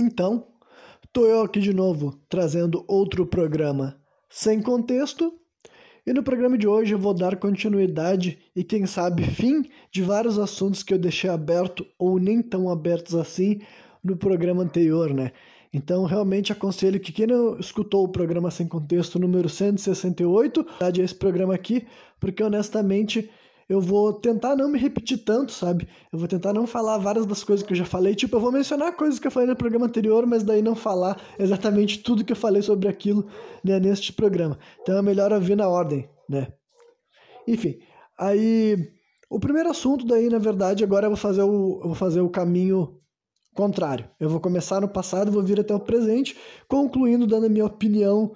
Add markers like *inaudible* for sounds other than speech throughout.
Então, tô eu aqui de novo trazendo outro programa sem contexto. E no programa de hoje eu vou dar continuidade e quem sabe fim de vários assuntos que eu deixei aberto ou nem tão abertos assim no programa anterior, né? Então, realmente aconselho que quem não escutou o programa Sem Contexto número 168, tá, esse programa aqui, porque honestamente eu vou tentar não me repetir tanto, sabe? Eu vou tentar não falar várias das coisas que eu já falei. Tipo, eu vou mencionar coisas que eu falei no programa anterior, mas daí não falar exatamente tudo que eu falei sobre aquilo né, neste programa. Então é melhor ouvir na ordem, né? Enfim, aí o primeiro assunto daí, na verdade, agora eu vou fazer o, eu vou fazer o caminho contrário. Eu vou começar no passado, vou vir até o presente, concluindo dando a minha opinião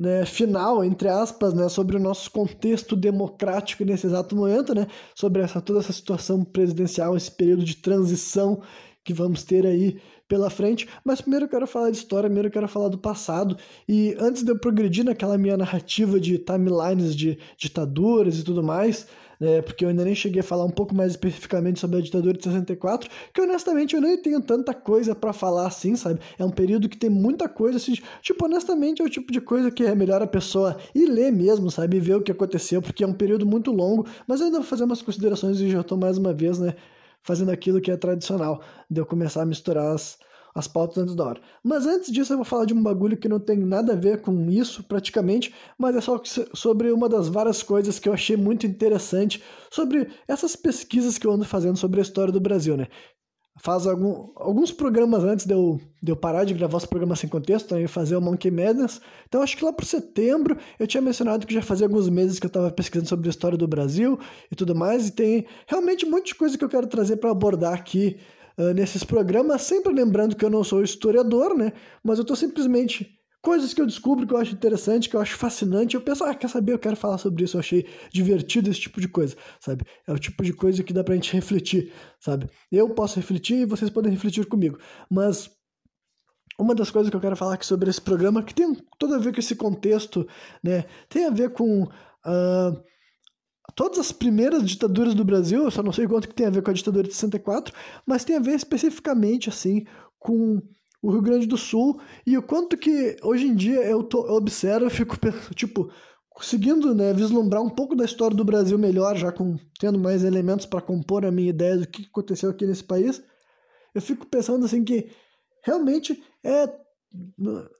né, final, entre aspas, né, sobre o nosso contexto democrático nesse exato momento, né, sobre essa, toda essa situação presidencial, esse período de transição que vamos ter aí pela frente. Mas primeiro eu quero falar de história, primeiro eu quero falar do passado. E antes de eu progredir naquela minha narrativa de timelines de ditaduras e tudo mais, né, porque eu ainda nem cheguei a falar um pouco mais especificamente sobre a ditadura de 64, que honestamente eu nem tenho tanta coisa para falar assim, sabe? É um período que tem muita coisa, assim, tipo, honestamente é o tipo de coisa que é melhor a pessoa ir ler mesmo, sabe? E ver o que aconteceu, porque é um período muito longo, mas eu ainda vou fazer umas considerações e já estou mais uma vez, né, fazendo aquilo que é tradicional, de eu começar a misturar as as pautas antes da hora. Mas antes disso, eu vou falar de um bagulho que não tem nada a ver com isso, praticamente, mas é só sobre uma das várias coisas que eu achei muito interessante sobre essas pesquisas que eu ando fazendo sobre a história do Brasil, né? Faz algum, alguns programas antes de eu, de eu parar de gravar os programas sem contexto, né, e fazer o Monkey Madness. Então, acho que lá por setembro eu tinha mencionado que já fazia alguns meses que eu estava pesquisando sobre a história do Brasil e tudo mais, e tem realmente um monte de coisa que eu quero trazer para abordar aqui uh, nesses programas, sempre lembrando que eu não sou historiador, né? Mas eu estou simplesmente coisas que eu descubro que eu acho interessante, que eu acho fascinante, eu penso, ah, quer saber, eu quero falar sobre isso, eu achei divertido esse tipo de coisa, sabe? É o tipo de coisa que dá pra gente refletir, sabe? Eu posso refletir e vocês podem refletir comigo, mas uma das coisas que eu quero falar aqui sobre esse programa, que tem tudo a ver com esse contexto, né? Tem a ver com uh, todas as primeiras ditaduras do Brasil, eu só não sei quanto que tem a ver com a ditadura de 64, mas tem a ver especificamente, assim, com o Rio Grande do Sul e o quanto que hoje em dia eu, tô, eu observo, eu fico, tipo, conseguindo, né, vislumbrar um pouco da história do Brasil melhor, já com tendo mais elementos para compor a minha ideia do que aconteceu aqui nesse país, eu fico pensando, assim, que realmente é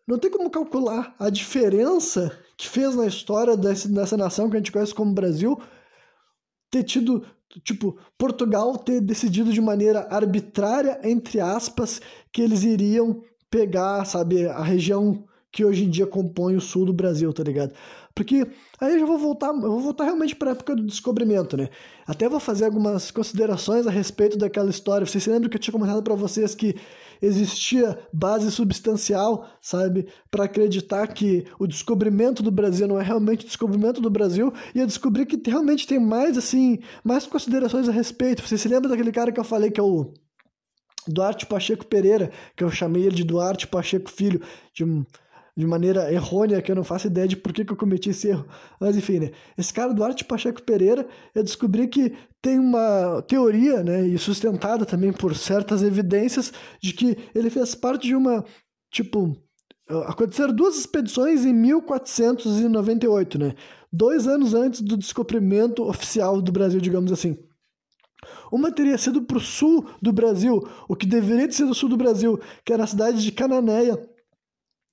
não tem como calcular a diferença que fez na história desse, dessa nação que a gente conhece como Brasil ter tido, tipo, Portugal ter decidido de maneira arbitrária, entre aspas, que eles iriam pegar, sabe, a região que hoje em dia compõe o sul do Brasil, tá ligado? Porque aí eu já vou voltar, eu vou voltar realmente para a época do descobrimento, né? Até vou fazer algumas considerações a respeito daquela história. Vocês se lembram que eu tinha comentado para vocês que existia base substancial, sabe, para acreditar que o descobrimento do Brasil não é realmente o descobrimento do Brasil, e eu descobri que realmente tem mais, assim, mais considerações a respeito. Você se lembra daquele cara que eu falei que é o Duarte Pacheco Pereira, que eu chamei ele de Duarte Pacheco Filho, de um de maneira errônea, que eu não faço ideia de por que, que eu cometi esse erro. Mas enfim, né? Esse cara, Duarte Pacheco Pereira, eu descobri que tem uma teoria, né, e sustentada também por certas evidências, de que ele fez parte de uma, tipo, aconteceram duas expedições em 1498, né? Dois anos antes do descobrimento oficial do Brasil, digamos assim. Uma teria sido para o sul do Brasil, o que deveria ter sido o sul do Brasil, que era a cidade de Cananéia,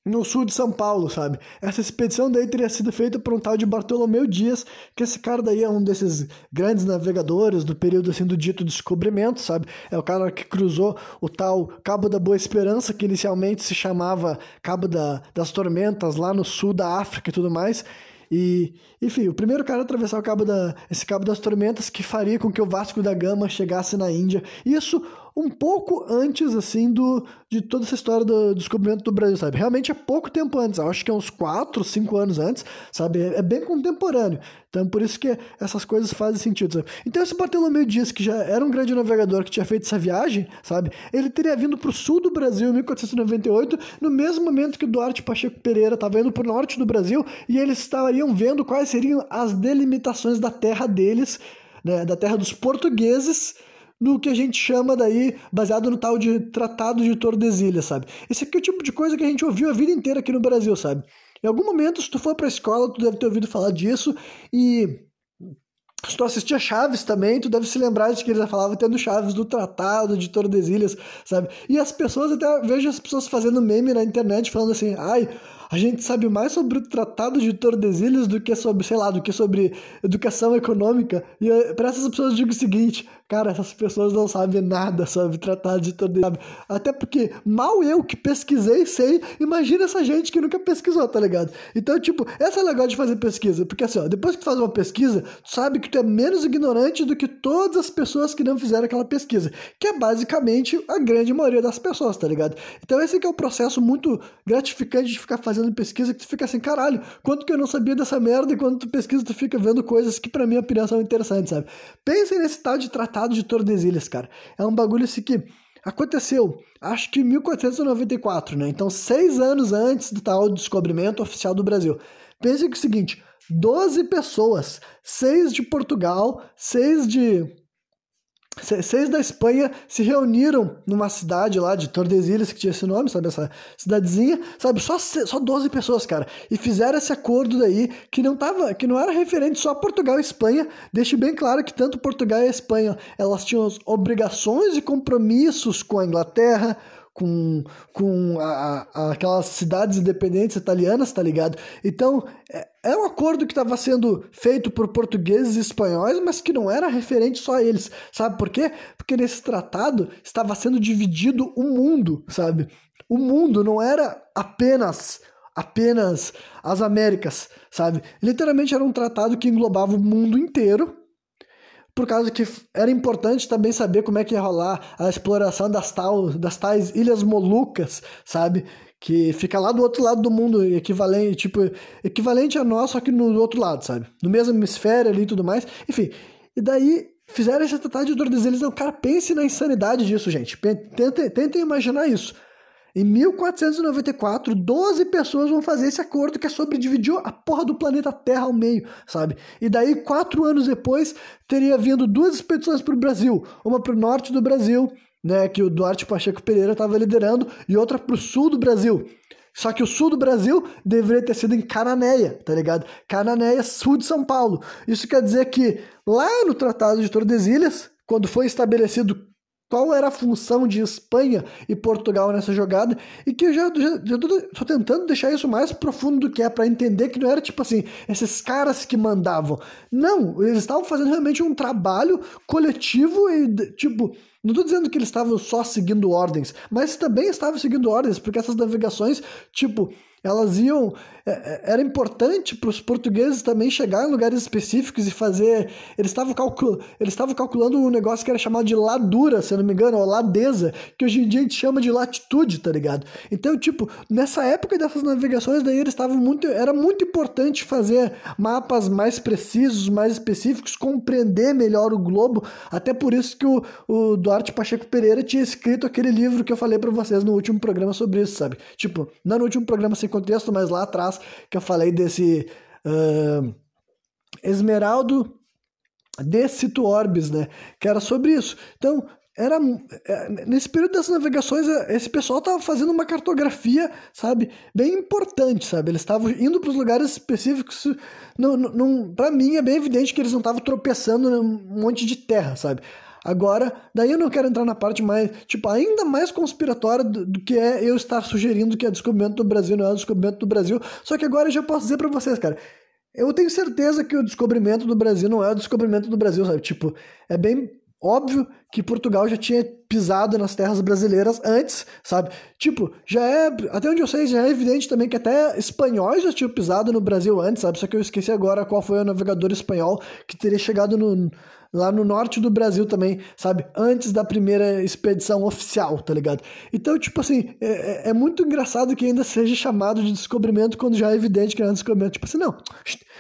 no sul de São Paulo, sabe? Essa expedição daí teria sido feita por um tal de Bartolomeu Dias, que esse cara daí é um desses grandes navegadores do período assim do dito descobrimento, sabe? É o cara que cruzou o tal Cabo da Boa Esperança, que inicialmente se chamava Cabo da, das Tormentas, lá no sul da África e tudo mais. E, enfim, o primeiro cara a atravessar o cabo da, esse Cabo das Tormentas que faria com que o Vasco da Gama chegasse na Índia. Isso um pouco antes, assim, do, de toda essa história do descobrimento do Brasil, sabe? Realmente é pouco tempo antes, acho que é uns 4, 5 anos antes, sabe? É, é bem contemporâneo. Então, por isso que essas coisas fazem sentido, sabe? Então, esse Bartolomeu Dias, que já era um grande navegador que tinha feito essa viagem, sabe? Ele teria vindo para o sul do Brasil em 1498, no mesmo momento que o Duarte Pacheco Pereira estava indo para o norte do Brasil, e eles estariam vendo quais seriam as delimitações da terra deles, né? Da terra dos portugueses, no que a gente chama daí, baseado no tal de Tratado de Tordesilhas, sabe? Esse aqui é o tipo de coisa que a gente ouviu a vida inteira aqui no Brasil, sabe? Em algum momento, se tu for pra escola, tu deve ter ouvido falar disso e se tu assistia Chaves também, tu deve se lembrar de que eles falavam tendo Chaves do Tratado de Tordesilhas, sabe? E as pessoas, até vejo as pessoas fazendo meme na internet falando assim, ai, a gente sabe mais sobre o Tratado de Tordesilhas do que sobre, sei lá, do que sobre educação econômica. E para essas pessoas eu digo o seguinte, cara, essas pessoas não sabem nada sobre Tratado de Tordesilhas. Até porque mal eu que pesquisei sei, imagina essa gente que nunca pesquisou, tá ligado? Então, tipo, essa é legal de fazer pesquisa, porque assim, ó, depois que tu faz uma pesquisa, tu sabe que tu é menos ignorante do que todas as pessoas que não fizeram aquela pesquisa, que é basicamente a grande maioria das pessoas, tá ligado? Então esse é um processo muito gratificante de ficar fazendo pesquisa que tu fica assim, caralho, quanto que eu não sabia dessa merda e quando tu pesquisa tu fica vendo coisas que para minha opinião são interessantes, sabe? Pensem nesse tal de Tratado de Tordesilhas, cara. É um bagulho assim que aconteceu, acho que em 1494, né? Então, seis anos antes do tal descobrimento oficial do Brasil. Pensem que é o seguinte, 12 pessoas, seis de Portugal, seis de seis da Espanha se reuniram numa cidade lá de Tordesilhas, que tinha esse nome, sabe? Essa cidadezinha, sabe? Só, só 12 pessoas, cara. E fizeram esse acordo daí que não tava, que não era referente só a Portugal e Espanha. Deixe bem claro que tanto Portugal e Espanha, elas tinham obrigações e compromissos com a Inglaterra, com, com a, a, aquelas cidades independentes italianas, tá ligado? Então, é, é um acordo que estava sendo feito por portugueses e espanhóis, mas que não era referente só a eles. Sabe por quê? Porque nesse tratado estava sendo dividido o mundo, sabe? O mundo não era apenas apenas as Américas, sabe? Literalmente era um tratado que englobava o mundo inteiro por causa que era importante também saber como é que ia rolar a exploração das, tal, das tais Ilhas Molucas, sabe? Que fica lá do outro lado do mundo, equivalente, tipo, equivalente a nós, só que no outro lado, sabe? No mesmo hemisfério ali e tudo mais. Enfim, e daí fizeram esse tratado de Tordesilhas. Não, cara, pense na insanidade disso, gente. Tentem, tentem imaginar isso. Em 1494, 12 pessoas vão fazer esse acordo que é sobre dividir a porra do planeta Terra ao meio, sabe? E daí, quatro anos depois, teria vindo duas expedições para o Brasil. Uma para o norte do Brasil, né, que o Duarte Pacheco Pereira estava liderando, e outra para o sul do Brasil. Só que o sul do Brasil deveria ter sido em Cananéia, tá ligado? Cananéia, sul de São Paulo. Isso quer dizer que lá no Tratado de Tordesilhas, quando foi estabelecido qual era a função de Espanha e Portugal nessa jogada e que eu já, já, já tô, tô, tentando deixar isso mais profundo do que é para entender que não era tipo assim, esses caras que mandavam. Não, eles estavam fazendo realmente um trabalho coletivo e tipo, não estou dizendo que eles estavam só seguindo ordens, mas também estavam seguindo ordens, porque essas navegações, tipo, elas iam. É, é, era importante para os portugueses também chegar em lugares específicos e fazer. Eles estavam calcul, eles calculando um negócio que era chamado de ladura, se eu não me engano, ou ladeza, que hoje em dia a gente chama de latitude, tá ligado? Então, tipo, nessa época dessas navegações, daí eles estavam muito. Era muito importante fazer mapas mais precisos, mais específicos, compreender melhor o globo. Até por isso que o, o Duarte Pacheco Pereira tinha escrito aquele livro que eu falei para vocês no último programa sobre isso, sabe? Tipo, não no último programa sem contexto, mas lá atrás que eu falei desse uh, Esmeraldo de Cito Orbis, né? Que era sobre isso. Então, era é, nesse período das navegações é, esse pessoal estava fazendo uma cartografia sabe bem importante sabe eles estavam indo para os lugares específicos não, não para mim é bem evidente que eles não estavam tropeçando num monte de terra sabe Agora, daí eu não quero entrar na parte mais, tipo, ainda mais conspiratória do, do, que é eu estar sugerindo que é descobrimento do Brasil não é o descobrimento do Brasil. Só que agora eu já posso dizer para vocês, cara, eu tenho certeza que o descobrimento do Brasil não é o descobrimento do Brasil, sabe? Tipo, é bem óbvio que Portugal já tinha pisado nas terras brasileiras antes, sabe? Tipo, já é, até onde eu sei, já é evidente também que até espanhóis já tinham pisado no Brasil antes, sabe? Só que eu esqueci agora qual foi o navegador espanhol que teria chegado no, lá no norte do Brasil também, sabe? Antes da primeira expedição oficial, tá ligado? Então, tipo assim, é, é, é muito engraçado que ainda seja chamado de descobrimento quando já é evidente que é um descobrimento. Tipo assim, não,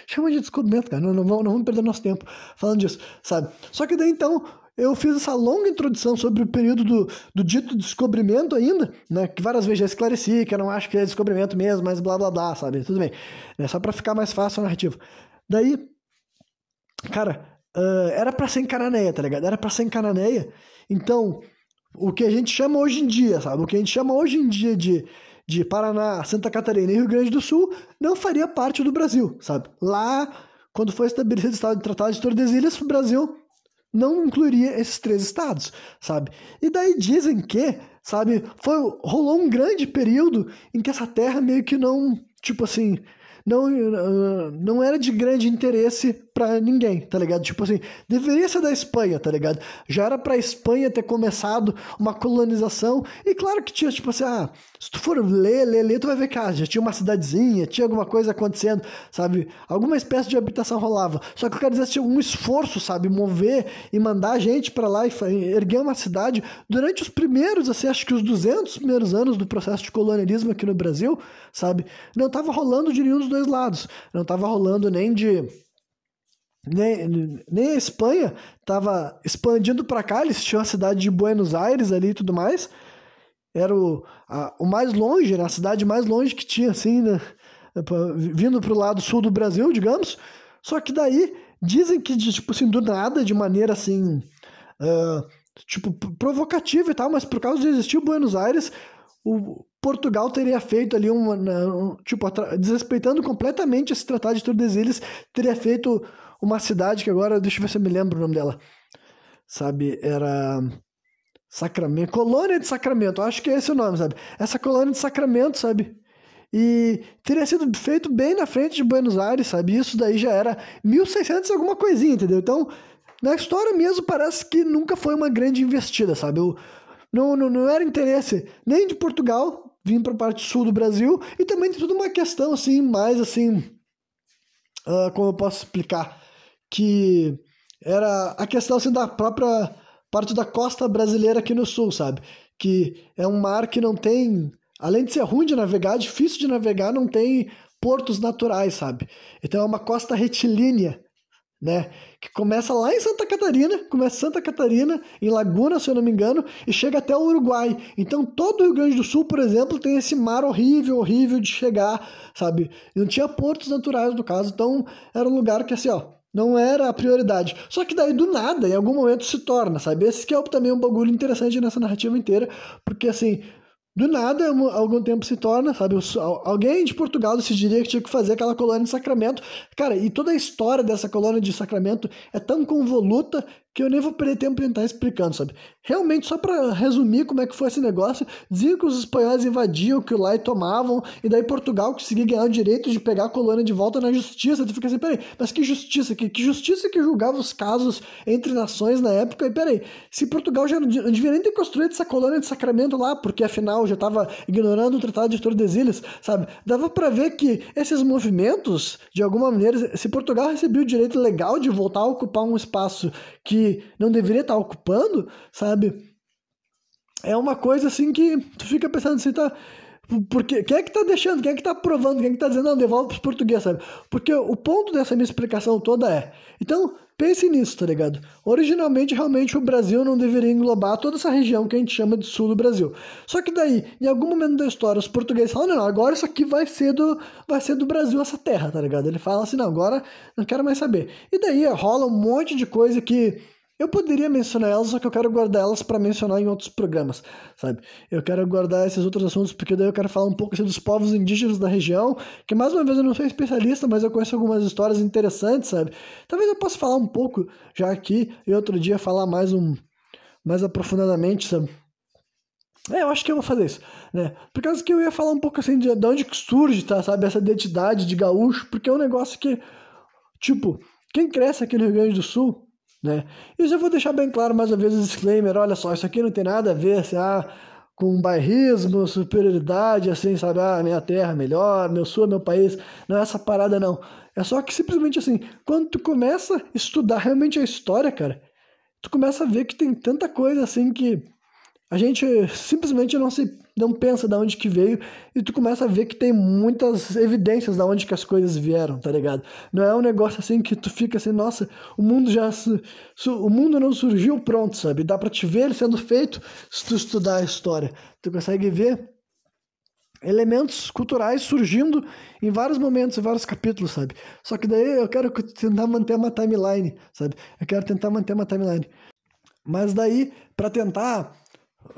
chama de descobrimento, cara, não, não, vamos, não vamos perder nosso tempo falando disso, sabe? Só que daí então eu fiz essa longa introdução sobre o período do, do dito descobrimento ainda, né? Que várias vezes já esclareci, que eu não acho que é descobrimento mesmo, mas blá blá blá, sabe? Tudo bem. É só para ficar mais fácil a narrativa. Daí, cara, uh, era para ser em Cananéia, tá ligado? Era para ser em Cananéia. Então, o que a gente chama hoje em dia, sabe? O que a gente chama hoje em dia de, de Paraná, Santa Catarina e Rio Grande do Sul não faria parte do Brasil, sabe? Lá, quando foi estabelecido o Estado de Tratado de Tordesilhas, o Brasil não incluiria esses três estados, sabe? E daí dizem que, sabe, foi, rolou um grande período em que essa terra meio que não, tipo assim, não, não era de grande interesse para ninguém, tá ligado? Tipo assim, deveria ser da Espanha, tá ligado? Já era pra Espanha ter começado uma colonização, e claro que tinha, tipo assim, ah, se tu for ler, ler, ler, tu vai ver que ah, já tinha uma cidadezinha, tinha alguma coisa acontecendo, sabe? Alguma espécie de habitação rolava. Só que eu quero dizer, tinha um esforço, sabe? Mover e mandar gente para lá e erguer uma cidade durante os primeiros, assim, acho que os 200 primeiros anos do processo de colonialismo aqui no Brasil, sabe? Não tava rolando de nenhum dos dois lados. Não tava rolando nem de nem, nem a Espanha estava expandindo para cá, eles tinham a cidade de Buenos Aires ali e tudo mais. Era o, a, o mais longe, né, a cidade mais longe que tinha, assim, né, vindo para o lado sul do Brasil, digamos. Só que daí dizem que, tipo assim, do nada, de maneira assim, uh, tipo, provocativa e tal, mas por causa de existir Buenos Aires, o Portugal teria feito ali uma, um, tipo, desrespeitando completamente esse Tratado de Tordesilhas, teria feito uma cidade que agora, deixa eu ver se eu me lembro o nome dela. Sabe, era Sacramento, Colônia de Sacramento, acho que é esse o nome, sabe? Essa colônia de Sacramento, sabe? E teria sido feito bem na frente de Buenos Aires, sabe? Isso daí já era 1600 alguma coisinha, entendeu? Então, na história mesmo parece que nunca foi uma grande investida, sabe? Eu, não, não, não era interesse nem de Portugal vir para a parte sul do Brasil e também tem toda uma questão assim, mais assim, uh, como eu posso explicar? Que era a questão assim, da própria parte da costa brasileira aqui no sul, sabe? Que é um mar que não tem, além de ser ruim de navegar, difícil de navegar, não tem portos naturais, sabe? Então é uma costa retilínea, né? Que começa lá em Santa Catarina, começa Santa Catarina, em Laguna, se eu não me engano, e chega até o Uruguai. Então todo o Rio Grande do Sul, por exemplo, tem esse mar horrível, horrível de chegar, sabe? Não tinha portos naturais no caso, então era um lugar que assim, ó, não era a prioridade. Só que daí, do nada, em algum momento se torna, sabe? Esse que é também um bagulho interessante nessa narrativa inteira, porque assim, do nada, algum tempo se torna, sabe? Alguém de Portugal decidiria que tinha que fazer aquela colônia de Sacramento. Cara, e toda a história dessa colônia de Sacramento é tão convoluta que eu nem vou perder tempo em estar explicando, sabe? Realmente, só para resumir como é que foi esse negócio, diziam que os espanhóis invadiam, que lá e tomavam, e daí Portugal conseguia ganhar o direito de pegar a colônia de volta na justiça. Tu fica assim, peraí, mas que justiça? Que, que justiça que julgava os casos entre nações na época? E peraí, se Portugal já não, não devia nem ter construído essa colônia de Sacramento lá, porque afinal já estava ignorando o Tratado de Tordesilhas, sabe? Dava para ver que esses movimentos, de alguma maneira, se Portugal recebia o direito legal de voltar a ocupar um espaço que não deveria estar ocupando, sabe? É uma coisa assim que tu fica pensando assim, tá. Porque quem é que tá deixando, quem é que tá aprovando, quem é que tá dizendo, não, devolve pros portugueses, sabe? Porque o ponto dessa minha explicação toda é. Então, pense nisso, tá ligado? Originalmente, realmente, o Brasil não deveria englobar toda essa região que a gente chama de sul do Brasil. Só que daí, em algum momento da história, os portugueses falam, não, agora isso aqui vai ser do, vai ser do Brasil, essa terra, tá ligado? Ele fala assim, não, agora não quero mais saber. E daí rola um monte de coisa que eu poderia mencionar elas, só que eu quero guardar elas para mencionar em outros programas, sabe? Eu quero guardar esses outros assuntos porque daí eu quero falar um pouco assim, dos povos indígenas da região, que mais uma vez eu não sou especialista, mas eu conheço algumas histórias interessantes, sabe? Talvez eu possa falar um pouco já aqui e outro dia falar mais um mais aprofundadamente, sabe? É, eu acho que eu vou fazer isso, né? Por causa que eu ia falar um pouco assim de, de onde que surge, tá, sabe? Essa identidade de gaúcho, porque é um negócio que, tipo, quem cresce aqui no Rio Grande do Sul né? E já vou deixar bem claro mais uma vez o disclaimer, olha só, isso aqui não tem nada a ver assim, ah, com bairrismo, superioridade, assim, sabe, ah, minha terra é melhor, meu sul é meu país, não é essa parada não. É só que simplesmente assim, quando tu começa a estudar realmente a história, cara, tu começa a ver que tem tanta coisa assim que a gente simplesmente não se não pensa de onde que veio e tu começa a ver que tem muitas evidências de onde que as coisas vieram, tá ligado? Não é um negócio assim que tu fica assim, nossa, o mundo já o mundo não surgiu pronto, sabe? Dá para te ver ele sendo feito se tu estudar a história. Tu consegue ver elementos culturais surgindo em vários momentos, em vários capítulos, sabe? Só que daí eu quero tentar manter uma timeline, sabe? Eu quero tentar manter uma timeline. Mas daí, para tentar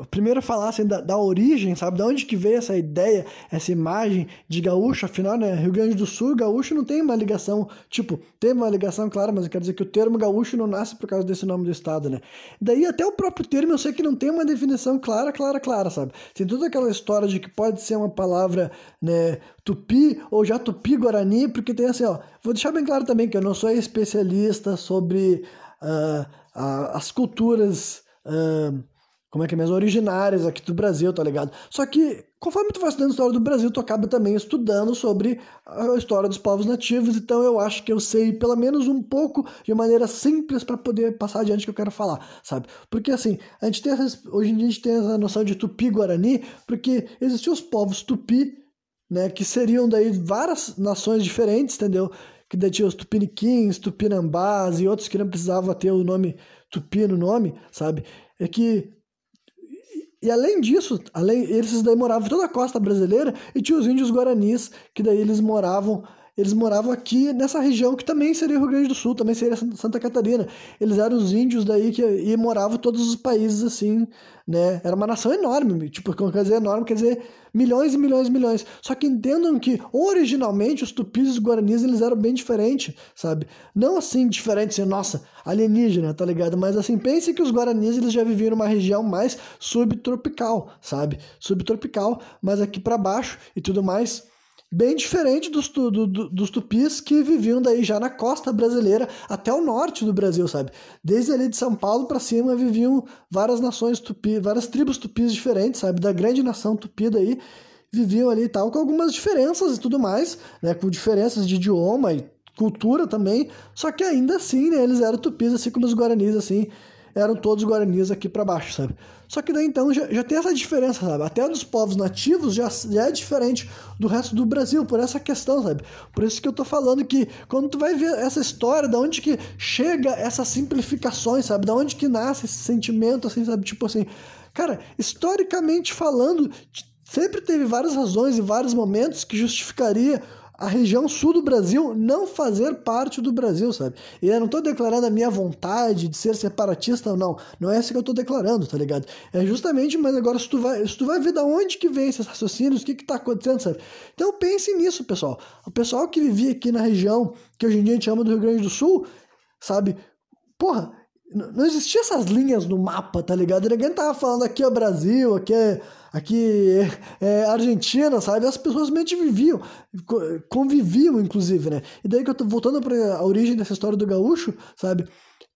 primeiro falar assim, da, da, origem, sabe? Da onde que veio essa ideia, essa imagem de gaúcho, afinal, né? Rio Grande do Sul, gaúcho não tem uma ligação, tipo, tem uma ligação, claro, mas eu quero dizer que o termo gaúcho não nasce por causa desse nome do estado, né? Daí até o próprio termo eu sei que não tem uma definição clara, clara, clara, sabe? Tem toda aquela história de que pode ser uma palavra, né, tupi ou já tupi-guarani, porque tem assim, ó, vou deixar bem claro também que eu não sou especialista sobre uh, uh, as culturas... Uh, como é que é mesmo, originárias aqui do Brasil, tá ligado? Só que, conforme tu vai estudando a história do Brasil, tu acaba também estudando sobre a história dos povos nativos, então eu acho que eu sei pelo menos um pouco de maneira simples para poder passar adiante o que eu quero falar, sabe? Porque assim, a gente tem essas, hoje em dia a gente tem essa noção de tupi-guarani, porque existiam os povos tupi, né, que seriam daí várias nações diferentes, entendeu? Que daí tinha os tupiniquins, tupinambás e outros que não precisavam ter o nome tupi no nome, sabe? É que e além disso, além, eles daí moravam toda a costa brasileira e tinha os índios guaranis, que daí eles moravam eles moravam aqui nessa região que também seria Rio Grande do Sul, também seria Santa Catarina. Eles eram os índios daí que e moravam todos os países assim, né? Era uma nação enorme, tipo, quer dizer enorme, quer dizer milhões e milhões e milhões. Só que entendam que originalmente os tupis e os guaranis eles eram bem diferentes, sabe? Não assim diferentes, assim, nossa, alienígena, tá ligado? Mas assim, pense que os guaranis eles já viviam numa região mais subtropical, sabe? Subtropical, mas aqui para baixo e tudo mais bem diferente dos, do, do, dos tupis que viviam daí já na costa brasileira até o norte do Brasil, sabe? Desde ali de São Paulo para cima viviam várias nações tupi, várias tribos tupis diferentes, sabe? Da grande nação tupi daí viviam ali e tal, com algumas diferenças e tudo mais, né? Com diferenças de idioma e cultura também, só que ainda assim, né? Eles eram tupis, assim como os guaranis, assim, eram todos guaranis aqui para baixo, sabe? Só que daí então já, já tem essa diferença, sabe? Até dos povos nativos já, já é diferente do resto do Brasil, por essa questão, sabe? Por isso que eu tô falando que quando tu vai ver essa história, da onde que chega essas simplificações, sabe? Da onde que nasce esse sentimento, assim, sabe? Tipo assim, cara, historicamente falando, sempre teve várias razões e vários momentos que justificaria a região sul do Brasil não fazer parte do Brasil, sabe? E eu não estou declarando a minha vontade de ser separatista ou não. Não é isso que eu estou declarando, tá ligado? É justamente, mas agora se tu vai, se tu vai ver da onde que vem esses raciocínios, o que que tá acontecendo, sabe? Então pense nisso, pessoal. O pessoal que vivia aqui na região que hoje em dia a gente chama do Rio Grande do Sul, sabe? Porra, não existia essas linhas no mapa, tá ligado? Ninguém tava falando aqui é Brasil, aqui é aqui é, é Argentina, sabe? As pessoas simplesmente viviam, conviviam, inclusive, né? E daí que eu tô voltando para a origem dessa história do gaúcho, sabe?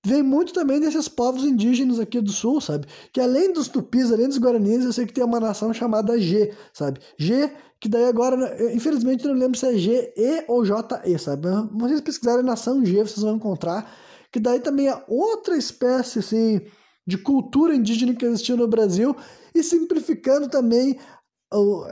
Vem muito também desses povos indígenas aqui do sul, sabe? Que além dos tupis, além dos guaranis, eu sei que tem uma nação chamada G, sabe? G, que daí agora, infelizmente, não lembro se é G, E ou J, E, sabe? Mas vocês pesquisarem nação G, vocês vão encontrar. Que daí também é outra espécie, assim, de cultura indígena que existiu no Brasil e simplificando também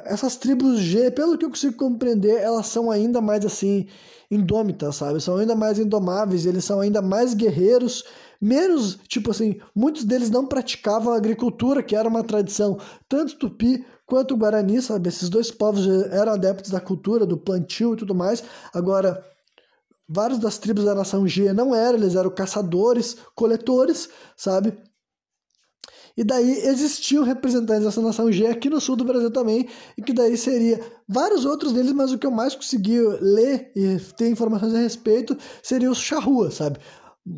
essas tribos G, pelo que eu consigo compreender, elas são ainda mais assim indômitas, sabe? São ainda mais indomáveis, eles são ainda mais guerreiros, menos, tipo assim, muitos deles não praticavam agricultura, que era uma tradição tanto tupi quanto guarani, sabe? Esses dois povos eram adeptos da cultura, do plantio e tudo mais. Agora, vários das tribos da nação G não eram, eles eram caçadores, coletores, sabe? E daí existiam representantes dessa nação G aqui no sul do Brasil também, e que daí seria vários outros deles, mas o que eu mais consegui ler e ter informações a respeito seria os charrua, sabe?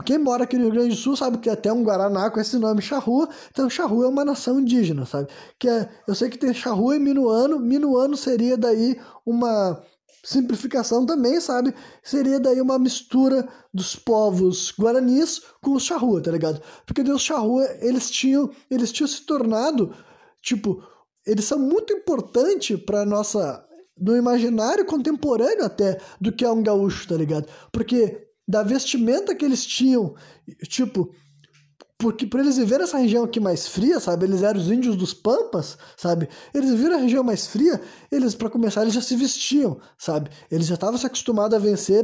Quem mora aqui no Rio Grande do Sul sabe que até um Guaraná com esse nome charrua, então charrua é uma nação indígena, sabe? Que é, eu sei que tem charrua e minuano, minuano seria daí uma simplificação também, sabe? Seria daí uma mistura dos povos guaranis com os charrua, tá ligado? Porque os charrua, eles tinham, eles tinham se tornado, tipo, eles são muito importantes para nossa no imaginário contemporâneo até do que é um gaúcho, tá ligado? Porque da vestimenta que eles tinham, tipo, porque por eles viverem essa região aqui mais fria, sabe? Eles eram os índios dos Pampas, sabe? Eles viveram a região mais fria, eles, para começar, eles já se vestiam, sabe? Eles já estavam se acostumados a vencer,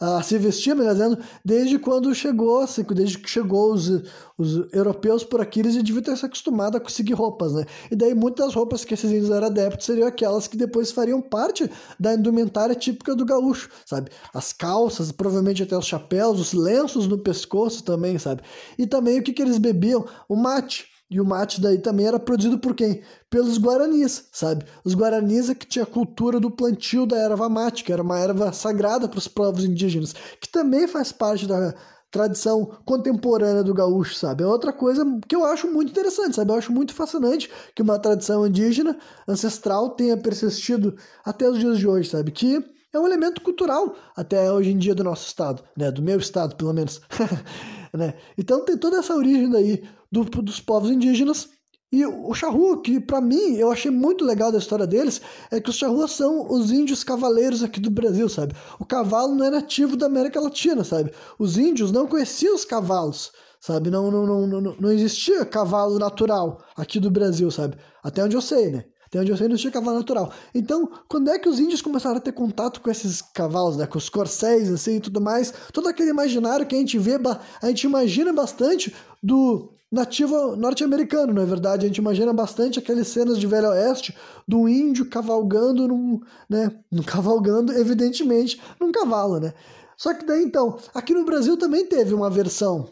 a se vestir, melhor dizendo, desde quando chegou, assim, desde que chegou os, os europeus por aqui, eles deviam ter se acostumado a conseguir roupas, né? E daí muitas roupas que esses índios eram adeptos seriam aquelas que depois fariam parte da indumentária típica do gaúcho, sabe? As calças, provavelmente até os chapéus, os lenços no pescoço também, sabe? E também o que, que eles bebiam? O mate. E o mate daí também era produzido por quem? Pelos guaranis, sabe? Os guaranis é que tinha a cultura do plantio da erva mate, que era uma erva sagrada para os povos indígenas, que também faz parte da tradição contemporânea do gaúcho, sabe? É outra coisa que eu acho muito interessante, sabe? Eu acho muito fascinante que uma tradição indígena ancestral tenha persistido até os dias de hoje, sabe? Que é um elemento cultural até hoje em dia do nosso estado, né? Do meu estado, pelo menos. *laughs* né? Então tem toda essa origem daí do, dos povos indígenas. E o charrua, que para mim eu achei muito legal da história deles, é que os charruas são os índios cavaleiros aqui do Brasil, sabe? O cavalo não é nativo da América Latina, sabe? Os índios não conheciam os cavalos, sabe? Não, não, não, não, não existia cavalo natural aqui do Brasil, sabe? Até onde eu sei, né? Até onde eu sei, não tinha cavalo natural. Então, quando é que os índios começaram a ter contato com esses cavalos, né? Com os corcéis, assim, e tudo mais. Todo aquele imaginário que a gente vê, a gente imagina bastante do nativo norte-americano, não é verdade? A gente imagina bastante aquelas cenas de Velho Oeste do índio cavalgando num, né? Cavalgando, evidentemente, num cavalo, né? Só que daí, então, aqui no Brasil também teve uma versão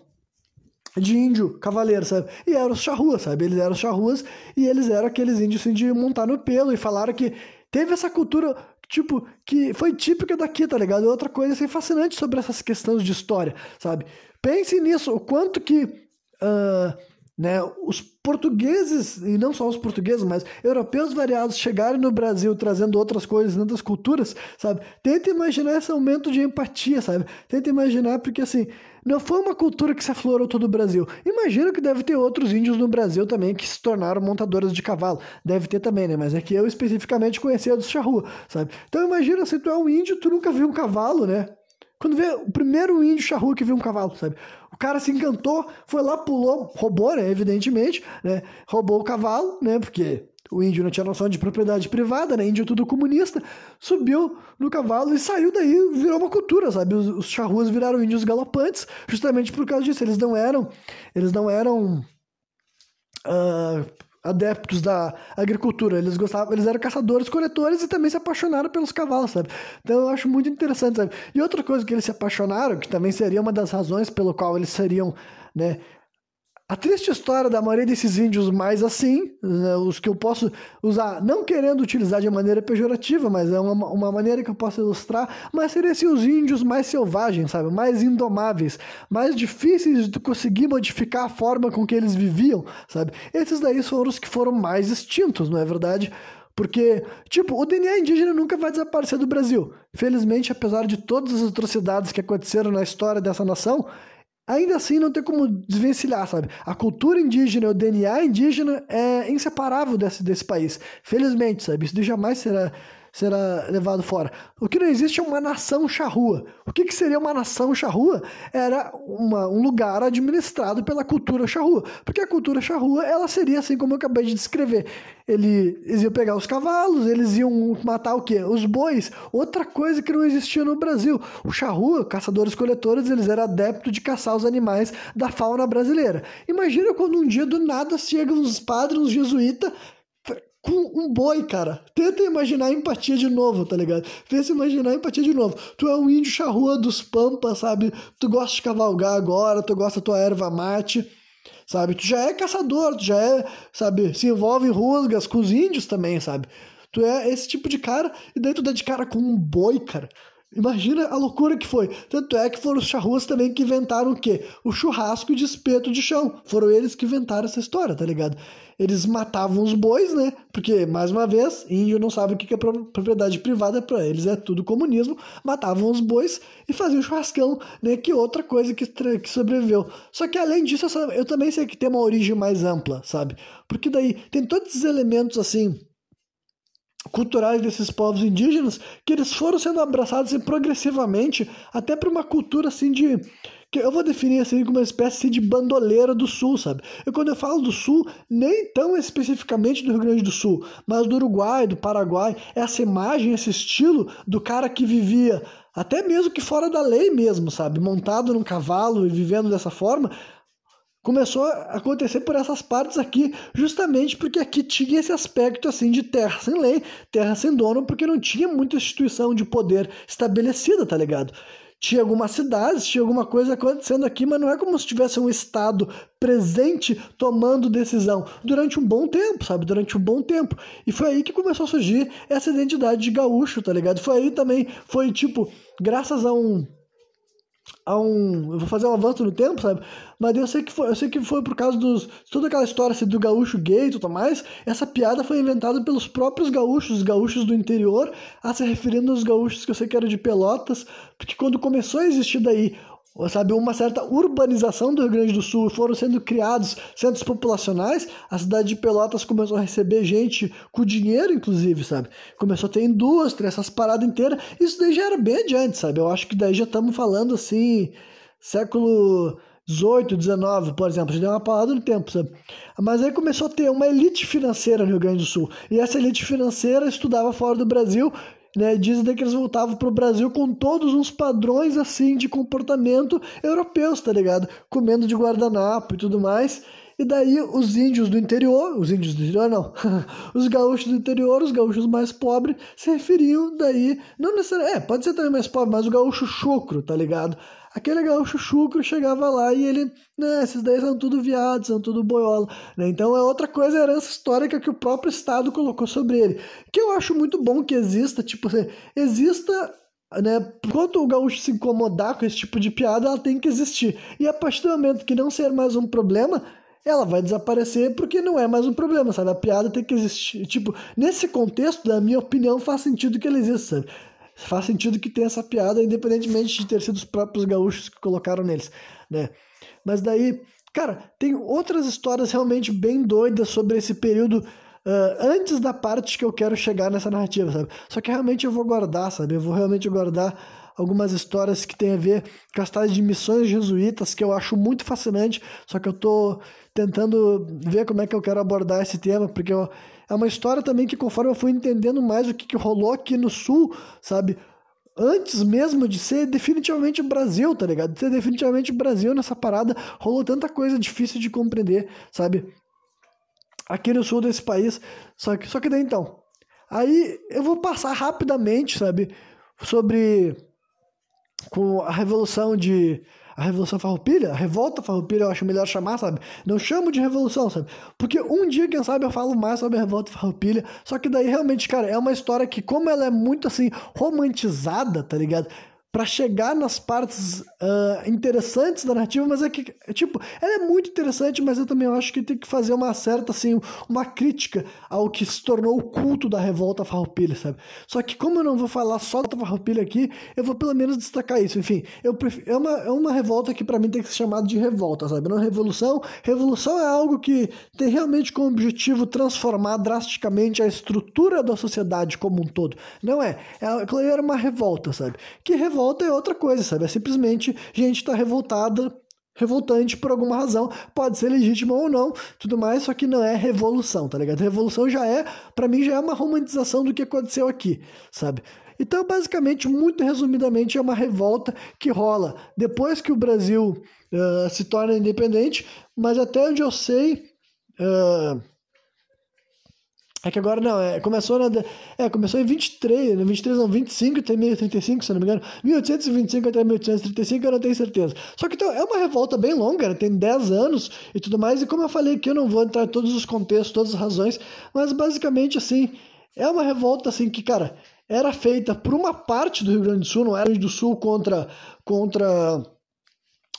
de índio cavaleiro, sabe? E eram os charruas, sabe? Eles eram os charruas e eles eram aqueles índios assim, de montar no pelo e falaram que teve essa cultura, tipo, que foi típica daqui, tá ligado? Outra coisa assim, fascinante sobre essas questões de história, sabe? Pense nisso, o quanto que uh, né, os portugueses, e não só os portugueses, mas europeus variados chegarem no Brasil trazendo outras coisas, outras culturas, sabe? Tenta imaginar esse aumento de empatia, sabe? Tenta imaginar, porque assim, não foi uma cultura que se aflorou todo o Brasil. Imagino que deve ter outros índios no Brasil também que se tornaram montadores de cavalo. Deve ter também, né? Mas é que eu especificamente conhecia dos charrua, sabe? Então imagina se tu é um índio, tu nunca viu um cavalo, né? Quando vê o primeiro índio charrua que viu um cavalo, sabe? O cara se encantou, foi lá, pulou, roubou, né? Evidentemente, né? Roubou o cavalo, né? Porque o índio não tinha noção de propriedade privada, né? Índio tudo comunista, subiu no cavalo e saiu daí, virou uma cultura, sabe? Os, os charruas viraram índios galopantes, justamente por causa disso. Eles não eram, eles não eram uh, adeptos da agricultura. Eles gostavam, eles eram caçadores, coletores e também se apaixonaram pelos cavalos, sabe? Então eu acho muito interessante, sabe? E outra coisa que eles se apaixonaram, que também seria uma das razões pelo qual eles seriam, né, a triste história da maioria desses índios mais assim, né, os que eu posso usar, não querendo utilizar de maneira pejorativa, mas é uma, uma maneira que eu posso ilustrar, mas seriam assim, os índios mais selvagens, sabe? Mais indomáveis, mais difíceis de conseguir modificar a forma com que eles viviam, sabe? Esses daí foram os que foram mais extintos, não é verdade? Porque, tipo, o DNA indígena nunca vai desaparecer do Brasil. Felizmente, apesar de todas as atrocidades que aconteceram na história dessa nação, ainda assim não tem como desvencilhar, sabe? A cultura indígena, o DNA indígena é inseparável desse, desse país. Felizmente, sabe? Isso jamais será será levado fora. O que não existe é uma nação charrua. O que, que seria uma nação charrua? Era uma, um lugar administrado pela cultura charrua. Porque a cultura charrua, ela seria assim como eu acabei de descrever. Eles iam pegar os cavalos, eles iam matar o quê? Os bois. Outra coisa que não existia no Brasil. O charrua, caçadores-coletores, eles eram adeptos de caçar os animais da fauna brasileira. Imagina quando um dia do nada chegam uns padres, uns jesuítas, com um boi, cara. Tenta imaginar a empatia de novo, tá ligado? Tenta imaginar a empatia de novo. Tu é um índio charrua dos pampas, sabe? Tu gosta de cavalgar agora, tu gosta da tua erva mate, sabe? Tu já é caçador, tu já é, sabe? Se envolve em rusgas com os índios também, sabe? Tu é esse tipo de cara e daí tu dá de cara com um boi, cara. Imagina a loucura que foi. Tanto é que foram os charruas também que inventaram o quê? O churrasco de espeto de chão. Foram eles que inventaram essa história, tá ligado? Eles matavam os bois, né? Porque, mais uma vez, índio não sabe o que é propriedade privada para eles, é tudo comunismo. Matavam os bois e faziam churrascão, né? Que outra coisa que, que sobreviveu. Só que além disso, eu também sei que tem uma origem mais ampla, sabe? Porque daí tem todos esses elementos assim culturais desses povos indígenas que eles foram sendo abraçados progressivamente até para uma cultura assim de que eu vou definir assim como uma espécie de bandoleira do Sul, sabe? E quando eu falo do Sul, nem tão especificamente do Rio Grande do Sul, mas do Uruguai, do Paraguai, essa imagem, esse estilo do cara que vivia até mesmo que fora da lei mesmo, sabe? Montado num cavalo e vivendo dessa forma, começou a acontecer por essas partes aqui, justamente porque aqui tinha esse aspecto assim de terra sem lei, terra sem dono, porque não tinha muita instituição de poder estabelecida, tá ligado? Tinha algumas cidades, tinha alguma coisa acontecendo aqui, mas não é como se tivesse um Estado presente tomando decisão durante um bom tempo, sabe? Durante um bom tempo. E foi aí que começou a surgir essa identidade de gaúcho, tá ligado? Foi aí também, foi tipo, graças a um a um. Eu vou fazer um avanço no tempo, sabe? Mas eu sei que foi, eu sei que foi por causa dos. Toda aquela história assim, do gaúcho gay e tudo mais. Essa piada foi inventada pelos próprios gaúchos, os gaúchos do interior, a se referindo aos gaúchos que eu sei que eram de Pelotas, porque quando começou a existir daí sabe, uma certa urbanização do Rio Grande do Sul, foram sendo criados centros populacionais, a cidade de Pelotas começou a receber gente com dinheiro, inclusive, sabe? Começou a ter indústria, essas paradas inteiras. Isso daí já era bem adiante, sabe? Eu acho que daí já estamos falando assim, século 18, 19, por exemplo, já deu uma parada no tempo, sabe? Mas aí começou a ter uma elite financeira no Rio Grande do Sul. E essa elite financeira estudava fora do Brasil né? Dizem que eles voltavam para o Brasil com todos uns padrões assim de comportamento europeus, tá ligado? Comendo de guardanapo e tudo mais. E daí os índios do interior, os índios do interior não, *laughs* os gaúchos do interior, os gaúchos mais pobres, se referiam daí, não necessariamente, é, pode ser também mais pobre, mas o gaúcho chucro, tá ligado? Aquele gaúcho chucro chegava lá e ele, né, esses daí são tudo viados, são tudo boiola, né? Então é outra coisa, a herança histórica que o próprio Estado colocou sobre ele, que eu acho muito bom que exista, tipo, assim, exista né? Enquanto o gaúcho se incomodar com esse tipo de piada, ela tem que existir. E a partir do momento que não ser mais um problema, ela vai desaparecer porque não é mais um problema, sabe? A piada tem que existir. Tipo, nesse contexto, na minha opinião, faz sentido que ela exista, sabe? Faz sentido que tenha essa piada, independentemente de ter sido os próprios gaúchos que colocaram neles, né? Mas daí, cara, tem outras histórias realmente bem doidas sobre esse período uh, antes da parte que eu quero chegar nessa narrativa, sabe? Só que realmente eu vou guardar, sabe? Eu vou realmente guardar algumas histórias que tem a ver com as tais de missões jesuítas, que eu acho muito fascinante, só que eu tô tentando ver como é que eu quero abordar esse tema, porque eu, é uma história também que conforme eu fui entendendo mais o que, que rolou aqui no Sul, sabe? Antes mesmo de ser definitivamente Brasil, tá ligado? De ser definitivamente Brasil nessa parada, rolou tanta coisa difícil de compreender, sabe? Aqui no sul desse país. Só que, só que daí então. Aí eu vou passar rapidamente, sabe? Sobre com a revolução de a Revolução Farroupilha, a Revolta Farroupilha eu acho melhor chamar, sabe? Não chamo de revolução, sabe? Porque um dia, quem sabe, eu falo mais sobre a Revolta Farroupilha, só que daí realmente, cara, é uma história que, como ela é muito assim, romantizada, tá ligado? Para chegar nas partes uh, interessantes da narrativa, mas é que, tipo, ela é muito interessante, mas eu também acho que tem que fazer uma certa, assim, uma crítica ao que se tornou o culto da revolta farroupilha, sabe? Só que como eu não vou falar só da farroupilha aqui, eu vou pelo menos destacar isso. Enfim, eu prefiro, é, uma, é uma revolta que para mim tem que ser chamada de revolta, sabe? Não revolução. Revolução é algo que tem realmente como objetivo transformar drasticamente a estrutura da sociedade como um todo. Não é. é era uma revolta, sabe? Que revolta revolta é outra coisa, sabe? É simplesmente gente tá revoltada, revoltante por alguma razão, pode ser legítima ou não, tudo mais, só que não é revolução, tá ligado? Revolução já é, para mim já é uma romantização do que aconteceu aqui, sabe? Então, basicamente, muito resumidamente, é uma revolta que rola depois que o Brasil uh, se torna independente, mas até onde eu sei, uh, é que agora não, é, começou na, é, começou em 23, 23 não, 25 até 1035, se não me engano. 1825 até 1835, eu não tenho certeza. Só que então, é uma revolta bem longa, né? tem 10 anos e tudo mais, e como eu falei aqui, eu não vou entrar em todos os contextos, todas as razões, mas basicamente assim, é uma revolta assim que, cara, era feita por uma parte do Rio Grande do Sul, não era do Sul contra contra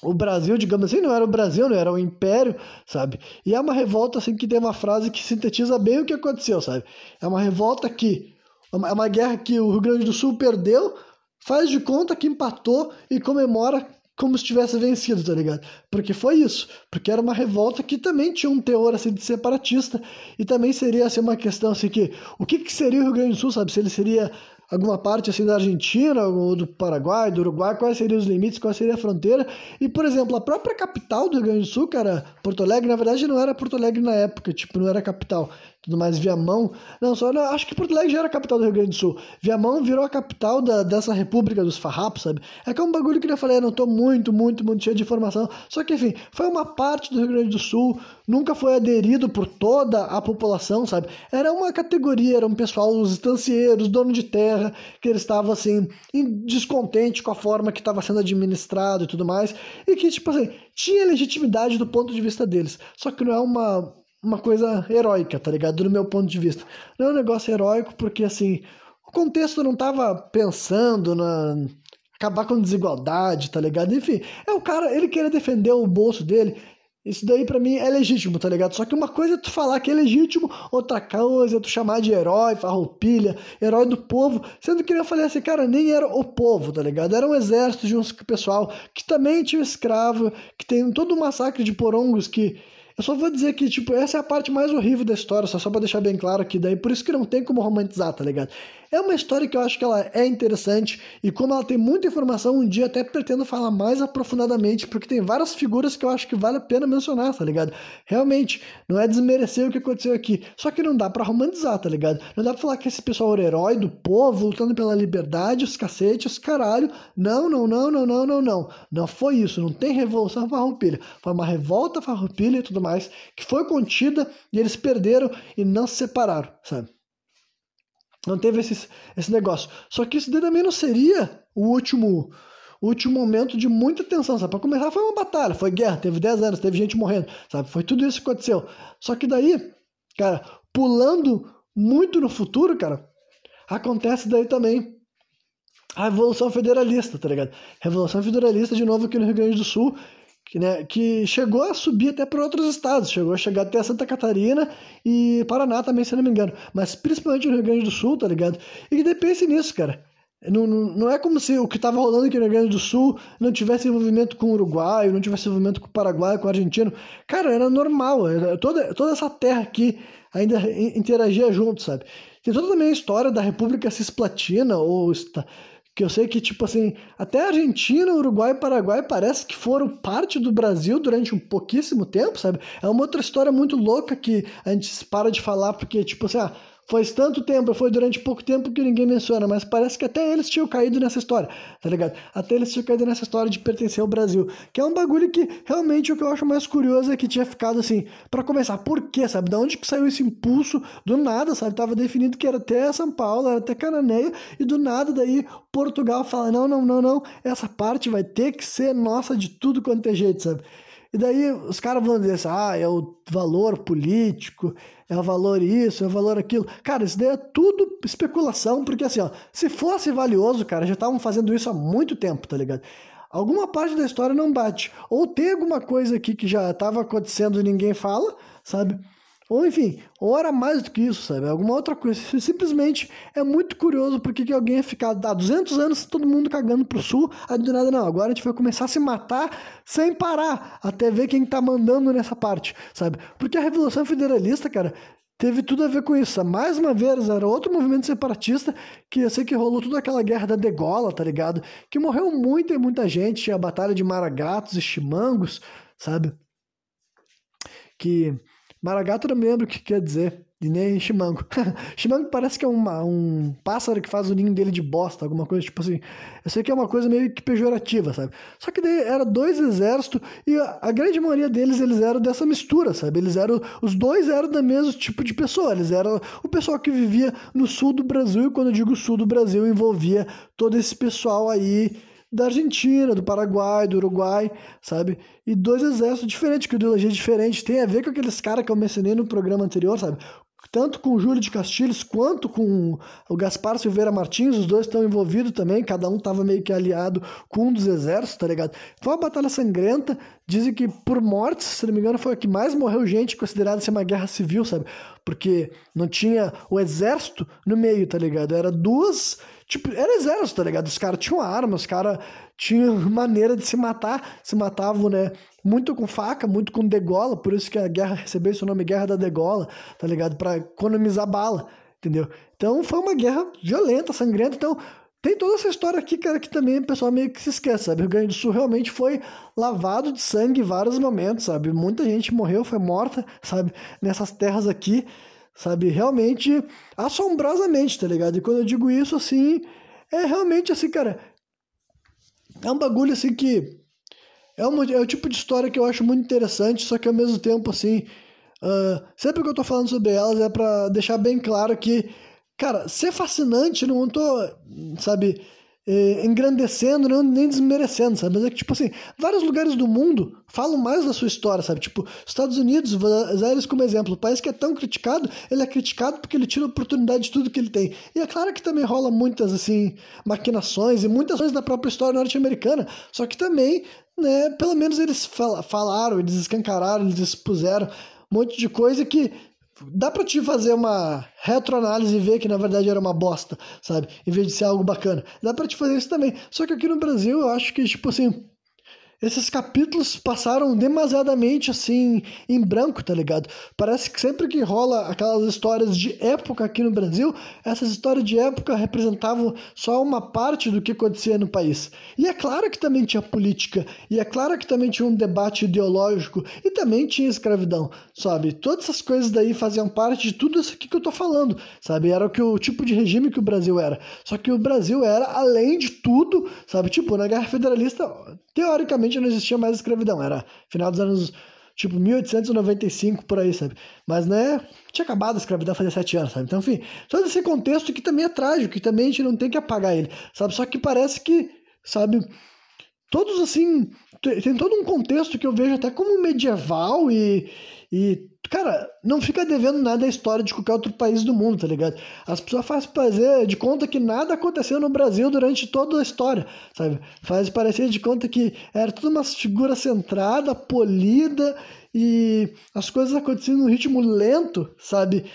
o Brasil, digamos assim, não era o Brasil, não era o Império, sabe? E é uma revolta assim que tem uma frase que sintetiza bem o que aconteceu, sabe? É uma revolta que é uma guerra que o Rio Grande do Sul perdeu, faz de conta que empatou e comemora como se tivesse vencido, tá ligado? Porque foi isso, porque era uma revolta que também tinha um teor assim de separatista e também seria assim uma questão assim que o que, que seria o Rio Grande do Sul, sabe? Se ele seria alguma parte assim da Argentina ou do Paraguai, do Uruguai, quais seriam os limites, qual seria a fronteira. E, por exemplo, a própria capital do Rio Grande do Sul, cara, Porto Alegre, na verdade não era Porto Alegre na época, tipo, não era capital tudo mais, Viamão. Não, só não, acho que Porto Alegre já era a capital do Rio Grande do Sul. Viamão virou a capital da, dessa república dos farrapos, sabe? É que é um bagulho que eu falei, eu não tô muito, muito, muito cheio de informação. Só que, enfim, foi uma parte do Rio Grande do Sul, nunca foi aderido por toda a população, sabe? Era uma categoria, era um pessoal, os estancieiros, dono de terra, que eles estavam, assim, descontente com a forma que estava sendo administrado e tudo mais. E que, tipo assim, tinha legitimidade do ponto de vista deles. Só que não é uma uma coisa heróica, tá ligado? Do meu ponto de vista. Não é um negócio heróico porque, assim, o contexto não tava pensando na acabar com desigualdade, tá ligado? Enfim, é o cara, ele querer defender o bolso dele. Isso daí para mim é legítimo, tá ligado? Só que uma coisa é tu falar que é legítimo, outra coisa é tu chamar de herói, farroupilha, herói do povo, sendo que eu falei assim, cara, nem era o povo, tá ligado? Era um exército de um pessoal que também tinha escravo, que tem todo um massacre de porongos que eu só vou dizer que, tipo, essa é a parte mais horrível da história, só, só pra deixar bem claro aqui, daí por isso que não tem como romantizar, tá ligado? É uma história que eu acho que ela é interessante e como ela tem muita informação, um dia até pretendo falar mais aprofundadamente, porque tem várias figuras que eu acho que vale a pena mencionar, tá ligado? Realmente, não é desmerecer o que aconteceu aqui, só que não dá para romantizar, tá ligado? Não dá pra falar que esse pessoal era herói do povo, lutando pela liberdade, os cacetes, os caralho. Não, não, não, não, não, não, não. Não foi isso, não tem revolução farroupilha. Foi uma revolta farroupilha e tudo mais, que foi contida e eles perderam e não se separaram, sabe? Não teve esse, esse negócio. Só que isso também não seria o último último momento de muita tensão, sabe? Para começar foi uma batalha, foi guerra, teve 10 anos, teve gente morrendo, sabe? Foi tudo isso que aconteceu. Só que daí, cara, pulando muito no futuro, cara, acontece daí também a Revolução Federalista, tá ligado? Revolução Federalista, de novo, aqui no Rio Grande do Sul, que, né, que chegou a subir até para outros estados, chegou a chegar até Santa Catarina e Paraná também, se não me engano, mas principalmente no Rio Grande do Sul, tá ligado? E que pense nisso, cara. Não, não, não é como se o que estava rolando aqui no Rio Grande do Sul não tivesse envolvimento com o Uruguai, não tivesse envolvimento com o Paraguai, com o argentino. Cara, era normal. Era toda, toda essa terra aqui ainda interagia junto, sabe? Tem toda também a história da República Cisplatina, ou que eu sei que, tipo assim, até Argentina, Uruguai e Paraguai parece que foram parte do Brasil durante um pouquíssimo tempo, sabe? É uma outra história muito louca que a gente para de falar, porque, tipo assim, ah, Faz tanto tempo, foi durante pouco tempo que ninguém menciona, mas parece que até eles tinham caído nessa história, tá ligado? Até eles tinham caído nessa história de pertencer ao Brasil. Que é um bagulho que realmente o que eu acho mais curioso é que tinha ficado assim, para começar, por quê, sabe? Da onde que saiu esse impulso? Do nada, sabe? Tava definido que era até São Paulo, era até Cananéia, e do nada daí Portugal fala: não, não, não, não, essa parte vai ter que ser nossa de tudo quanto é jeito, sabe? E daí os caras vão dizer assim, ah, é o valor político, é o valor isso, é o valor aquilo. Cara, isso daí é tudo especulação, porque assim, ó, se fosse valioso, cara, já estavam fazendo isso há muito tempo, tá ligado? Alguma parte da história não bate. Ou tem alguma coisa aqui que já estava acontecendo e ninguém fala, sabe? Ou enfim, ou era mais do que isso, sabe? Alguma outra coisa. Simplesmente é muito curioso porque que alguém ia ficar há 200 anos todo mundo cagando pro sul, aí do nada não, agora a gente vai começar a se matar sem parar, até ver quem tá mandando nessa parte, sabe? Porque a Revolução Federalista, cara, teve tudo a ver com isso. Mais uma vez, era outro movimento separatista que eu sei que rolou toda aquela guerra da degola, tá ligado? Que morreu muita e muita gente, tinha a batalha de Maragatos e Chimangos, sabe? Que Maragato eu não me lembro o que quer dizer. E nem chimango. *laughs* chimango parece que é uma, um pássaro que faz o ninho dele de bosta, alguma coisa tipo assim. Eu sei que é uma coisa meio que pejorativa, sabe? Só que daí era dois exércitos e a, a, grande maioria deles eles eram dessa mistura, sabe? Eles eram os dois eram do mesmo tipo de pessoa. Eles eram o pessoal que vivia no sul do Brasil e quando eu digo sul do Brasil envolvia todo esse pessoal aí da Argentina, do Paraguai, do Uruguai, sabe? E dois exércitos diferentes, com ideologia diferente. Tem a ver com aqueles caras que eu mencionei no programa anterior, sabe? Tanto com o Júlio de Castilhos quanto com o Gaspar Silveira Martins, os dois estão envolvidos também, cada um estava meio que aliado com um dos exércitos, tá ligado? Foi uma batalha sangrenta, dizem que por mortes, se não me engano, foi a que mais morreu gente, considerada ser uma guerra civil, sabe? Porque não tinha o exército no meio, tá ligado? Era duas Tipo, era exército, tá ligado? Os caras tinham armas, os caras tinham *laughs* maneira de se matar, se matavam, né? Muito com faca, muito com degola, por isso que a guerra recebeu esse nome Guerra da Degola, tá ligado? Pra economizar bala. entendeu? Então foi uma guerra violenta, sangrenta, então tem toda essa história aqui, cara, que também o pessoal meio que se esquece, sabe? O Rio Grande do Sul realmente foi lavado de sangue em vários momentos, sabe? Muita gente morreu, foi morta, sabe? Nessas terras aqui, sabe? Realmente, assombrosamente, tá ligado? E quando eu digo isso, assim, é realmente assim, cara. É um bagulho assim que. É, uma, é o tipo de história que eu acho muito interessante, só que ao mesmo tempo, assim. Uh, sempre que eu tô falando sobre elas é para deixar bem claro que Cara, ser fascinante, não tô, sabe, eh, engrandecendo, não, nem desmerecendo, sabe? Mas é que, tipo assim, vários lugares do mundo falam mais da sua história, sabe? Tipo, Estados Unidos, usar eles como exemplo. O país que é tão criticado, ele é criticado porque ele tira oportunidade de tudo que ele tem. E é claro que também rola muitas, assim, maquinações e muitas coisas da própria história norte-americana. Só que também, né, pelo menos eles falaram, eles escancararam, eles expuseram um monte de coisa que dá pra te fazer uma retroanálise e ver que na verdade era uma bosta, sabe? Em vez de ser algo bacana. Dá pra te fazer isso também. Só que aqui no Brasil eu acho que, tipo assim, esses capítulos passaram demasiadamente assim em branco, tá ligado? Parece que sempre que rola aquelas histórias de época aqui no Brasil, essas histórias de época representavam só uma parte do que acontecia no país. E é claro que também tinha política, e é claro que também tinha um debate ideológico, e também tinha escravidão, sabe? Todas essas coisas daí faziam parte de tudo isso aqui que eu tô falando, sabe? Era o que o tipo de regime que o Brasil era. Só que o Brasil era além de tudo, sabe? Tipo, na Guerra Federalista, teoricamente não existia mais escravidão, era final dos anos tipo 1895 por aí, sabe? Mas né, tinha acabado a escravidão fazia sete anos, sabe? Então, enfim, todo esse contexto que também é trágico, que também a gente não tem que apagar ele, sabe? Só que parece que, sabe, todos assim, tem todo um contexto que eu vejo até como medieval e, e cara, não fica devendo nada à história de qualquer outro país do mundo, tá ligado? As pessoas fazem fazer de conta que nada aconteceu no Brasil durante toda a história, sabe? Faz parecer de conta que era tudo uma figura centrada, polida e as coisas acontecendo num ritmo lento, sabe?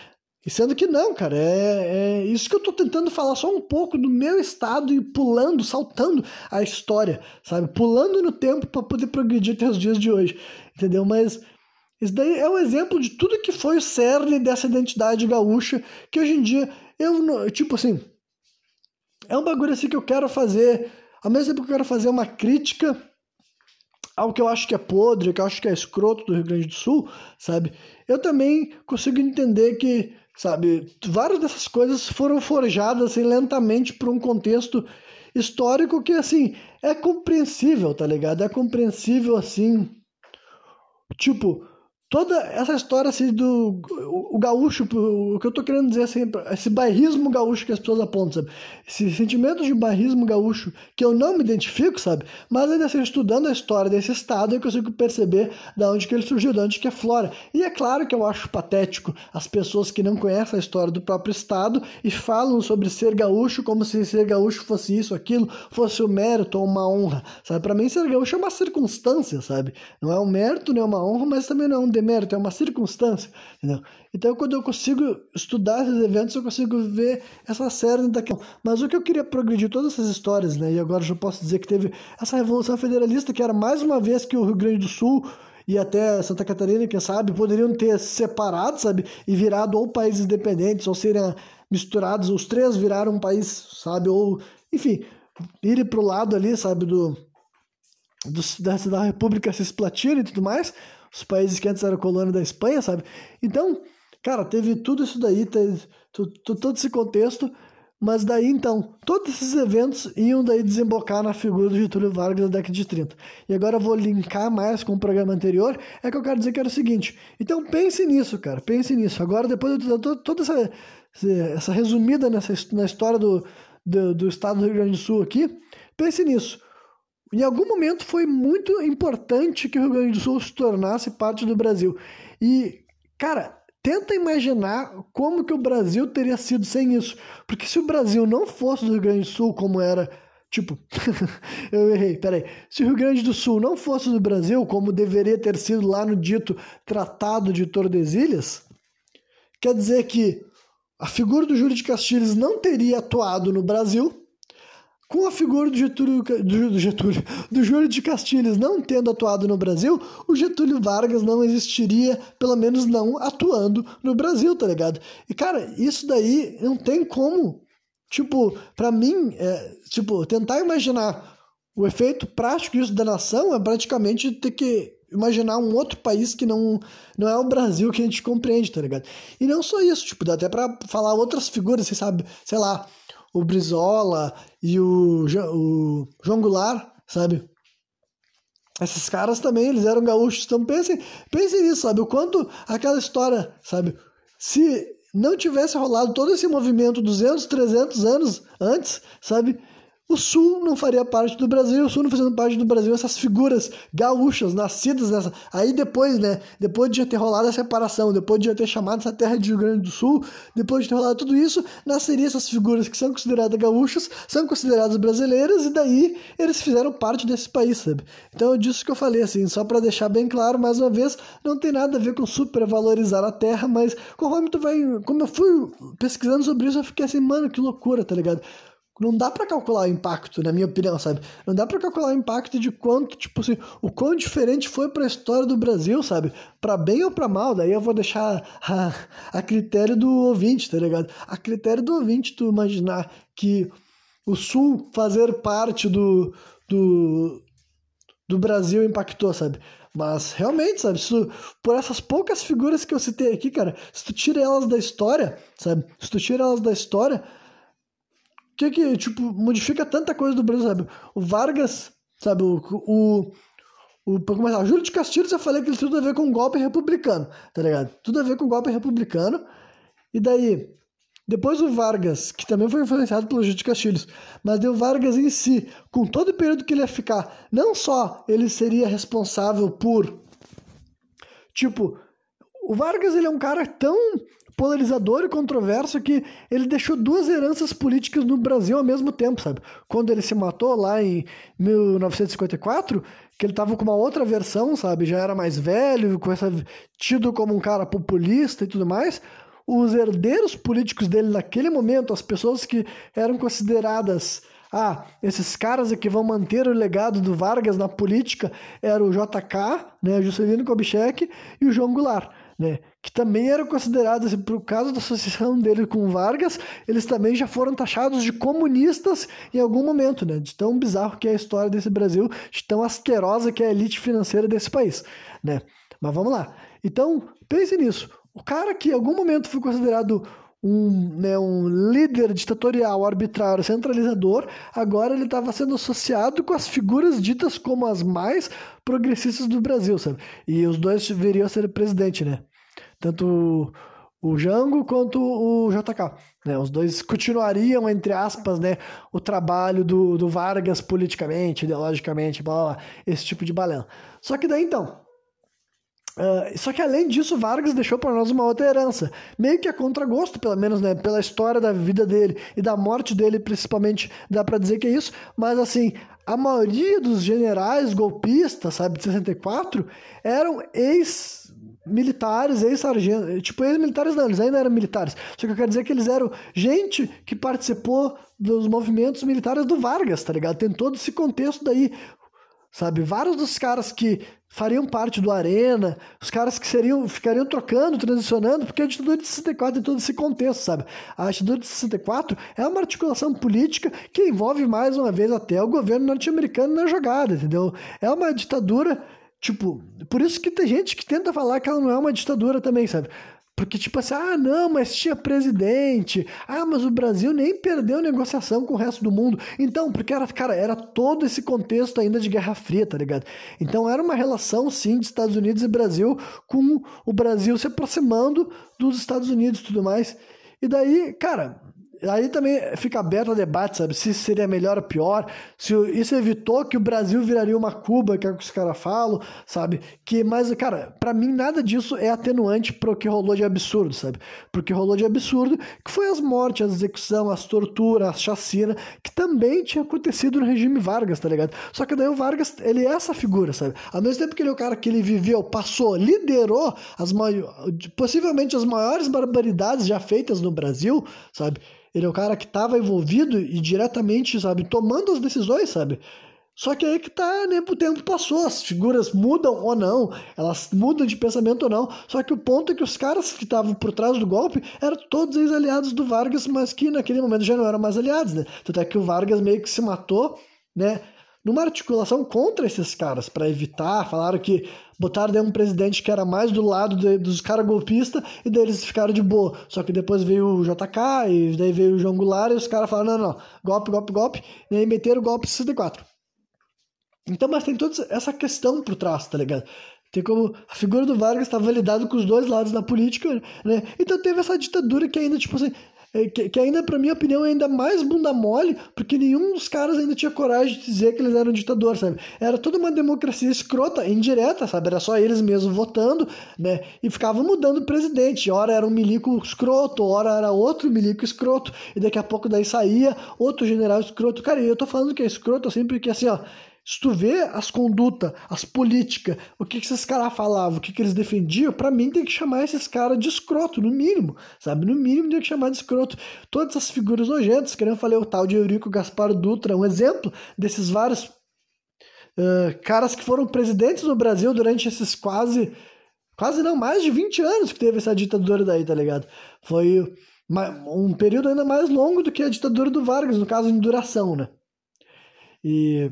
E sendo que não, cara, é, é, isso que eu tô tentando falar só um pouco do meu estado e pulando, saltando a história, sabe? Pulando no tempo para poder progredir até os dias de hoje, entendeu? Mas isso daí é um exemplo de tudo que foi o cerne dessa identidade gaúcha, que hoje em dia eu, tipo assim, é um bagulho assim que eu quero fazer, ao mesmo tempo que eu quero fazer uma crítica ao que eu acho que é podre, que eu acho que é escroto do Rio Grande do Sul, sabe? Eu também consigo entender que, sabe, várias dessas coisas foram forjadas assim lentamente por um contexto histórico que assim é compreensível, tá ligado? É compreensível assim, tipo, toda essa história assim do o, o, gaúcho, o que eu tô querendo dizer assim, esse bairrismo gaúcho que as pessoas apontam, sabe? Esse sentimento de bairrismo gaúcho que eu não me identifico, sabe? Mas ainda assim, estudando a história desse estado, eu consigo perceber da onde que ele surgiu, da onde que é flora. E é claro que eu acho patético as pessoas que não conhecem a história do próprio estado e falam sobre ser gaúcho como se ser gaúcho fosse isso, aquilo, fosse um mérito ou uma honra, sabe? Para mim ser gaúcho é uma circunstância, sabe? Não é um mérito, nem uma honra, mas também não é um demérito, é uma circunstância. Entendeu? Então, quando eu consigo estudar esses eventos, eu consigo ver essa série daquela. Mas o que eu queria progredir todas essas histórias, né? E agora já posso dizer que teve essa Revolução Federalista, que era mais uma vez que o Rio Grande do Sul e até Santa Catarina, quem sabe, poderiam ter separado, sabe? E virado ou países independentes, ou serem misturados, os três viraram um país, sabe? Ou, enfim, irem pro lado ali, sabe, do, do da, da República Cisplatina e tudo mais os países que antes eram colônia da Espanha, sabe? Então, cara, teve tudo isso daí, teve todo esse contexto, mas daí então, todos esses eventos iam daí desembocar na figura do Getúlio Vargas da década de 30. E agora eu vou linkar mais com o programa anterior, é que eu quero dizer que era o seguinte, então pense nisso, cara, pense nisso. Agora, depois de toda essa, essa resumida nessa, na história do, do, do estado do Rio Grande do Sul aqui, pense nisso. Em algum momento foi muito importante que o Rio Grande do Sul se tornasse parte do Brasil. E, cara, tenta imaginar como que o Brasil teria sido sem isso. Porque se o Brasil não fosse do Rio Grande do Sul, como era. Tipo, *laughs* eu errei, peraí. Se o Rio Grande do Sul não fosse do Brasil, como deveria ter sido lá no dito Tratado de Tordesilhas, quer dizer que a figura do Júlio de Castilhos não teria atuado no Brasil com a figura do Getúlio, do Getúlio, do Júlio de Castilhos não tendo atuado no Brasil, o Getúlio Vargas não existiria, pelo menos não atuando no Brasil, tá ligado? E cara, isso daí não tem como, tipo, para mim, é, tipo, tentar imaginar o efeito prático disso da nação é praticamente ter que imaginar um outro país que não, não é o Brasil que a gente compreende, tá ligado? E não só isso, tipo, dá até pra falar outras figuras, você sabe, sei lá, o Brizola e o, o João Goulart, sabe? Esses caras também, eles eram gaúchos, então pensem, pensem nisso, sabe? O quanto aquela história, sabe? Se não tivesse rolado todo esse movimento 200, 300 anos antes, sabe? O Sul não faria parte do Brasil, o Sul não fazendo parte do Brasil, essas figuras gaúchas, nascidas nessa. Aí depois, né? Depois de já ter rolado a separação, depois de já ter chamado essa terra de Rio Grande do Sul, depois de ter rolado tudo isso, nasceriam essas figuras que são consideradas gaúchas, são consideradas brasileiras, e daí eles fizeram parte desse país, sabe? Então é disso que eu falei, assim, só para deixar bem claro, mais uma vez, não tem nada a ver com supervalorizar a terra, mas conforme tu vai. Como eu fui pesquisando sobre isso, eu fiquei assim, mano, que loucura, tá ligado? Não dá para calcular o impacto, na minha opinião, sabe? Não dá para calcular o impacto de quanto, tipo assim, o quão diferente foi para a história do Brasil, sabe? Para bem ou para mal, daí eu vou deixar *laughs* a, a critério do ouvinte, tá ligado? A critério do ouvinte tu imaginar que o Sul fazer parte do, do, do Brasil impactou, sabe? Mas realmente, sabe, isso, por essas poucas figuras que eu citei aqui, cara, se tu tira elas da história, sabe? Se tu tira elas da história, que que, tipo, modifica tanta coisa do Brasil, sabe? O Vargas, sabe, o... o o, começar, o Júlio de Castilhos eu falei que ele tem tudo a ver com golpe republicano, tá ligado? Tudo a ver com golpe republicano. E daí, depois o Vargas, que também foi influenciado pelo Júlio de Castilhos, mas deu Vargas em si, com todo o período que ele ia ficar, não só ele seria responsável por. Tipo, o Vargas ele é um cara tão polarizador e controverso que ele deixou duas heranças políticas no Brasil ao mesmo tempo, sabe? Quando ele se matou lá em 1954, que ele tava com uma outra versão, sabe? Já era mais velho, com essa tido como um cara populista e tudo mais. Os herdeiros políticos dele naquele momento, as pessoas que eram consideradas ah, esses caras aqui vão manter o legado do Vargas na política, era o JK, né, Juscelino Kubitschek e o João Goulart né? Que também eram considerados, por causa da associação dele com Vargas, eles também já foram taxados de comunistas em algum momento, né? De tão bizarro que é a história desse Brasil, de tão asquerosa que é a elite financeira desse país, né? Mas vamos lá. Então, pense nisso. O cara que em algum momento foi considerado um, né, um líder ditatorial, arbitrário, centralizador, agora ele estava sendo associado com as figuras ditas como as mais progressistas do Brasil, sabe? E os dois viriam a ser presidente, né? Tanto o Jango quanto o JK. Né? Os dois continuariam, entre aspas, né, o trabalho do, do Vargas politicamente, ideologicamente, blá, blá, blá, esse tipo de balão. Só que daí então, Uh, só que além disso, Vargas deixou para nós uma outra herança, meio que a contragosto, pelo menos, né, pela história da vida dele e da morte dele, principalmente, dá para dizer que é isso, mas assim, a maioria dos generais golpistas, sabe, de 64, eram ex militares, ex-sargentos, tipo, ex-militares não, eles ainda eram militares, só que eu quero dizer que eles eram gente que participou dos movimentos militares do Vargas, tá ligado? Tem todo esse contexto daí, sabe? Vários dos caras que fariam parte do Arena, os caras que seriam, ficariam trocando, transicionando, porque a ditadura de 64 tem todo esse contexto, sabe? A ditadura de 64 é uma articulação política que envolve mais uma vez até o governo norte-americano na jogada, entendeu? É uma ditadura Tipo, por isso que tem gente que tenta falar que ela não é uma ditadura também, sabe? Porque, tipo assim, ah, não, mas tinha presidente. Ah, mas o Brasil nem perdeu negociação com o resto do mundo. Então, porque era, cara, era todo esse contexto ainda de Guerra Fria, tá ligado? Então era uma relação, sim, de Estados Unidos e Brasil, com o Brasil se aproximando dos Estados Unidos e tudo mais. E daí, cara, Aí também fica aberto a debate, sabe? Se seria melhor ou pior. Se isso evitou que o Brasil viraria uma Cuba, que é o que os caras falam, sabe? Que, mas, cara, para mim nada disso é atenuante pro que rolou de absurdo, sabe? Porque rolou de absurdo, que foi as mortes, a execução, as torturas, a chacina, que também tinha acontecido no regime Vargas, tá ligado? Só que daí o Vargas, ele é essa figura, sabe? Ao mesmo tempo que ele é o cara que ele viveu, passou, liderou as possivelmente as maiores barbaridades já feitas no Brasil, sabe? Ele é o cara que estava envolvido e diretamente, sabe, tomando as decisões, sabe? Só que aí que tá, né? O tempo passou, as figuras mudam ou não, elas mudam de pensamento ou não. Só que o ponto é que os caras que estavam por trás do golpe eram todos ex-aliados do Vargas, mas que naquele momento já não eram mais aliados, né? Tanto é que o Vargas meio que se matou, né? Numa articulação contra esses caras, para evitar, falaram que botaram um presidente que era mais do lado de, dos caras golpistas e daí eles ficaram de boa. Só que depois veio o JK e daí veio o João Goulart e os caras falaram: não, não, golpe, golpe, golpe, e aí meteram o golpe 64. Então, mas tem toda essa questão por trás, tá ligado? Tem como a figura do Vargas estava validado com os dois lados da política, né? Então teve essa ditadura que ainda, tipo assim, que, que ainda, pra minha opinião, é ainda mais bunda mole, porque nenhum dos caras ainda tinha coragem de dizer que eles eram ditador, sabe? Era toda uma democracia escrota, indireta, sabe? Era só eles mesmos votando, né? E ficava mudando o presidente. Ora era um milico escroto, ora era outro milico escroto, e daqui a pouco daí saía outro general escroto. Cara, e eu tô falando que é escroto assim, porque assim, ó se tu vê as condutas, as políticas, o que, que esses caras falavam, o que, que eles defendiam, para mim tem que chamar esses caras de escroto, no mínimo, sabe? No mínimo tem que chamar de escroto. Todas essas figuras nojentas, que eu falei, o tal de Eurico Gaspar Dutra, um exemplo desses vários uh, caras que foram presidentes no Brasil durante esses quase, quase não, mais de 20 anos que teve essa ditadura daí, tá ligado? Foi um período ainda mais longo do que a ditadura do Vargas, no caso em duração, né? E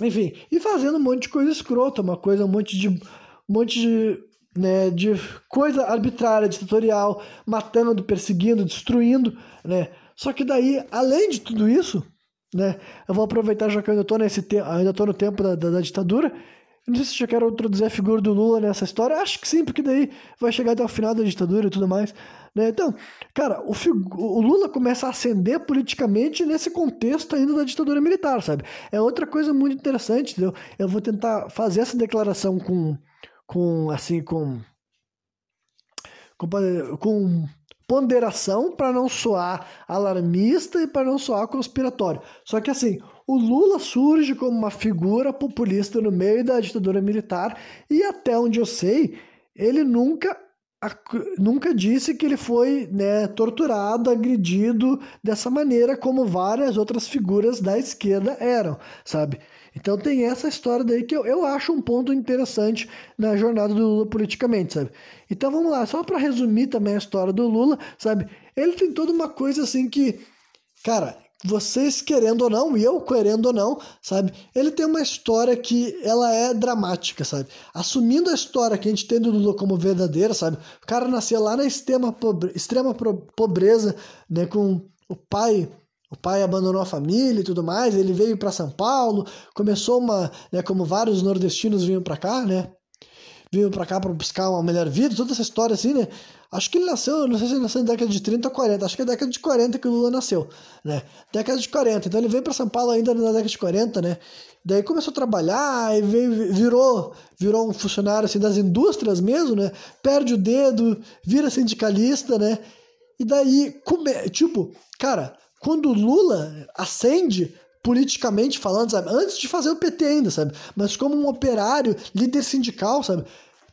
enfim, e fazendo um monte de coisa escrota, uma coisa, um monte de. Um monte de. Né, de coisa arbitrária, ditatorial, matando, perseguindo, destruindo, né? Só que daí, além de tudo isso, né, eu vou aproveitar já que eu ainda estou nesse ainda tô no tempo da, da, da ditadura, não sei se já quero introduzir a figura do Lula nessa história. Acho que sim, porque daí vai chegar até o final da ditadura e tudo mais. Né? Então, cara, o, o, Lula começa a ascender politicamente nesse contexto ainda da ditadura militar, sabe? É outra coisa muito interessante, entendeu? Eu vou tentar fazer essa declaração com, com assim, com, com, com ponderação para não soar alarmista e para não soar conspiratório. Só que assim, o Lula surge como uma figura populista no meio da ditadura militar e até onde eu sei, ele nunca nunca disse que ele foi né, torturado, agredido dessa maneira como várias outras figuras da esquerda eram, sabe? Então tem essa história daí que eu, eu acho um ponto interessante na jornada do Lula politicamente, sabe? Então vamos lá, só para resumir também a história do Lula, sabe? Ele tem toda uma coisa assim que, cara, vocês querendo ou não, e eu querendo ou não, sabe? Ele tem uma história que ela é dramática, sabe? Assumindo a história que a gente tem do Lula como verdadeira, sabe? O cara nasceu lá na extrema, pobre, extrema pobreza, né? Com o pai o pai abandonou a família e tudo mais, ele veio para São Paulo, começou uma, né, como vários nordestinos vinham para cá, né? Vinham para cá para buscar uma melhor vida, toda essa história assim, né? Acho que ele nasceu, não sei se ele nasceu na década de 30 ou 40, acho que é década de 40 que o Lula nasceu, né? Década de 40. Então ele veio para São Paulo ainda na década de 40, né? Daí começou a trabalhar e veio, virou, virou um funcionário assim das indústrias mesmo, né? Perde o dedo, vira sindicalista, né? E daí, come... tipo, cara, quando o Lula ascende politicamente falando, sabe? Antes de fazer o PT ainda, sabe? Mas como um operário, líder sindical, sabe?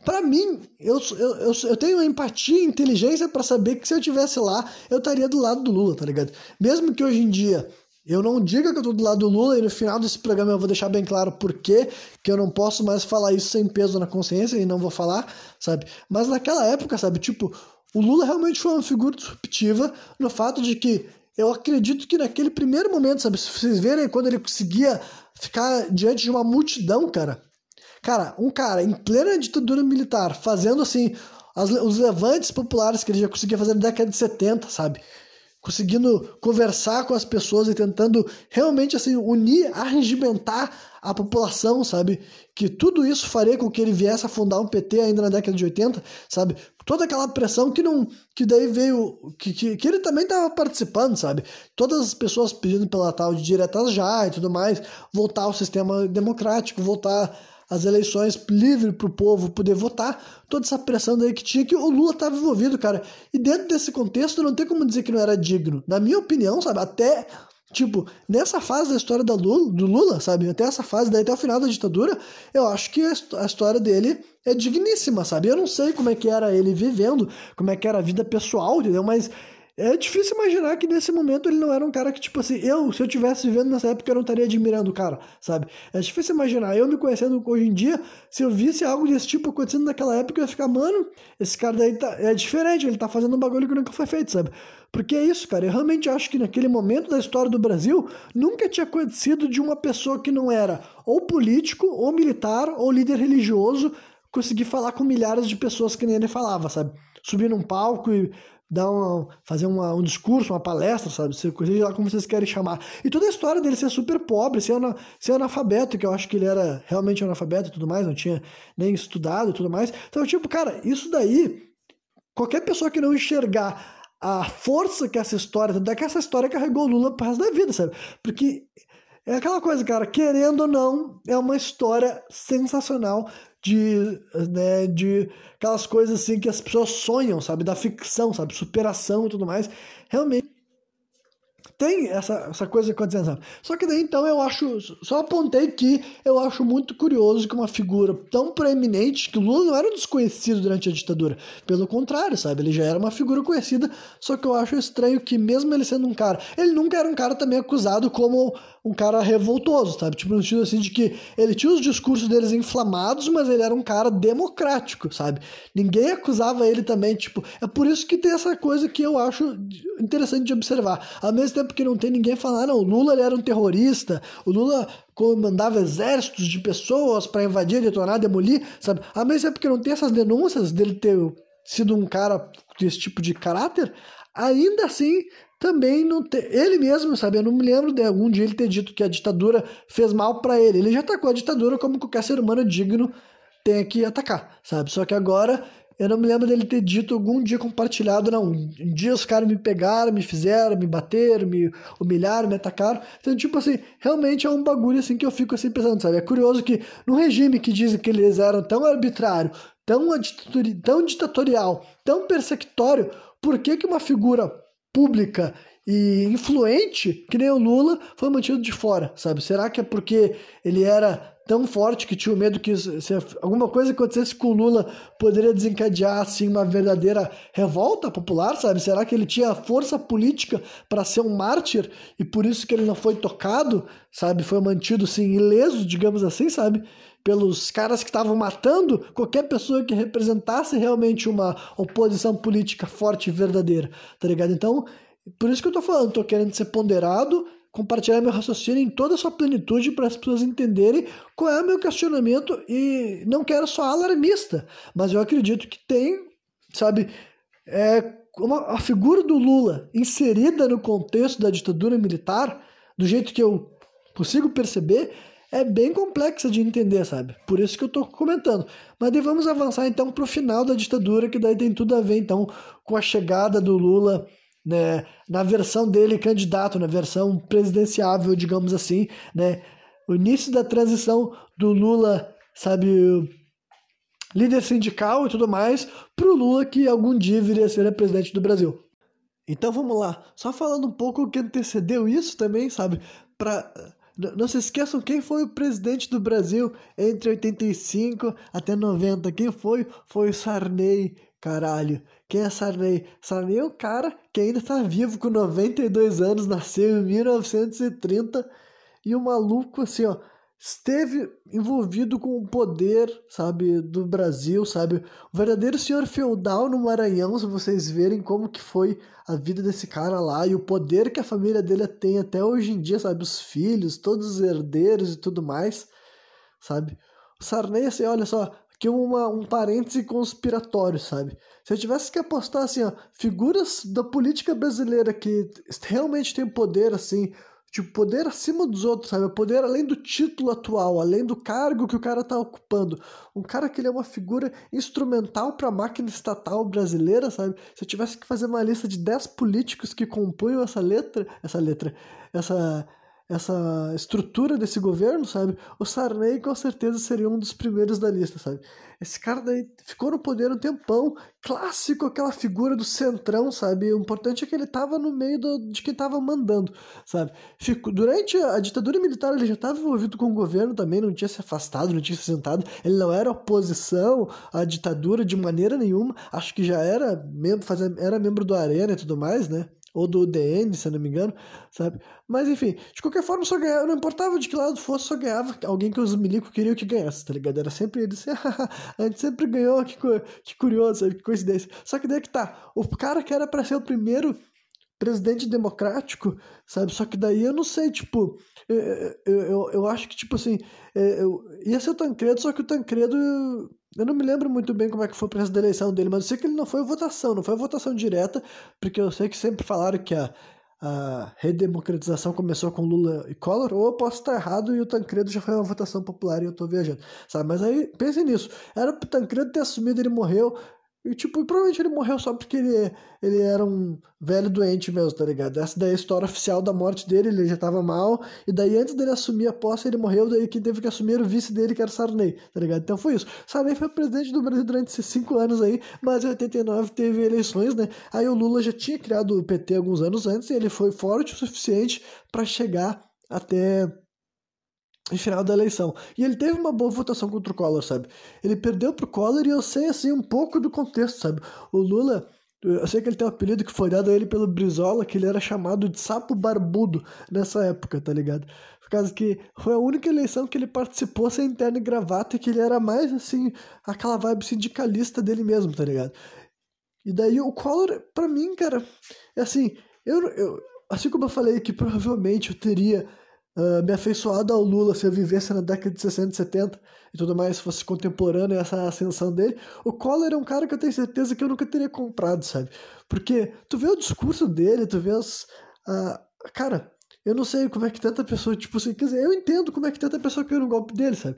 Para mim, eu, eu, eu, eu, tenho empatia e inteligência para saber que se eu tivesse lá, eu estaria do lado do Lula, tá ligado? Mesmo que hoje em dia eu não diga que eu tô do lado do Lula e no final desse programa eu vou deixar bem claro por quê, que eu não posso mais falar isso sem peso na consciência e não vou falar, sabe? Mas naquela época, sabe, tipo, o Lula realmente foi uma figura disruptiva no fato de que eu acredito que naquele primeiro momento, sabe, se vocês verem quando ele conseguia ficar diante de uma multidão, cara, Cara, um cara em plena ditadura militar, fazendo assim, as, os levantes populares que ele já conseguia fazer na década de 70, sabe? Conseguindo conversar com as pessoas e tentando realmente assim unir, arregimentar a população, sabe? Que tudo isso faria com que ele viesse a fundar um PT ainda na década de 80, sabe? Toda aquela pressão que não. que daí veio. que, que, que ele também estava participando, sabe? Todas as pessoas pedindo pela tal de diretas já e tudo mais, voltar ao sistema democrático, voltar as eleições livre para o povo poder votar, toda essa pressão daí que tinha, que o Lula estava envolvido, cara. E dentro desse contexto, não tem como dizer que não era digno. Na minha opinião, sabe, até, tipo, nessa fase da história da Lula, do Lula, sabe, até essa fase, daí até o final da ditadura, eu acho que a história dele é digníssima, sabe? Eu não sei como é que era ele vivendo, como é que era a vida pessoal, entendeu? Mas é difícil imaginar que nesse momento ele não era um cara que, tipo assim, eu, se eu tivesse vivendo nessa época, eu não estaria admirando o cara, sabe? É difícil imaginar. Eu me conhecendo hoje em dia, se eu visse algo desse tipo acontecendo naquela época, eu ia ficar, mano, esse cara daí tá, é diferente, ele tá fazendo um bagulho que nunca foi feito, sabe? Porque é isso, cara. Eu realmente acho que naquele momento da história do Brasil, nunca tinha acontecido de uma pessoa que não era ou político, ou militar, ou líder religioso, conseguir falar com milhares de pessoas que nem ele falava, sabe? Subir num palco e dar uma, fazer uma, um discurso, uma palestra, sabe? Seja lá como vocês querem chamar. E toda a história dele ser super pobre, ser, ana, ser analfabeto, que eu acho que ele era realmente analfabeto e tudo mais, não tinha nem estudado e tudo mais. Então, tipo, cara, isso daí, qualquer pessoa que não enxergar a força que essa história, até que essa história carregou Lula pro resto da vida, sabe? Porque é aquela coisa, cara, querendo ou não, é uma história sensacional de, né, de aquelas coisas assim que as pessoas sonham, sabe? Da ficção, sabe? Superação e tudo mais. Realmente tem essa, essa coisa acontecendo, sabe? Só que daí então eu acho, só apontei que eu acho muito curioso que uma figura tão proeminente, que Lula não era desconhecido durante a ditadura, pelo contrário, sabe? Ele já era uma figura conhecida, só que eu acho estranho que mesmo ele sendo um cara, ele nunca era um cara também acusado como um cara revoltoso, sabe? Tipo, no sentido assim de que ele tinha os discursos deles inflamados, mas ele era um cara democrático, sabe? Ninguém acusava ele também, tipo, é por isso que tem essa coisa que eu acho interessante de observar. Ao mesmo tempo que não tem ninguém falando, não, o Lula ele era um terrorista, o Lula comandava exércitos de pessoas para invadir, detonar, demolir, sabe? Ao mesmo tempo que não tem essas denúncias dele ter sido um cara desse tipo de caráter, ainda assim também não te... ele mesmo, sabe? Eu não me lembro de algum dia ele ter dito que a ditadura fez mal para ele. Ele já atacou a ditadura como qualquer ser humano digno tem que atacar, sabe? Só que agora eu não me lembro dele ter dito algum dia compartilhado, não. Um dia os caras me pegaram, me fizeram, me bateram, me humilharam, me atacaram. Então, tipo assim, realmente é um bagulho assim que eu fico assim pensando, sabe? É curioso que no regime que dizem que eles eram tão arbitrário, tão, tão ditatorial, tão persecutório, por que, que uma figura pública e influente, que nem o Lula, foi mantido de fora, sabe? Será que é porque ele era tão forte que tinha medo que se alguma coisa acontecesse com o Lula poderia desencadear assim uma verdadeira revolta popular, sabe? Será que ele tinha força política para ser um mártir e por isso que ele não foi tocado, sabe? Foi mantido assim ileso, digamos assim, sabe? Pelos caras que estavam matando qualquer pessoa que representasse realmente uma oposição política forte e verdadeira, tá ligado? Então, por isso que eu tô falando, tô querendo ser ponderado, compartilhar meu raciocínio em toda a sua plenitude para as pessoas entenderem qual é o meu questionamento e não quero só alarmista, mas eu acredito que tem, sabe, é, uma, a figura do Lula inserida no contexto da ditadura militar, do jeito que eu consigo perceber, é bem complexa de entender, sabe? Por isso que eu tô comentando. Mas daí vamos avançar então pro final da ditadura, que daí tem tudo a ver então com a chegada do Lula, né, na versão dele candidato, na versão presidenciável, digamos assim, né? O início da transição do Lula, sabe, líder sindical e tudo mais, pro Lula que algum dia viria a ser presidente do Brasil. Então vamos lá, só falando um pouco o que antecedeu isso também, sabe, para não se esqueçam quem foi o presidente do Brasil entre 85 até 90. Quem foi? Foi o Sarney, caralho. Quem é Sarney? Sarney é um cara que ainda está vivo com 92 anos, nasceu em 1930 e o maluco assim, ó, esteve envolvido com o poder, sabe, do Brasil, sabe? O verdadeiro senhor feudal no Maranhão, se vocês verem como que foi a vida desse cara lá e o poder que a família dele tem até hoje em dia, sabe? Os filhos, todos os herdeiros e tudo mais, sabe? O Sarney, assim, olha só, aqui uma, um parêntese conspiratório, sabe? Se eu tivesse que apostar, assim, ó, figuras da política brasileira que realmente têm poder, assim, Tipo, poder acima dos outros, sabe? Poder além do título atual, além do cargo que o cara tá ocupando. Um cara que ele é uma figura instrumental para a máquina estatal brasileira, sabe? Se eu tivesse que fazer uma lista de 10 políticos que compunham essa letra, essa letra, essa essa estrutura desse governo, sabe? O Sarney com certeza seria um dos primeiros da lista, sabe? Esse cara daí ficou no poder um tempão, clássico, aquela figura do centrão, sabe? O importante é que ele tava no meio do, de quem tava mandando, sabe? Durante a ditadura militar ele já estava envolvido com o governo também, não tinha se afastado, não tinha se sentado, ele não era oposição à ditadura de maneira nenhuma, acho que já era membro, fazia, era membro do Arena e tudo mais, né? Ou do DN, se eu não me engano, sabe? Mas enfim, de qualquer forma, só ganhava, não importava de que lado fosse, só ganhava alguém que os milicos queriam que ganhasse, tá ligado? Era sempre eles, *laughs* a gente sempre ganhou, que, que curioso, sabe? que coincidência. Só que daí que tá, o cara que era para ser o primeiro presidente democrático, sabe? Só que daí eu não sei, tipo, eu, eu, eu, acho que, tipo assim, é, eu, ia ser o Tancredo, só que o Tancredo eu não me lembro muito bem como é que foi o processo da eleição dele, mas eu sei que ele não foi votação, não foi votação direta, porque eu sei que sempre falaram que a, a redemocratização começou com Lula e Collor, ou eu posso estar errado e o Tancredo já foi uma votação popular e eu tô viajando, sabe? Mas aí, pense nisso, era pro Tancredo ter assumido, ele morreu, e, tipo, provavelmente ele morreu só porque ele, ele era um velho doente mesmo, tá ligado? Essa daí é a história oficial da morte dele, ele já tava mal, e daí antes dele assumir a posse, ele morreu, daí quem teve que assumir o vice dele, que era Sarney, tá ligado? Então foi isso. Sarney foi presidente do Brasil durante esses cinco anos aí, mas em 89 teve eleições, né? Aí o Lula já tinha criado o PT alguns anos antes, e ele foi forte o suficiente para chegar até em final da eleição. E ele teve uma boa votação contra o Collor, sabe? Ele perdeu pro Collor e eu sei, assim, um pouco do contexto, sabe? O Lula, eu sei que ele tem um apelido que foi dado a ele pelo Brizola, que ele era chamado de sapo barbudo nessa época, tá ligado? Por causa que foi a única eleição que ele participou sem terno e gravata e que ele era mais, assim, aquela vibe sindicalista dele mesmo, tá ligado? E daí o Collor, pra mim, cara, é assim, eu, eu assim como eu falei que provavelmente eu teria uh, me afeiçoado ao Lula se eu vivesse na década de 60 e 70 e tudo mais, fosse contemporâneo essa ascensão dele. O Collor é um cara que eu tenho certeza que eu nunca teria comprado, sabe? Porque tu vê o discurso dele, tu vê as. Uh, cara, eu não sei como é que tanta pessoa, tipo assim, quer dizer, eu entendo como é que tanta pessoa caiu no golpe dele, sabe?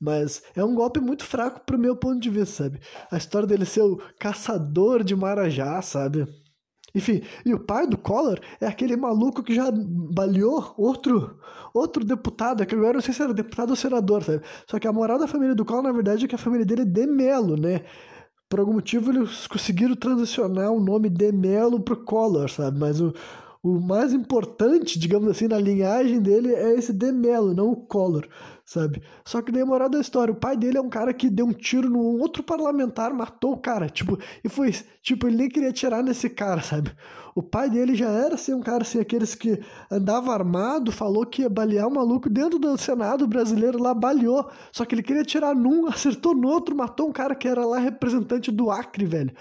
Mas é um golpe muito fraco pro meu ponto de vista, sabe? A história dele ser o caçador de Marajá, sabe? Enfim, e o pai do Collor é aquele maluco que já baleou outro outro deputado, que agora não sei se era deputado ou senador, sabe? Só que a moral da família do Collor, na verdade, é que a família dele é de Melo, né? Por algum motivo eles conseguiram transicionar o nome de Melo pro Collor, sabe? Mas o, o mais importante, digamos assim, na linhagem dele é esse de Melo, não o Collor sabe? Só que daí moral da história, o pai dele é um cara que deu um tiro num outro parlamentar, matou o cara, tipo, e foi, tipo, ele nem queria atirar nesse cara, sabe? O pai dele já era assim, um cara assim, aqueles que andava armado, falou que ia balear um maluco dentro do Senado brasileiro lá, baleou. Só que ele queria atirar num, *laughs* acertou no outro, matou um cara que era lá representante do Acre, velho.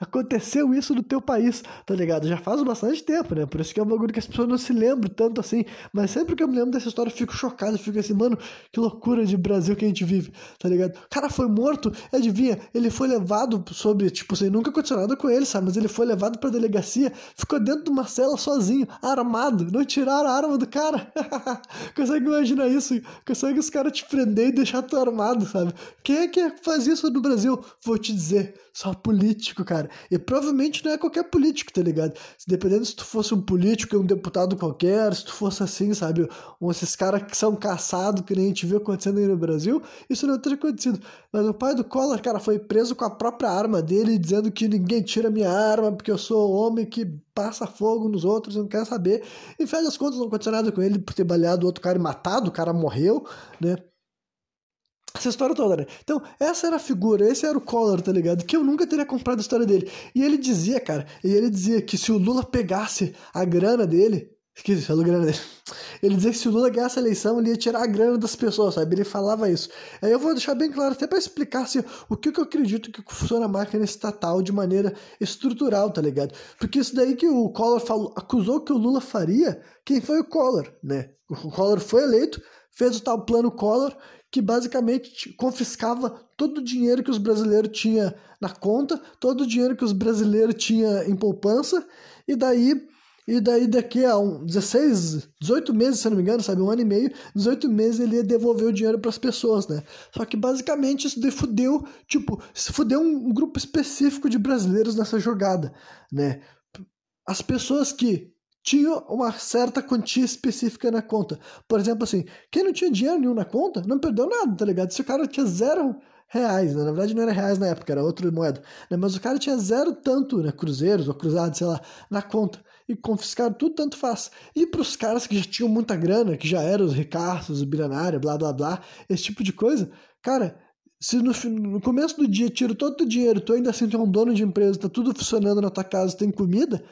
Aconteceu isso no teu país, tá ligado? Já faz bastante tempo, né? Por isso que é um bagulho que as pessoas não se lembram tanto assim. Mas sempre que eu me lembro dessa história, eu fico chocado, eu fico assim, mano, que loucura de Brasil que a gente vive, tá ligado? O cara foi morto, adivinha? Ele foi levado sobre, tipo, sem nunca aconteceu nada com ele, sabe? Mas ele foi levado pra delegacia, ficou dentro de uma cela sozinho, armado, não tiraram a arma do cara. *laughs* Consegue imaginar isso? Consegue os caras te prender e deixar tu armado, sabe? Quem é que faz isso no Brasil? Vou te dizer, só político, cara. E provavelmente não é qualquer político, tá ligado? Dependendo se tu fosse um político, um deputado qualquer, se tu fosse assim, sabe? Um, esses caras que são caçados, que nem a gente viu acontecendo aí no Brasil, isso não teria acontecido. Mas o pai do Collor, cara, foi preso com a própria arma dele, dizendo que ninguém tira minha arma, porque eu sou homem que passa fogo nos outros, não quer saber. E faz as contas, não aconteceu nada com ele por ter baleado outro cara e matado, o cara morreu, né? Essa história toda, né? Então, essa era a figura, esse era o Collor, tá ligado? Que eu nunca teria comprado a história dele. E ele dizia, cara, e ele dizia que se o Lula pegasse a grana dele, Esqueci, a grana dele. Ele dizia que se o Lula ganhasse a eleição, ele ia tirar a grana das pessoas, sabe? Ele falava isso. Aí eu vou deixar bem claro, até para explicar assim, o que, que eu acredito que funciona a máquina estatal de maneira estrutural, tá ligado? Porque isso daí que o Collor falou, acusou que o Lula faria, quem foi o Collor, né? O Collor foi eleito, fez o tal plano Collor, que basicamente confiscava todo o dinheiro que os brasileiros tinham na conta, todo o dinheiro que os brasileiros tinham em poupança, e daí e daí daqui a um, 16, 18 meses, se não me engano, sabe, um ano e meio, 18 meses ele ia devolver o dinheiro para as pessoas, né? Só que basicamente isso daí fudeu, tipo, fudeu um grupo específico de brasileiros nessa jogada, né? As pessoas que tinha uma certa quantia específica na conta. Por exemplo, assim, quem não tinha dinheiro nenhum na conta não perdeu nada, tá ligado? Se o cara tinha zero reais, né? na verdade não era reais na época, era outra moeda, né? mas o cara tinha zero tanto, né? cruzeiros ou cruzados, sei lá, na conta e confiscaram tudo tanto faz. E para os caras que já tinham muita grana, que já eram os ricaços, os bilionários, blá blá blá, esse tipo de coisa, cara, se no, no começo do dia tira todo o dinheiro, tu ainda assim é um dono de empresa, tá tudo funcionando na tua casa, tem comida,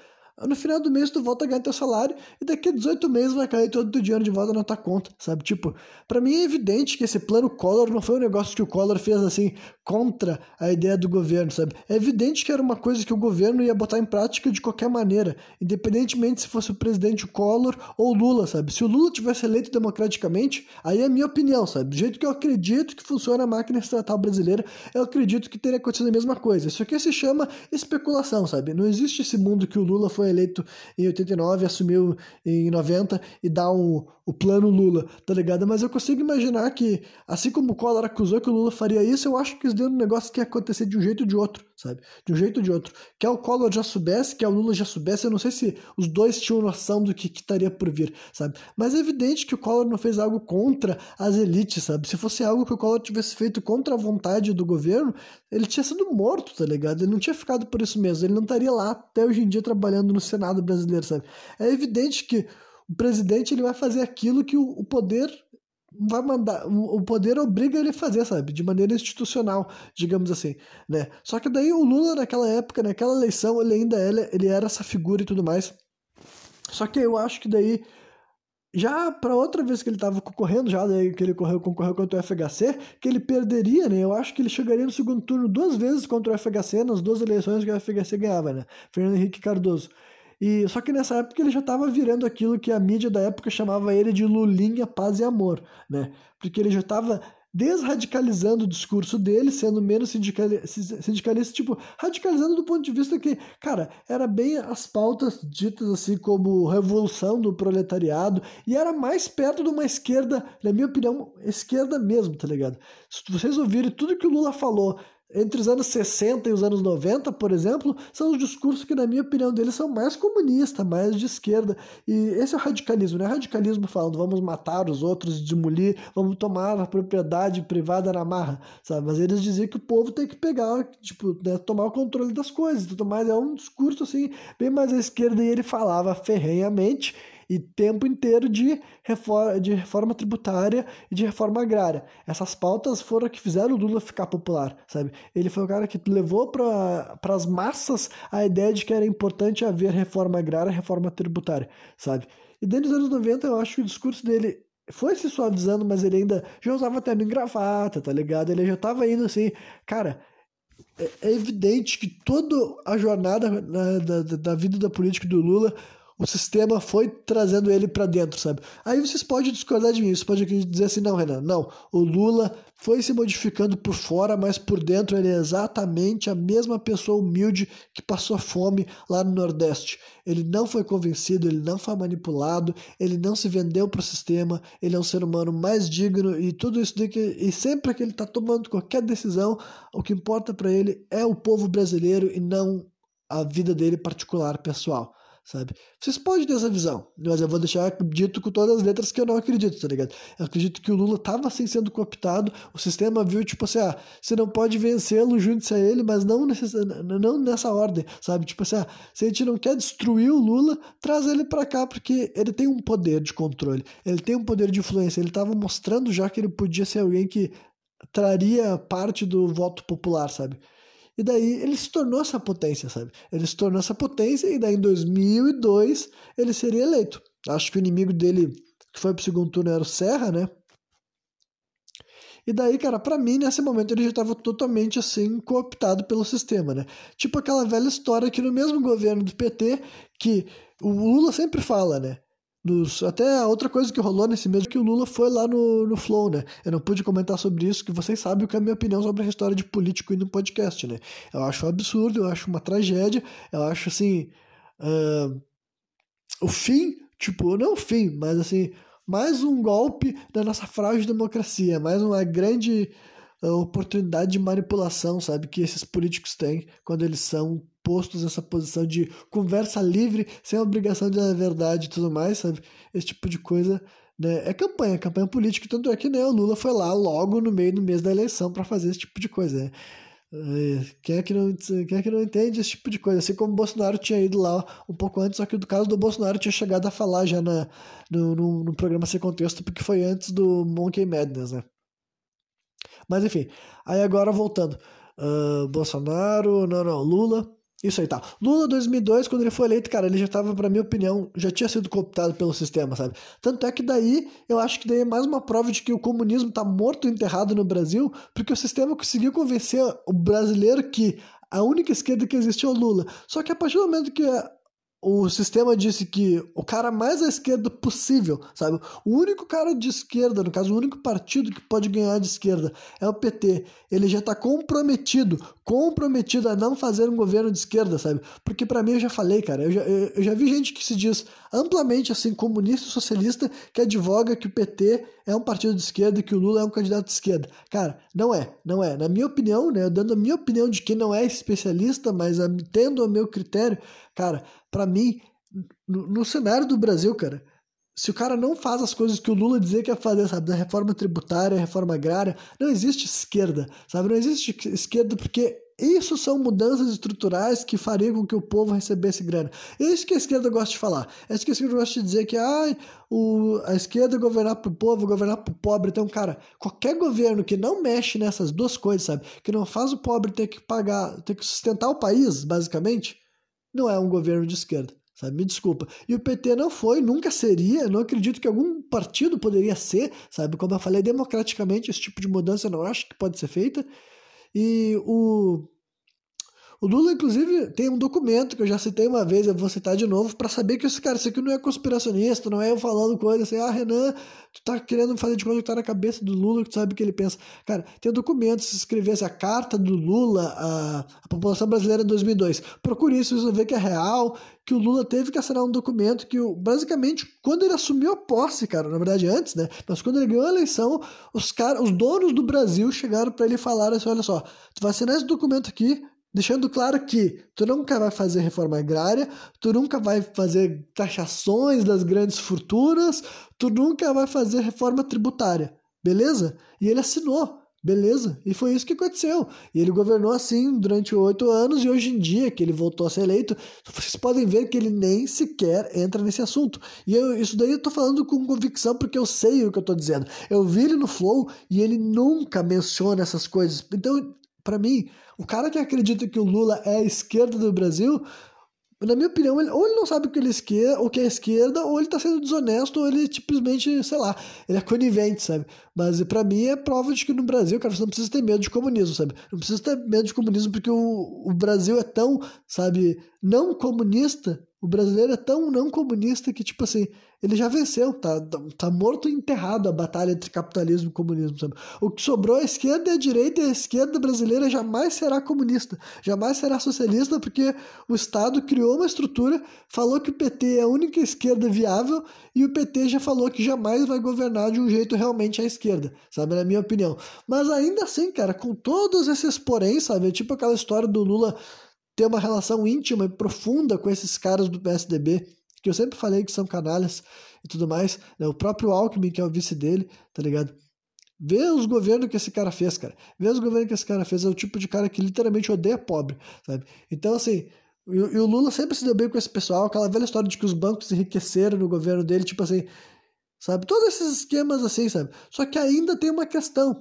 no final do mês tu volta a ganhar teu salário e daqui a 18 meses vai cair todo o dinheiro de volta na tua conta, sabe? Tipo, para mim é evidente que esse plano Collor não foi um negócio que o Collor fez assim contra a ideia do governo, sabe? É evidente que era uma coisa que o governo ia botar em prática de qualquer maneira, independentemente se fosse o presidente Collor ou Lula, sabe? Se o Lula tivesse eleito democraticamente, aí é a minha opinião, sabe? Do jeito que eu acredito que funciona a máquina estatal brasileira, eu acredito que teria acontecido a mesma coisa. Isso aqui se chama especulação, sabe? Não existe esse mundo que o Lula foi eleito em 89, assumiu em 90 e dá um, o plano Lula, tá ligado? Mas eu consigo imaginar que, assim como o Collor acusou que o Lula faria isso, eu acho que isso deu um negócio que ia acontecer de um jeito ou de outro, sabe? De um jeito ou de outro. Que o Collor já soubesse, que o Lula já soubesse, eu não sei se os dois tinham noção do que, que estaria por vir, sabe? Mas é evidente que o Collor não fez algo contra as elites, sabe? Se fosse algo que o Collor tivesse feito contra a vontade do governo, ele tinha sido morto, tá ligado? Ele não tinha ficado por isso mesmo, ele não estaria lá até hoje em dia trabalhando no Senado brasileiro, sabe? É evidente que o presidente ele vai fazer aquilo que o, o poder vai mandar, o poder obriga ele a fazer, sabe? De maneira institucional, digamos assim, né? Só que daí o Lula naquela época, naquela eleição, ele ainda era, ele era essa figura e tudo mais. Só que eu acho que daí já para outra vez que ele estava concorrendo, já daí que ele correu, concorreu contra o FHC, que ele perderia, né? Eu acho que ele chegaria no segundo turno duas vezes contra o FHC nas duas eleições que o FHC ganhava, né? Fernando Henrique Cardoso. E só que nessa época ele já estava virando aquilo que a mídia da época chamava ele de Lulinha, paz e amor, né? Porque ele já estava desradicalizando o discurso dele, sendo menos sindicalista, tipo, radicalizando do ponto de vista que, cara, era bem as pautas ditas assim como revolução do proletariado e era mais perto de uma esquerda, na minha opinião, esquerda mesmo, tá ligado? Se vocês ouvirem tudo que o Lula falou entre os anos 60 e os anos 90, por exemplo, são os discursos que, na minha opinião, deles são mais comunistas, mais de esquerda. E esse é o radicalismo, não é radicalismo falando vamos matar os outros, demolir, vamos tomar a propriedade privada na marra, sabe? Mas eles diziam que o povo tem que pegar, tipo, né, tomar o controle das coisas. Tudo mais é um discurso, assim, bem mais à esquerda e ele falava ferrenhamente e tempo inteiro de reforma, de reforma tributária e de reforma agrária. Essas pautas foram que fizeram o Lula ficar popular, sabe? Ele foi o cara que levou para as massas a ideia de que era importante haver reforma agrária, reforma tributária, sabe? E desde os anos 90 eu acho que o discurso dele foi se suavizando, mas ele ainda já usava terno em gravata, tá ligado? Ele já tava indo assim, cara, é, é evidente que toda a jornada da, da, da vida da política do Lula o sistema foi trazendo ele para dentro, sabe? Aí vocês podem discordar de mim, vocês podem dizer assim, não, Renan, não, o Lula foi se modificando por fora, mas por dentro ele é exatamente a mesma pessoa humilde que passou fome lá no Nordeste. Ele não foi convencido, ele não foi manipulado, ele não se vendeu para o sistema, ele é um ser humano mais digno e tudo isso daqui, e sempre que ele está tomando qualquer decisão, o que importa para ele é o povo brasileiro e não a vida dele particular, pessoal sabe? Vocês podem ter essa visão, mas eu vou deixar dito com todas as letras que eu não acredito, tá ligado? Eu acredito que o Lula tava assim sendo cooptado, o sistema viu, tipo assim, ah, você não pode vencê-lo, junte-se a ele, mas não, necess... não nessa ordem, sabe? Tipo assim, ah, se a gente não quer destruir o Lula, traz ele para cá, porque ele tem um poder de controle, ele tem um poder de influência, ele tava mostrando já que ele podia ser alguém que traria parte do voto popular, sabe? E daí ele se tornou essa potência, sabe? Ele se tornou essa potência e daí em 2002 ele seria eleito. Acho que o inimigo dele que foi pro segundo turno era o Serra, né? E daí, cara, para mim, nesse momento ele já estava totalmente assim cooptado pelo sistema, né? Tipo aquela velha história que no mesmo governo do PT, que o Lula sempre fala, né? Nos, até outra coisa que rolou nesse mês é que o Lula foi lá no, no Flow, né? Eu não pude comentar sobre isso, que vocês sabem o que é a minha opinião sobre a história de político e no podcast, né? Eu acho um absurdo, eu acho uma tragédia, eu acho assim. Uh, o fim, tipo, não o fim, mas assim, mais um golpe da nossa frágil democracia, mais uma grande uh, oportunidade de manipulação, sabe? Que esses políticos têm quando eles são postos nessa posição de conversa livre, sem obrigação de verdade e tudo mais, sabe? Esse tipo de coisa né? É campanha, campanha política, tanto é que né, o Lula foi lá logo no meio do mês da eleição para fazer esse tipo de coisa. Né? É, quem é, que não, quem é que não entende esse tipo de coisa? Assim como o Bolsonaro tinha ido lá um pouco antes, só que no caso do Bolsonaro tinha chegado a falar já na, no, no, no programa Sem Contexto, porque foi antes do Monkey Madness, né? Mas enfim, aí agora voltando. Uh, Bolsonaro, não, não, Lula. Isso aí tá. Lula 2002, quando ele foi eleito, cara, ele já tava, pra minha opinião, já tinha sido cooptado pelo sistema, sabe? Tanto é que daí, eu acho que daí é mais uma prova de que o comunismo tá morto e enterrado no Brasil, porque o sistema conseguiu convencer o brasileiro que a única esquerda que existe é o Lula. Só que a partir do momento que o sistema disse que o cara mais à esquerda possível, sabe? O único cara de esquerda, no caso, o único partido que pode ganhar de esquerda é o PT. Ele já está comprometido, comprometido a não fazer um governo de esquerda, sabe? Porque para mim eu já falei, cara, eu já, eu, eu já vi gente que se diz amplamente assim comunista e socialista que advoga que o PT é um partido de esquerda e que o Lula é um candidato de esquerda. Cara, não é, não é. Na minha opinião, né, dando a minha opinião de quem não é especialista, mas tendo o meu critério, cara, para mim, no, no, cenário do Brasil, cara, se o cara não faz as coisas que o Lula dizia que ia fazer, sabe, da reforma tributária, reforma agrária, não existe esquerda, sabe? Não existe esquerda porque isso são mudanças estruturais que fariam com que o povo recebesse grana. É isso que a esquerda gosta de falar. É isso que a esquerda gosta de dizer que ah, o, a esquerda é governar para o povo, governar para o pobre. Então, cara, qualquer governo que não mexe nessas duas coisas, sabe? Que não faz o pobre ter que pagar, ter que sustentar o país, basicamente, não é um governo de esquerda. Sabe? Me desculpa. E o PT não foi, nunca seria, não acredito que algum partido poderia ser, sabe? Como eu falei, democraticamente, esse tipo de mudança eu não acho que pode ser feita. E o o Lula, inclusive, tem um documento que eu já citei uma vez, eu vou citar de novo, para saber que esse cara, isso aqui não é conspiracionista, não é eu falando coisa assim, ah, Renan, tu tá querendo fazer de conta que tá na cabeça do Lula, que tu sabe o que ele pensa. Cara, tem um documento, se escrevesse a carta do Lula à, à população brasileira em 2002. Procure isso, você vê que é real, que o Lula teve que assinar um documento que, basicamente, quando ele assumiu a posse, cara, na verdade antes, né, mas quando ele ganhou a eleição, os, cara, os donos do Brasil chegaram para ele e falaram assim, olha só, tu vai assinar esse documento aqui, deixando claro que tu nunca vai fazer reforma agrária, tu nunca vai fazer taxações das grandes fortunas, tu nunca vai fazer reforma tributária, beleza? E ele assinou, beleza? E foi isso que aconteceu. E ele governou assim durante oito anos e hoje em dia que ele voltou a ser eleito, vocês podem ver que ele nem sequer entra nesse assunto. E eu, isso daí eu tô falando com convicção porque eu sei o que eu tô dizendo. Eu vi ele no Flow e ele nunca menciona essas coisas. Então, para mim, o cara que acredita que o Lula é a esquerda do Brasil, na minha opinião, ele, ou ele não sabe o que, ele esquerda, o que é esquerda, ou ele tá sendo desonesto, ou ele simplesmente, sei lá, ele é conivente, sabe? Mas para mim é prova de que no Brasil, cara, você não precisa ter medo de comunismo, sabe? Não precisa ter medo de comunismo porque o, o Brasil é tão, sabe, não comunista o brasileiro é tão não comunista que, tipo assim, ele já venceu, tá, tá morto e enterrado a batalha entre capitalismo e comunismo, sabe? O que sobrou à esquerda e à direita, e a esquerda brasileira jamais será comunista, jamais será socialista, porque o Estado criou uma estrutura, falou que o PT é a única esquerda viável, e o PT já falou que jamais vai governar de um jeito realmente à esquerda, sabe? Na minha opinião. Mas ainda assim, cara, com todos esses porém, sabe? É tipo aquela história do Lula ter uma relação íntima e profunda com esses caras do PSDB, que eu sempre falei que são canalhas e tudo mais, né? O próprio Alckmin, que é o vice dele, tá ligado? Vê os governos que esse cara fez, cara. Vê os governos que esse cara fez. É o tipo de cara que literalmente odeia pobre, sabe? Então, assim, e, o Lula sempre se deu bem com esse pessoal. Aquela velha história de que os bancos enriqueceram no governo dele, tipo assim, sabe? Todos esses esquemas assim, sabe? Só que ainda tem uma questão,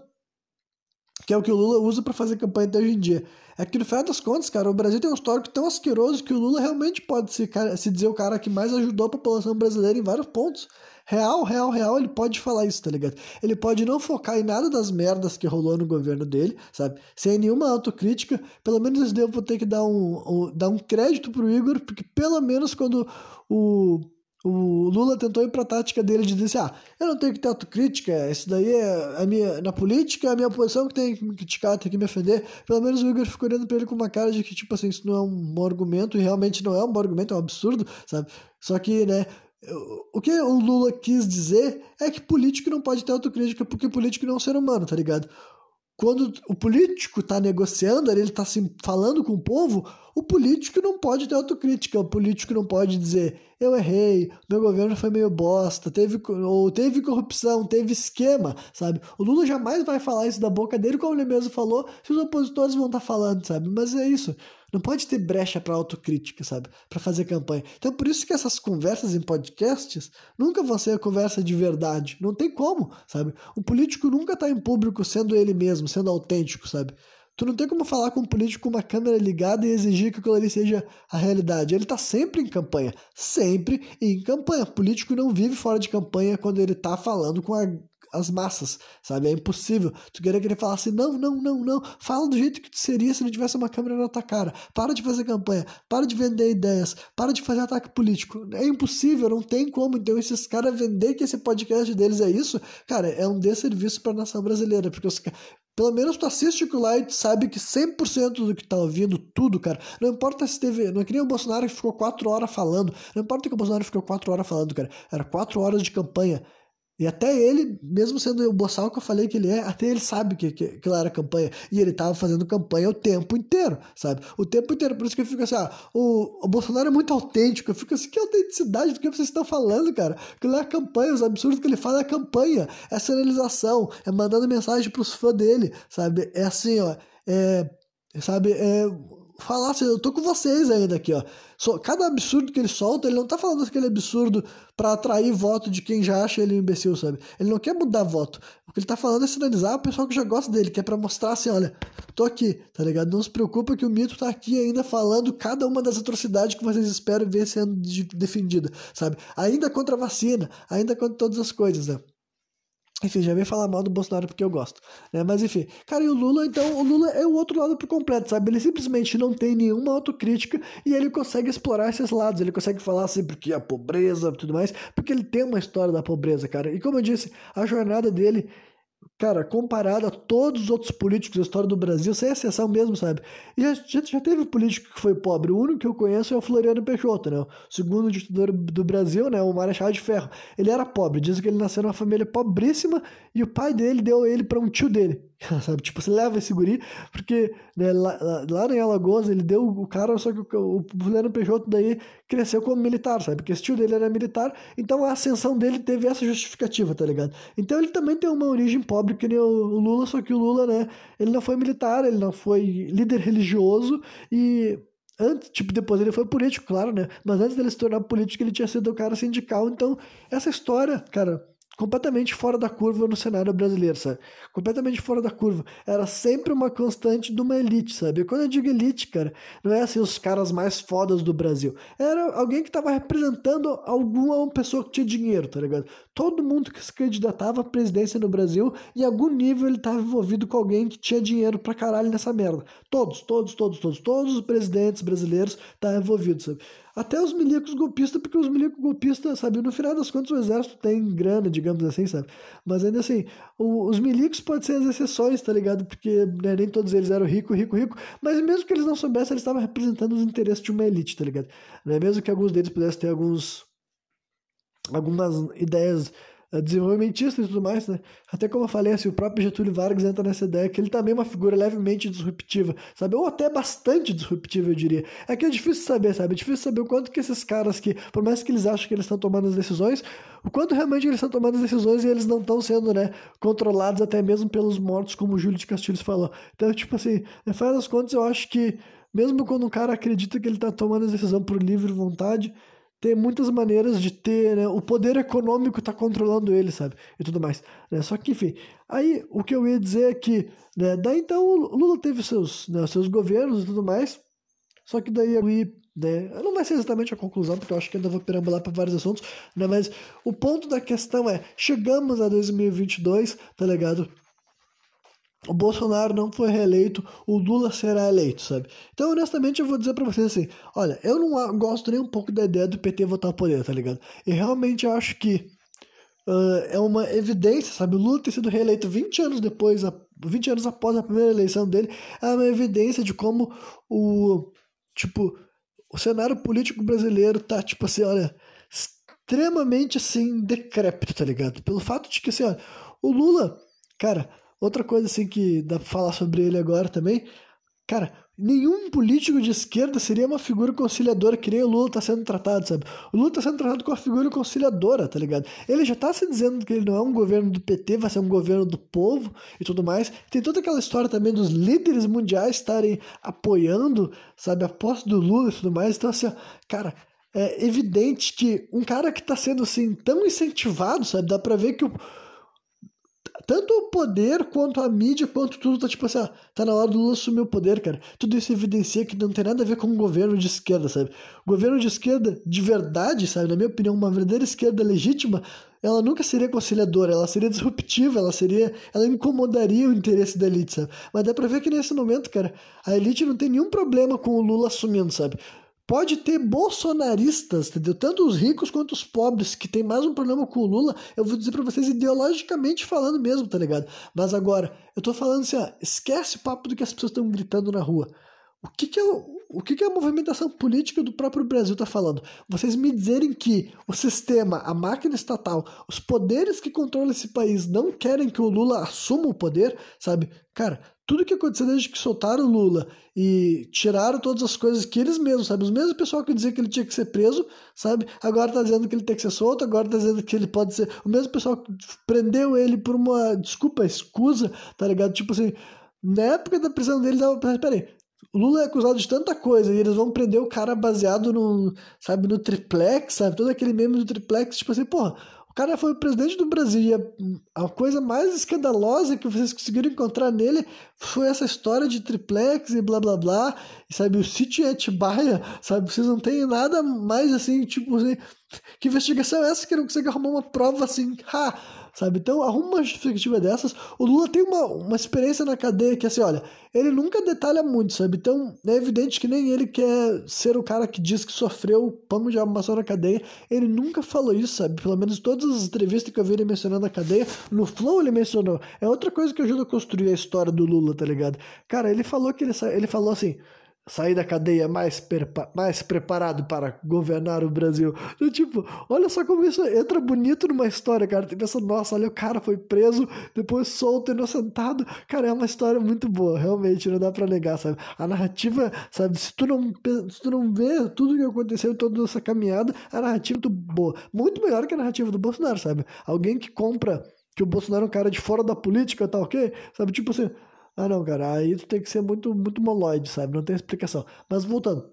que é o que o Lula usa para fazer campanha até hoje em dia. É que no final das contas, cara, o Brasil tem um histórico tão asqueroso que o Lula realmente pode se, se dizer o cara que mais ajudou a população brasileira em vários pontos. Real, real, real, ele pode falar isso, tá ligado? Ele pode não focar em nada das merdas que rolou no governo dele, sabe? Sem nenhuma autocrítica. Pelo menos eu vou ter que dar um, um, dar um crédito pro Igor, porque pelo menos quando o o Lula tentou ir para a tática dele de dizer assim, ah, eu não tenho que ter autocrítica, isso daí é a minha, na política, é a minha posição que tem que me criticar, tem que me ofender. Pelo menos o Igor ficou olhando para ele com uma cara de que, tipo assim, isso não é um argumento, e realmente não é um argumento, é um absurdo, sabe? Só que, né, o que o Lula quis dizer é que político não pode ter autocrítica, porque político não é um ser humano, tá ligado? Quando o político está negociando, ele está se falando com o povo, o político não pode ter autocrítica, o político não pode dizer eu errei, meu governo foi meio bosta, teve, ou teve corrupção, teve esquema, sabe? O Lula jamais vai falar isso da boca dele, como ele mesmo falou, se os opositores vão estar tá falando, sabe? Mas é isso. Não pode ter brecha para autocrítica, sabe? Para fazer campanha. Então, por isso que essas conversas em podcasts nunca vão ser conversa de verdade. Não tem como, sabe? O político nunca está em público sendo ele mesmo, sendo autêntico, sabe? Tu não tem como falar com um político com uma câmera ligada e exigir que aquilo ali seja a realidade. Ele está sempre em campanha. Sempre em campanha. O político não vive fora de campanha quando ele está falando com a, as massas, sabe? É impossível. Tu queria que ele falasse, não, não, não, não. Fala do jeito que tu seria se não tivesse uma câmera na tua cara. Para de fazer campanha. Para de vender ideias. Para de fazer ataque político. É impossível, não tem como. Então, esses caras vender que esse podcast deles é isso, cara, é um desserviço para a nação brasileira. Porque os, pelo menos tu assiste o lá e sabe que 100% do que tá ouvindo, tudo, cara. Não importa se teve. Não é que nem o Bolsonaro que ficou 4 horas falando. Não importa que o Bolsonaro ficou 4 horas falando, cara. Era 4 horas de campanha. E até ele, mesmo sendo o boçal que eu falei que ele é, até ele sabe que, que, que era campanha. E ele tava fazendo campanha o tempo inteiro, sabe? O tempo inteiro. Por isso que eu fico assim, ah, o, o Bolsonaro é muito autêntico. Eu fico assim, que autenticidade do que vocês estão falando, cara? Que lá é campanha, os absurdos que ele fala é campanha, é sinalização, é mandando mensagem pros fãs dele, sabe? É assim, ó, é, sabe, é falar assim, eu tô com vocês ainda aqui, ó. cada absurdo que ele solta, ele não tá falando aquele absurdo para atrair voto de quem já acha ele um imbecil, sabe? Ele não quer mudar voto. O que ele tá falando é sinalizar o pessoal que já gosta dele, que é pra mostrar assim, olha, tô aqui, tá ligado? Não se preocupa que o mito tá aqui ainda falando cada uma das atrocidades que vocês esperam ver sendo defendida, sabe? Ainda contra a vacina, ainda contra todas as coisas, né? Enfim, já vem falar mal do Bolsonaro porque eu gosto. Né? Mas enfim, cara, e o Lula, então, o Lula é o outro lado por completo, sabe? Ele simplesmente não tem nenhuma autocrítica e ele consegue explorar esses lados. Ele consegue falar assim, porque a pobreza e tudo mais, porque ele tem uma história da pobreza, cara. E como eu disse, a jornada dele cara, comparado a todos os outros políticos da história do Brasil, sem exceção mesmo, sabe? E já, já, já, teve político que foi pobre. O único que eu conheço é o Floriano Peixoto, né? O segundo ditador do Brasil, né? O Marechal de Ferro. Ele era pobre. Dizem que ele nasceu numa família pobríssima e o pai dele deu ele para um tio dele. *laughs* sabe? Tipo, você leva esse guri, porque né, lá, lá em Alagoas ele deu o cara, só que o, o Fulano Peixoto daí cresceu como militar, sabe? Porque esse tio dele era militar, então a ascensão dele teve essa justificativa, tá ligado? Então ele também tem uma origem pobre que nem o, o Lula, só que o Lula, né, ele não foi militar, ele não foi líder religioso e antes, tipo, depois ele foi político, claro, né? Mas antes dele se tornar político, ele tinha sido o cara sindical. Então, essa história, cara, completamente fora da curva no cenário brasileiro, sabe? Completamente fora da curva. Era sempre uma constante de uma elite, sabe? Quando eu digo elite, cara, não é assim os caras mais fodas do Brasil. Era alguém que estava representando alguma pessoa que tinha dinheiro, tá ligado? Todo mundo que se candidatava à presidência no Brasil, em algum nível ele estava envolvido com alguém que tinha dinheiro pra caralho nessa merda. Todos, todos, todos, todos, todos os presidentes brasileiros estavam envolvidos, sabe? Até os milicos golpistas, porque os milicos golpistas, sabe, no final das contas o exército tem grana, digamos assim, sabe? Mas ainda assim, o, os milicos podem ser as exceções, tá ligado? Porque né, nem todos eles eram rico, rico, rico, mas mesmo que eles não soubessem, eles estavam representando os interesses de uma elite, tá ligado? Né? Mesmo que alguns deles pudessem ter alguns algumas ideias desenvolvimentista e tudo mais, né? Até como eu falei, assim, o próprio Getúlio Vargas entra nessa ideia que ele também é uma figura levemente disruptiva, sabe? Ou até bastante disruptiva, eu diria. É que é difícil saber, sabe? É difícil saber o quanto que esses caras que, por mais que eles achem que eles estão tomando as decisões, o quanto realmente eles estão tomando as decisões e eles não estão sendo, né, controlados até mesmo pelos mortos, como o Júlio de Castilhos falou. Então, tipo assim, final das contas, eu acho que mesmo quando um cara acredita que ele está tomando a decisão por livre vontade, tem muitas maneiras de ter, né? O poder econômico está controlando ele, sabe? E tudo mais. Né? Só que, enfim, aí o que eu ia dizer é que, né? Daí então o Lula teve seus, né, seus governos e tudo mais. Só que daí, né? Não vai ser exatamente a conclusão, porque eu acho que ainda vou perambular para vários assuntos, né? Mas o ponto da questão é: chegamos a 2022, tá ligado? O Bolsonaro não foi reeleito, o Lula será eleito, sabe? Então, honestamente, eu vou dizer para vocês assim: olha, eu não gosto nem um pouco da ideia do PT votar o poder, tá ligado? E realmente acho que uh, é uma evidência, sabe? O Lula ter sido reeleito 20 anos depois, 20 anos após a primeira eleição dele, é uma evidência de como o, tipo, o cenário político brasileiro tá, tipo assim, olha, extremamente assim, decrépito, tá ligado? Pelo fato de que, assim, olha, o Lula, cara outra coisa assim que dá pra falar sobre ele agora também, cara, nenhum político de esquerda seria uma figura conciliadora que nem o Lula tá sendo tratado, sabe? O Lula tá sendo tratado como uma figura conciliadora, tá ligado? Ele já tá se dizendo que ele não é um governo do PT, vai ser um governo do povo e tudo mais. Tem toda aquela história também dos líderes mundiais estarem apoiando, sabe, a posse do Lula e tudo mais. Então, assim, ó, cara, é evidente que um cara que tá sendo assim tão incentivado, sabe? Dá pra ver que o tanto o poder quanto a mídia, quanto tudo tá tipo assim, ah, tá na hora do Lula assumir o poder, cara. Tudo isso evidencia que não tem nada a ver com um governo de esquerda, sabe? O governo de esquerda, de verdade, sabe? Na minha opinião, uma verdadeira esquerda legítima, ela nunca seria conciliadora, ela seria disruptiva, ela seria. Ela incomodaria o interesse da elite, sabe? Mas dá pra ver que nesse momento, cara, a elite não tem nenhum problema com o Lula assumindo, sabe? Pode ter bolsonaristas, entendeu? Tanto os ricos quanto os pobres, que tem mais um problema com o Lula, eu vou dizer para vocês ideologicamente falando mesmo, tá ligado? Mas agora, eu tô falando assim, ó, esquece o papo do que as pessoas estão gritando na rua. O que que, é, o que que a movimentação política do próprio Brasil está falando? Vocês me dizerem que o sistema, a máquina estatal, os poderes que controlam esse país não querem que o Lula assuma o poder, sabe? Cara, tudo que aconteceu desde que soltaram o Lula e tiraram todas as coisas que eles mesmos, sabe? Os mesmos pessoal que dizia que ele tinha que ser preso, sabe? Agora tá dizendo que ele tem que ser solto, agora tá dizendo que ele pode ser. O mesmo pessoal que prendeu ele por uma desculpa, escusa, tá ligado? Tipo assim, na época da prisão dele, dava. Peraí, o Lula é acusado de tanta coisa e eles vão prender o cara baseado no, sabe, no triplex, sabe? Todo aquele meme do triplex, tipo assim, porra cara foi o presidente do Brasil e a, a, coisa mais escandalosa que vocês conseguiram encontrar nele foi essa história de triplex e blá blá blá, e, sabe, o sítio em Atibaia, sabe, vocês não têm nada mais assim, tipo assim, que investigação é essa que não consegue arrumar uma prova assim, ha, sabe? Então, arruma uma justificativa dessas. O Lula tem uma, uma experiência na cadeia que, assim, olha, ele nunca detalha muito, sabe? Então, é evidente que nem ele quer ser o cara que diz que sofreu pão de armação na cadeia. Ele nunca falou isso, sabe? Pelo menos todas as entrevistas que eu vi ele mencionando a cadeia, no Flow ele mencionou. É outra coisa que ajuda a construir a história do Lula, tá ligado? Cara, ele falou que ele, ele falou assim sair da cadeia mais, mais preparado para governar o Brasil. Tipo, olha só como isso entra bonito numa história, cara. Tu pensa, nossa, olha, o cara foi preso, depois solto, inocentado. Cara, é uma história muito boa, realmente, não dá pra negar, sabe? A narrativa, sabe, se tu não, se tu não vê tudo que aconteceu, toda essa caminhada, a narrativa é muito boa. Muito melhor que a narrativa do Bolsonaro, sabe? Alguém que compra que o Bolsonaro é um cara de fora da política, tá ok? Sabe, tipo assim, ah, não, cara, aí tem que ser muito, muito moloide, sabe? Não tem explicação. Mas voltando.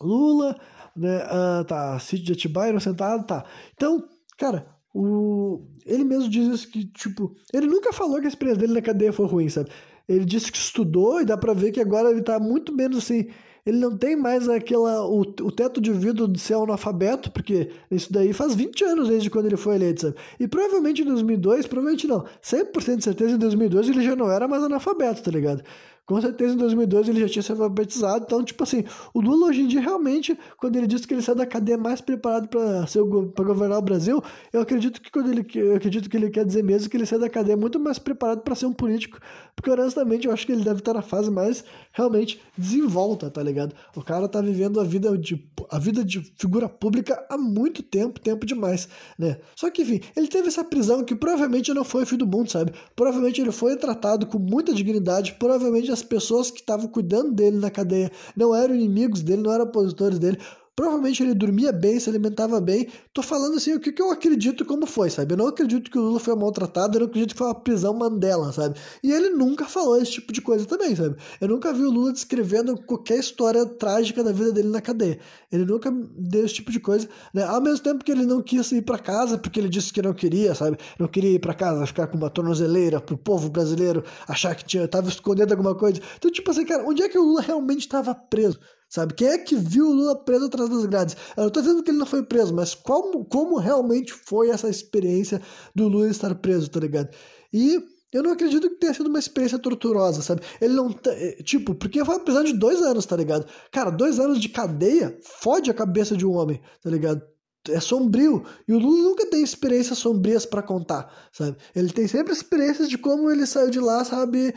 Lula, né? Ah, tá, sítio de Atibaia, sentado, tá. Então, cara, o... ele mesmo diz isso que, tipo, ele nunca falou que a experiência dele na cadeia foi ruim, sabe? Ele disse que estudou e dá pra ver que agora ele tá muito menos assim ele não tem mais aquela o, o teto de vidro de ser analfabeto, porque isso daí faz 20 anos desde quando ele foi eleito, sabe? E provavelmente em 2002, provavelmente não, 100% de certeza em 2002 ele já não era mais analfabeto, tá ligado? Com certeza em 2002 ele já tinha se alfabetizado. Então, tipo assim, o Lula hoje em dia realmente, quando ele disse que ele sai da cadeia mais preparado para para governar o Brasil, eu acredito que quando ele eu acredito que ele quer dizer mesmo que ele sai da cadeia muito mais preparado para ser um político, porque honestamente eu acho que ele deve estar na fase mais realmente desenvolta, tá ligado? O cara tá vivendo a vida de a vida de figura pública há muito tempo, tempo demais, né? Só que enfim, ele teve essa prisão que provavelmente não foi o fim do mundo, sabe? Provavelmente ele foi tratado com muita dignidade, provavelmente as pessoas que estavam cuidando dele na cadeia não eram inimigos dele, não eram opositores dele. Provavelmente ele dormia bem, se alimentava bem. Tô falando assim o que, que eu acredito como foi, sabe? Eu não acredito que o Lula foi maltratado, eu não acredito que foi uma prisão Mandela, sabe? E ele nunca falou esse tipo de coisa também, sabe? Eu nunca vi o Lula descrevendo qualquer história trágica da vida dele na cadeia. Ele nunca deu esse tipo de coisa, né? Ao mesmo tempo que ele não quis ir para casa porque ele disse que não queria, sabe? Não queria ir para casa, ficar com uma tornozeleira pro povo brasileiro achar que tinha, tava escondendo alguma coisa. Então, tipo assim, cara, onde é que o Lula realmente estava preso? Sabe? Quem é que viu o Lula preso atrás das grades? Eu não estou dizendo que ele não foi preso, mas como, como realmente foi essa experiência do Lula estar preso, tá ligado? E eu não acredito que tenha sido uma experiência torturosa, sabe? Ele não. Eh, tipo, porque foi preso de dois anos, tá ligado? Cara, dois anos de cadeia fode a cabeça de um homem, tá ligado? É sombrio. E o Lula nunca tem experiências sombrias para contar, sabe? Ele tem sempre experiências de como ele saiu de lá, sabe?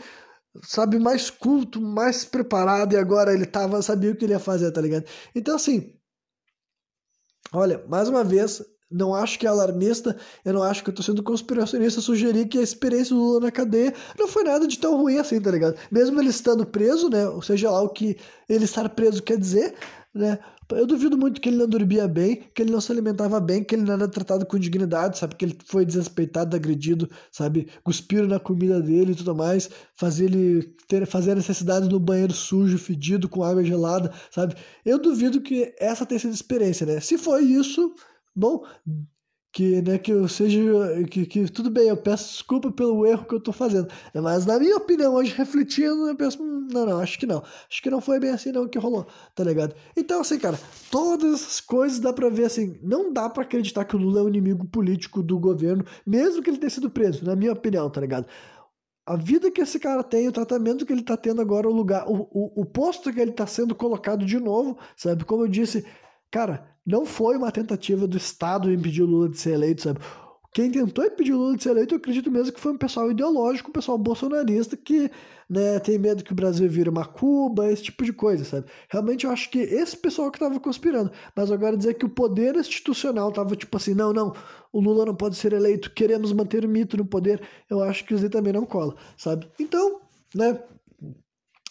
Sabe, mais culto, mais preparado, e agora ele tava, sabia o que ele ia fazer, tá ligado? Então, assim, olha, mais uma vez, não acho que é alarmista, eu não acho que eu tô sendo conspiracionista sugerir que a experiência do Lula na cadeia não foi nada de tão ruim assim, tá ligado? Mesmo ele estando preso, né, ou seja lá o que ele estar preso quer dizer, né, eu duvido muito que ele não dormia bem, que ele não se alimentava bem, que ele não era tratado com dignidade, sabe? Que ele foi desrespeitado, agredido, sabe? Cuspiram na comida dele e tudo mais, fazer ele ter, fazer necessidades no banheiro sujo, fedido, com água gelada, sabe? Eu duvido que essa tenha sido a experiência, né? Se foi isso, bom, que, né, que eu seja, que, que tudo bem, eu peço desculpa pelo erro que eu tô fazendo, mas na minha opinião, hoje refletindo, eu penso, hum, não, não, acho que não, acho que não foi bem assim não que rolou, tá ligado? Então, assim, cara, todas essas coisas dá pra ver, assim, não dá pra acreditar que o Lula é um inimigo político do governo, mesmo que ele tenha sido preso, na minha opinião, tá ligado? A vida que esse cara tem, o tratamento que ele tá tendo agora, o lugar, o, o, o posto que ele tá sendo colocado de novo, sabe? Como eu disse, cara, não foi uma tentativa do Estado impedir o Lula de ser eleito, sabe? Quem tentou impedir o Lula de ser eleito, eu acredito mesmo que foi um pessoal ideológico, um pessoal bolsonarista que né, tem medo que o Brasil vire uma Cuba, esse tipo de coisa, sabe? Realmente eu acho que esse pessoal que estava conspirando. Mas agora dizer que o poder institucional estava tipo assim, não, não, o Lula não pode ser eleito, queremos manter o mito no poder, eu acho que isso aí também não cola, sabe? Então, né,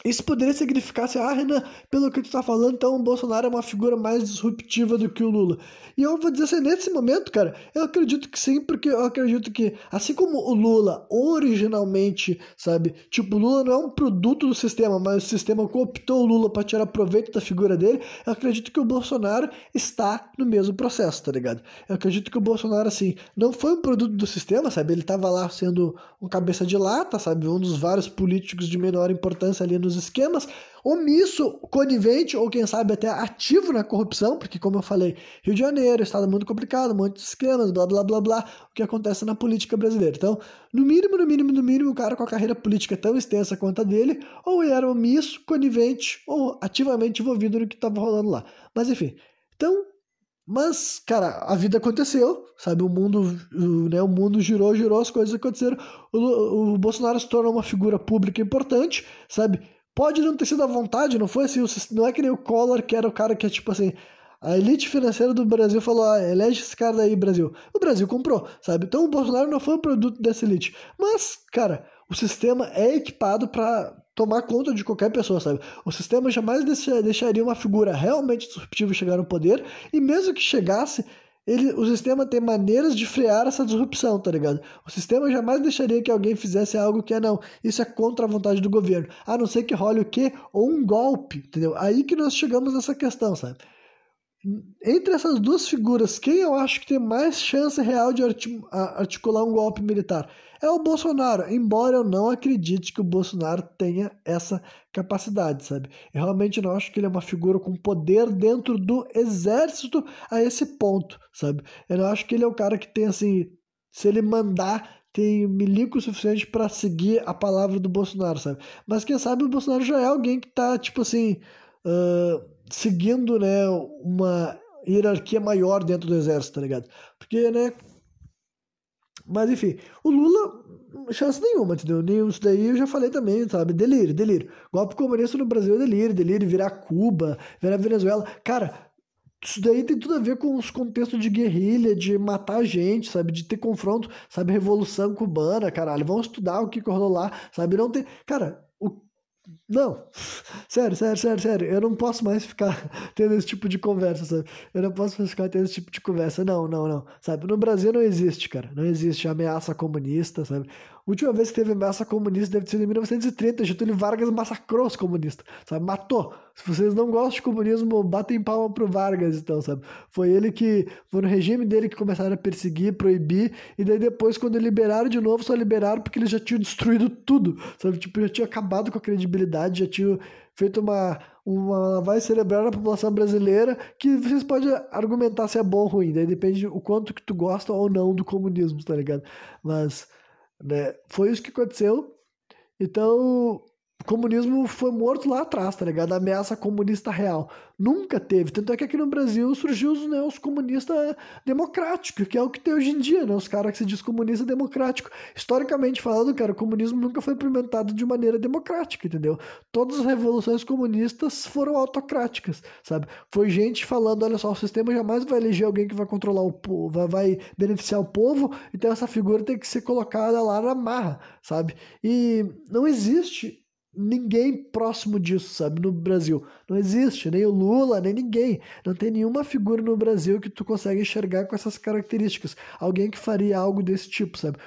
isso poderia significar assim, ah, Renan, pelo que tu tá falando, então o Bolsonaro é uma figura mais disruptiva do que o Lula. E eu vou dizer assim, nesse momento, cara, eu acredito que sim, porque eu acredito que, assim como o Lula originalmente, sabe, tipo, o Lula não é um produto do sistema, mas o sistema cooptou o Lula para tirar proveito da figura dele, eu acredito que o Bolsonaro está no mesmo processo, tá ligado? Eu acredito que o Bolsonaro, assim, não foi um produto do sistema, sabe, ele tava lá sendo um cabeça de lata, sabe, um dos vários políticos de menor importância ali no nos esquemas, omisso, conivente ou quem sabe até ativo na corrupção, porque como eu falei, Rio de Janeiro, estado muito complicado, muitos esquemas, blá blá blá blá, o que acontece na política brasileira. Então, no mínimo, no mínimo, no mínimo, o cara com a carreira política tão extensa quanto a dele, ou ele era omisso, conivente ou ativamente envolvido no que estava rolando lá. Mas enfim, então mas, cara, a vida aconteceu, sabe? O mundo, né, o mundo girou, girou, as coisas aconteceram. O, o Bolsonaro se tornou uma figura pública importante, sabe? Pode não ter sido à vontade, não foi assim, não é que nem o Collor, que era o cara que é tipo assim, a elite financeira do Brasil falou, ah, elege esse cara daí, Brasil. O Brasil comprou, sabe? Então o Bolsonaro não foi um produto dessa elite. Mas, cara, o sistema é equipado para tomar conta de qualquer pessoa, sabe? O sistema jamais deixaria uma figura realmente disruptiva chegar no poder, e mesmo que chegasse, ele, o sistema tem maneiras de frear essa disrupção, tá ligado? O sistema jamais deixaria que alguém fizesse algo que é não, isso é contra a vontade do governo, a não ser que role o quê? Ou um golpe, entendeu? Aí que nós chegamos nessa questão, sabe? Entre essas duas figuras, quem eu acho que tem mais chance real de articular um golpe militar? É o Bolsonaro, embora eu não acredite que o Bolsonaro tenha essa capacidade, sabe? Eu realmente não acho que ele é uma figura com poder dentro do exército a esse ponto, sabe? Eu não acho que ele é o cara que tem assim, se ele mandar tem milico suficiente para seguir a palavra do Bolsonaro, sabe? Mas quem sabe o Bolsonaro já é alguém que tá, tipo assim, uh, seguindo, né, uma hierarquia maior dentro do exército, tá ligado? Porque, né, mas enfim, o Lula, chance nenhuma, entendeu? Nem isso daí eu já falei também, sabe? Delírio, delírio. Golpe comunista no Brasil é delírio, delírio, virar Cuba, virar Venezuela. Cara, isso daí tem tudo a ver com os contextos de guerrilha, de matar gente, sabe? De ter confronto, sabe? Revolução cubana, caralho. Vamos estudar o que rolou lá, sabe? Não tem. Cara, o não, *laughs* sério, sério, sério, sério. Eu não posso mais ficar *laughs* tendo esse tipo de conversa, sabe? Eu não posso mais ficar tendo esse tipo de conversa. Não, não, não. Sabe? No Brasil não existe, cara. Não existe ameaça comunista, sabe? A última vez que teve ameaça comunista deve ter sido em 1930. Getúlio Vargas massacrou os comunistas, sabe? Matou. Se vocês não gostam de comunismo, batem palma pro Vargas, então, sabe? Foi ele que. Foi no regime dele que começaram a perseguir, proibir. E daí depois, quando liberaram de novo, só liberaram porque eles já tinham destruído tudo, sabe? Tipo, já tinha acabado com a credibilidade, já tinham feito uma, uma vai celebrar na população brasileira que vocês podem argumentar se é bom ou ruim, daí depende o quanto que tu gosta ou não do comunismo, tá ligado? Mas né? Foi isso que aconteceu. Então, O comunismo foi morto lá atrás, tá ligado? A ameaça comunista real. Nunca teve. Tanto é que aqui no Brasil surgiu os, né, os comunistas democráticos, que é o que tem hoje em dia, né? Os caras que se diz comunista democrático. Historicamente falando, cara, o comunismo nunca foi implementado de maneira democrática, entendeu? Todas as revoluções comunistas foram autocráticas, sabe? Foi gente falando, olha só, o sistema jamais vai eleger alguém que vai controlar o povo, vai, beneficiar o povo, então essa figura tem que ser colocada lá na marra, sabe? E não existe ninguém próximo disso, sabe, no Brasil. Não existe, nem o Lula, nem ninguém. Não tem nenhuma figura no Brasil que tu consegue enxergar com essas características. Alguém que faria algo desse tipo, sabe?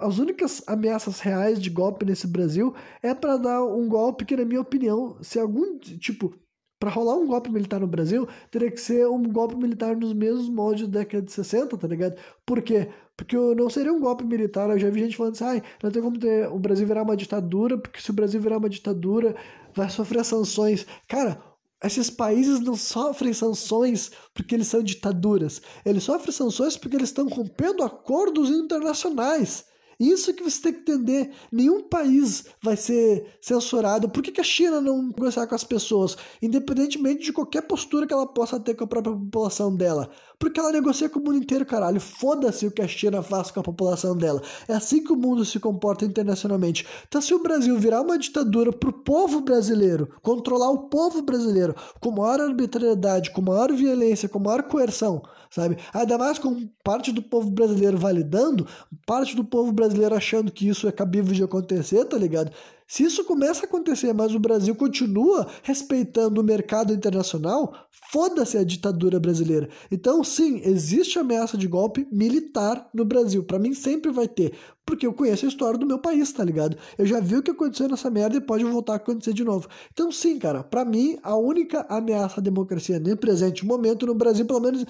As únicas ameaças reais de golpe nesse Brasil é para dar um golpe que, na minha opinião, se algum tipo para rolar um golpe militar no Brasil, teria que ser um golpe militar nos mesmos moldes da década de 60, tá ligado? Por quê? Porque não seria um golpe militar. Eu já vi gente falando assim, ai, não tem como ter o Brasil virar uma ditadura, porque se o Brasil virar uma ditadura, vai sofrer sanções. Cara, esses países não sofrem sanções porque eles são ditaduras. Eles sofrem sanções porque eles estão rompendo acordos internacionais. Isso que você tem que entender. Nenhum país vai ser censurado. Por que, que a China não negociar com as pessoas? Independentemente de qualquer postura que ela possa ter com a própria população dela. Porque ela negocia com o mundo inteiro, caralho. Foda-se o que a China faz com a população dela. É assim que o mundo se comporta internacionalmente. Então, se o Brasil virar uma ditadura pro povo brasileiro, controlar o povo brasileiro com maior arbitrariedade, com maior violência, com maior coerção, sabe? Ainda mais com parte do povo brasileiro validando, parte do povo brasileiro achando que isso é cabível de acontecer, tá ligado? Se isso começa a acontecer, mas o Brasil continua respeitando o mercado internacional, foda-se a ditadura brasileira. Então, sim, existe ameaça de golpe militar no Brasil. Para mim sempre vai ter, porque eu conheço a história do meu país, tá ligado? Eu já vi o que aconteceu nessa merda e pode voltar a acontecer de novo. Então, sim, cara, para mim a única ameaça à democracia no presente momento no Brasil, pelo menos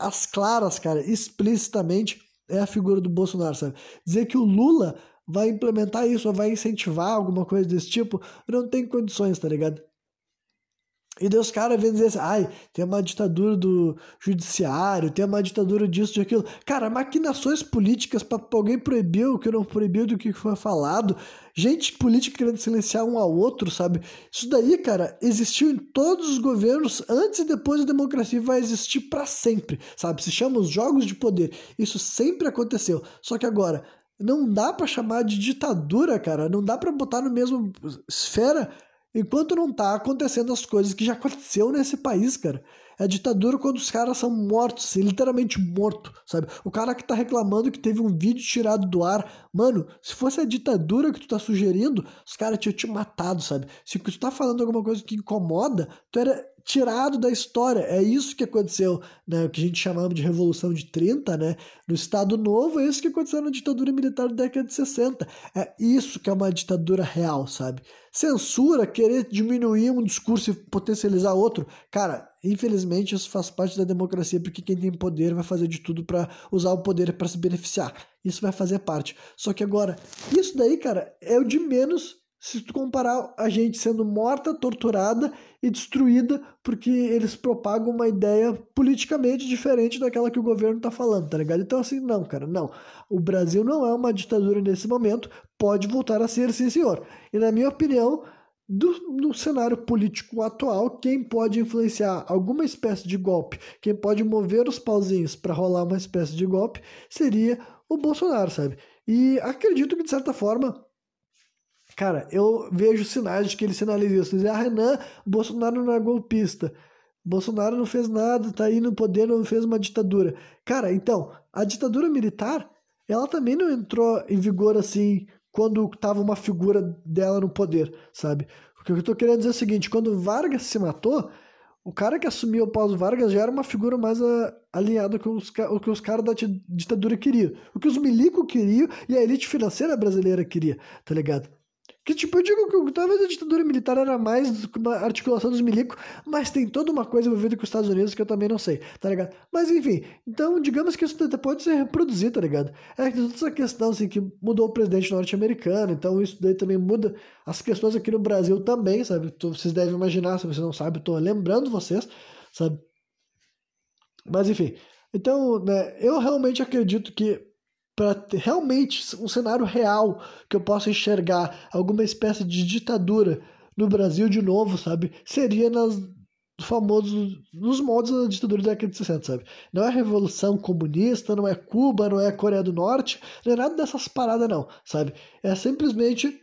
as claras, cara, explicitamente, é a figura do Bolsonaro, sabe? Dizer que o Lula vai implementar isso ou vai incentivar alguma coisa desse tipo, não tem condições, tá ligado? E daí os caras vêm dizer assim, ai, tem uma ditadura do judiciário, tem uma ditadura disso, de aquilo. Cara, maquinações políticas para alguém proibir o que não proibiu do que foi falado. Gente política querendo silenciar um ao outro, sabe? Isso daí, cara, existiu em todos os governos antes e depois da democracia e vai existir para sempre, sabe? Se chama os jogos de poder. Isso sempre aconteceu. Só que agora, não dá para chamar de ditadura, cara. Não dá para botar no mesmo esfera Enquanto não tá acontecendo as coisas que já aconteceu nesse país, cara. É ditadura quando os caras são mortos, literalmente morto, sabe? O cara que tá reclamando que teve um vídeo tirado do ar. Mano, se fosse a ditadura que tu tá sugerindo, os caras tinham te matado, sabe? Se tu tá falando alguma coisa que incomoda, tu era tirado da história. É isso que aconteceu, né? O que a gente chamava de Revolução de 30, né? No Estado Novo, é isso que aconteceu na ditadura militar da década de 60. É isso que é uma ditadura real, sabe? Censura, querer diminuir um discurso e potencializar outro. Cara, infelizmente isso faz parte da democracia, porque quem tem poder vai fazer de tudo para usar o poder para se beneficiar. Isso vai fazer parte. Só que agora, isso daí, cara, é o de menos se tu comparar a gente sendo morta, torturada e destruída porque eles propagam uma ideia politicamente diferente daquela que o governo está falando, tá ligado? Então, assim, não, cara, não. O Brasil não é uma ditadura nesse momento, pode voltar a ser, sim, senhor. E na minha opinião, do, no cenário político atual, quem pode influenciar alguma espécie de golpe, quem pode mover os pauzinhos para rolar uma espécie de golpe, seria o Bolsonaro, sabe? E acredito que, de certa forma, Cara, eu vejo sinais de que ele sinaliza isso. Dizer, ah, Renan, Bolsonaro não é golpista. Bolsonaro não fez nada, tá aí no poder, não fez uma ditadura. Cara, então, a ditadura militar, ela também não entrou em vigor assim quando tava uma figura dela no poder, sabe? O que eu tô querendo dizer é o seguinte, quando Vargas se matou, o cara que assumiu após Vargas já era uma figura mais a, alinhada com os, o que os caras da ditadura queriam. O que os milicos queriam e a elite financeira brasileira queria, tá ligado? Que, tipo, eu digo que talvez a ditadura militar era mais uma articulação dos milicos, mas tem toda uma coisa envolvida com os Estados Unidos que eu também não sei, tá ligado? Mas enfim, então digamos que isso pode ser reproduzido, tá ligado? É toda essa questão, assim, que mudou o presidente norte-americano, então isso daí também muda as questões aqui no Brasil também, sabe? Vocês devem imaginar, se você não sabe, eu tô lembrando vocês, sabe? Mas enfim, então, né, eu realmente acredito que para realmente um cenário real que eu possa enxergar alguma espécie de ditadura no Brasil de novo, sabe? Seria nas famosos nos moldes da ditadura da década de 60, sabe? Não é revolução comunista, não é Cuba, não é Coreia do Norte, não é nada dessas paradas não, sabe? É simplesmente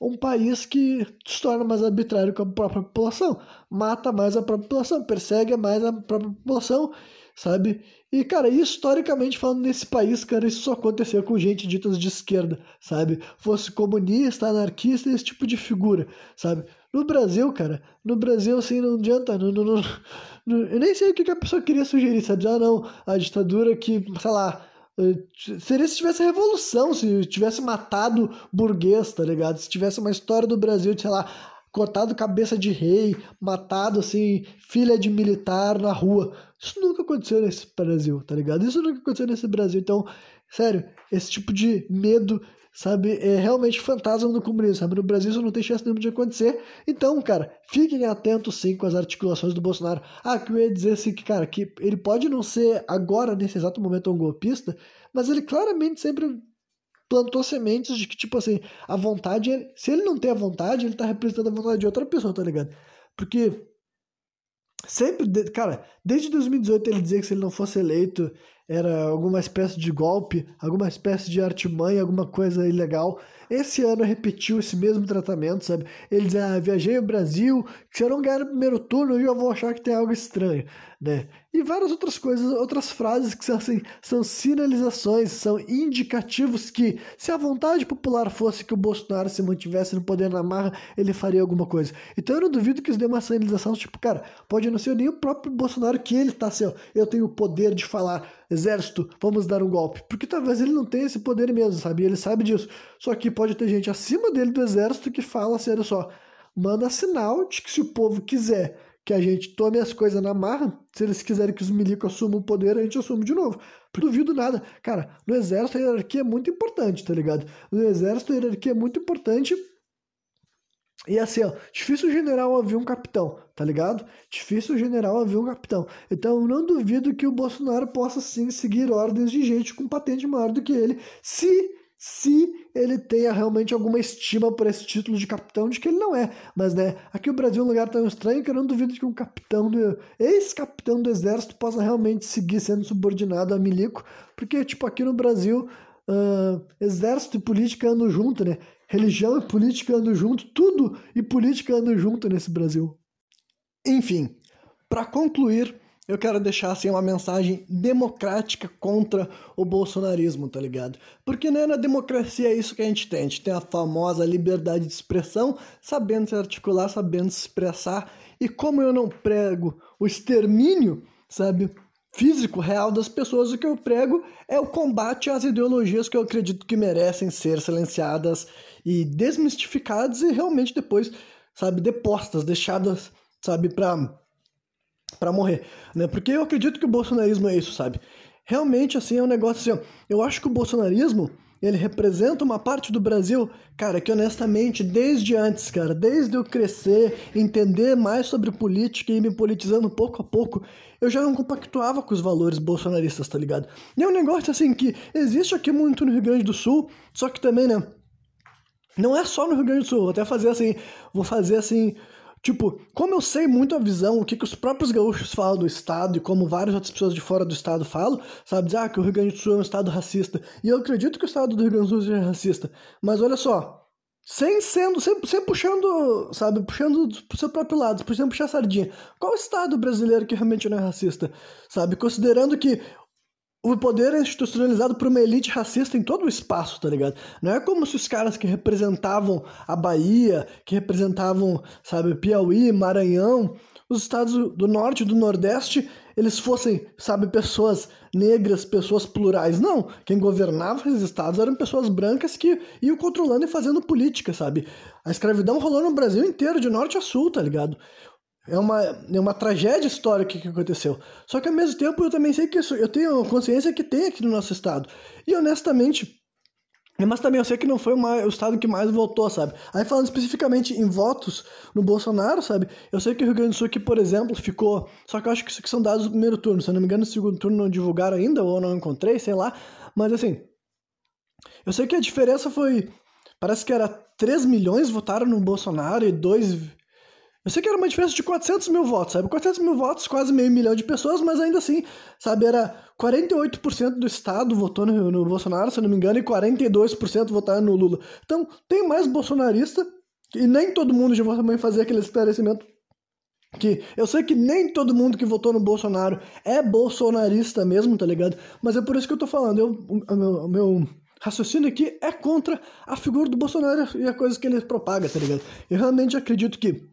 um país que se torna mais arbitrário com a própria população, mata mais a própria população, persegue mais a própria população, sabe? E, cara, historicamente falando, nesse país, cara, isso só aconteceu com gente ditas de esquerda, sabe? Fosse comunista, anarquista, esse tipo de figura, sabe? No Brasil, cara, no Brasil, assim, não adianta. Não, não, não, não eu nem sei o que a pessoa queria sugerir, sabe? Ah, não, a ditadura que, sei lá, eh, seria se tivesse revolução, se tivesse matado burguês, tá ligado? Se tivesse uma história do Brasil de, sei lá, cortado cabeça de rei, matado, assim, filha de militar na rua. Isso nunca aconteceu nesse Brasil, tá ligado? Isso nunca aconteceu nesse Brasil. Então, sério, esse tipo de medo sabe? É realmente fantasma do comunismo, sabe? No Brasil isso não tem chance nenhuma de acontecer. Então, cara, fiquem atentos sim com as articulações do Bolsonaro. Ah, que eu ia dizer assim que, cara, que ele pode não ser agora, nesse exato momento, um golpista, mas ele claramente sempre plantou sementes de que, tipo assim, a vontade, se ele não tem a vontade, ele tá representando a vontade de outra pessoa, tá ligado? Porque sempre, cara, desde 2018 ele dizia que se ele não fosse eleito, era alguma espécie de golpe, alguma espécie de artimanha, alguma coisa ilegal. Esse ano repetiu esse mesmo tratamento, sabe? Ele diz, ah, viajei ao Brasil, se eu não ganhar no primeiro turno, eu já vou achar que tem algo estranho, né? E várias outras coisas, outras frases que são assim, são sinalizações, são indicativos que, se a vontade popular fosse que o Bolsonaro se mantivesse no poder na marra, ele faria alguma coisa. Então eu não duvido que isso dê uma sinalização, tipo, cara, pode não ser nem o próprio Bolsonaro que ele tá assim, ó, eu tenho o poder de falar, exército, vamos dar um golpe. Porque talvez ele não tenha esse poder mesmo, sabe? Ele sabe disso. Só que pode ter gente acima dele do exército que fala assim, olha só, manda sinal de que se o povo quiser que a gente tome as coisas na marra, se eles quiserem que os milicos assumam o poder, a gente assume de novo. Não duvido nada. Cara, no exército a hierarquia é muito importante, tá ligado? No exército a hierarquia é muito importante. E assim, ó, difícil o general ouvir um capitão, tá ligado? Difícil o general ouvir um capitão. Então não duvido que o Bolsonaro possa sim seguir ordens de gente com patente maior do que ele, se se ele tenha realmente alguma estima por esse título de capitão, de que ele não é. Mas, né, aqui o Brasil é um lugar tão estranho que eu não duvido que um capitão, ex-capitão do exército, possa realmente seguir sendo subordinado a milico, porque, tipo, aqui no Brasil, uh, exército e política andam junto, né? Religião e política andam junto, tudo e política andam junto nesse Brasil. Enfim, para concluir, eu quero deixar assim uma mensagem democrática contra o bolsonarismo, tá ligado? Porque né, na democracia é isso que a gente tem. A gente tem a famosa liberdade de expressão, sabendo se articular, sabendo se expressar. E como eu não prego o extermínio, sabe, físico real das pessoas, o que eu prego é o combate às ideologias que eu acredito que merecem ser silenciadas e desmistificadas e realmente depois, sabe, depostas, deixadas, sabe, para para morrer, né? Porque eu acredito que o bolsonarismo é isso, sabe? Realmente, assim, é um negócio assim, eu acho que o bolsonarismo, ele representa uma parte do Brasil, cara, que honestamente, desde antes, cara, desde eu crescer, entender mais sobre política e me politizando pouco a pouco, eu já não compactuava com os valores bolsonaristas, tá ligado? E é um negócio assim que existe aqui muito no Rio Grande do Sul, só que também, né? Não é só no Rio Grande do Sul, vou até fazer assim, vou fazer assim, Tipo, como eu sei muito a visão, o que, que os próprios gaúchos falam do Estado e como várias outras pessoas de fora do Estado falam, sabe? Dizer, ah, que o Rio Grande do Sul é um Estado racista. E eu acredito que o Estado do Rio Grande do Sul seja racista. Mas olha só, sem sendo, sem, sem puxando, sabe, puxando pro seu próprio lado, sem puxar a sardinha. Qual Estado brasileiro que realmente não é racista? Sabe? Considerando que o poder é institucionalizado por uma elite racista em todo o espaço, tá ligado? Não é como se os caras que representavam a Bahia, que representavam, sabe, Piauí, Maranhão, os estados do norte e do nordeste, eles fossem, sabe, pessoas negras, pessoas plurais. Não, quem governava esses estados eram pessoas brancas que iam controlando e fazendo política, sabe? A escravidão rolou no Brasil inteiro, de norte a sul, tá ligado? É uma, é uma tragédia histórica que aconteceu. Só que ao mesmo tempo eu também sei que isso, eu tenho consciência que tem aqui no nosso estado. E honestamente, mas também eu sei que não foi o estado que mais votou, sabe? Aí falando especificamente em votos no Bolsonaro, sabe? Eu sei que o Rio Grande do Sul aqui, por exemplo, ficou. Só que eu acho que isso aqui são dados do primeiro turno. Se eu não me engano, o segundo turno não divulgaram ainda, ou não encontrei, sei lá. Mas assim, Eu sei que a diferença foi. Parece que era 3 milhões votaram no Bolsonaro e 2. Eu sei que era uma diferença de 400 mil votos, sabe? 400 mil votos, quase meio milhão de pessoas, mas ainda assim, sabe? Era 48% do estado votou no, no Bolsonaro, se não me engano, e 42% votaram no Lula. Então, tem mais bolsonarista, e nem todo mundo já vai também fazer aquele esclarecimento que eu sei que nem todo mundo que votou no Bolsonaro é bolsonarista mesmo, tá ligado? Mas é por isso que eu tô falando. Eu, o, meu, o meu raciocínio aqui é contra a figura do Bolsonaro e a coisa que ele propaga, tá ligado? Eu realmente acredito que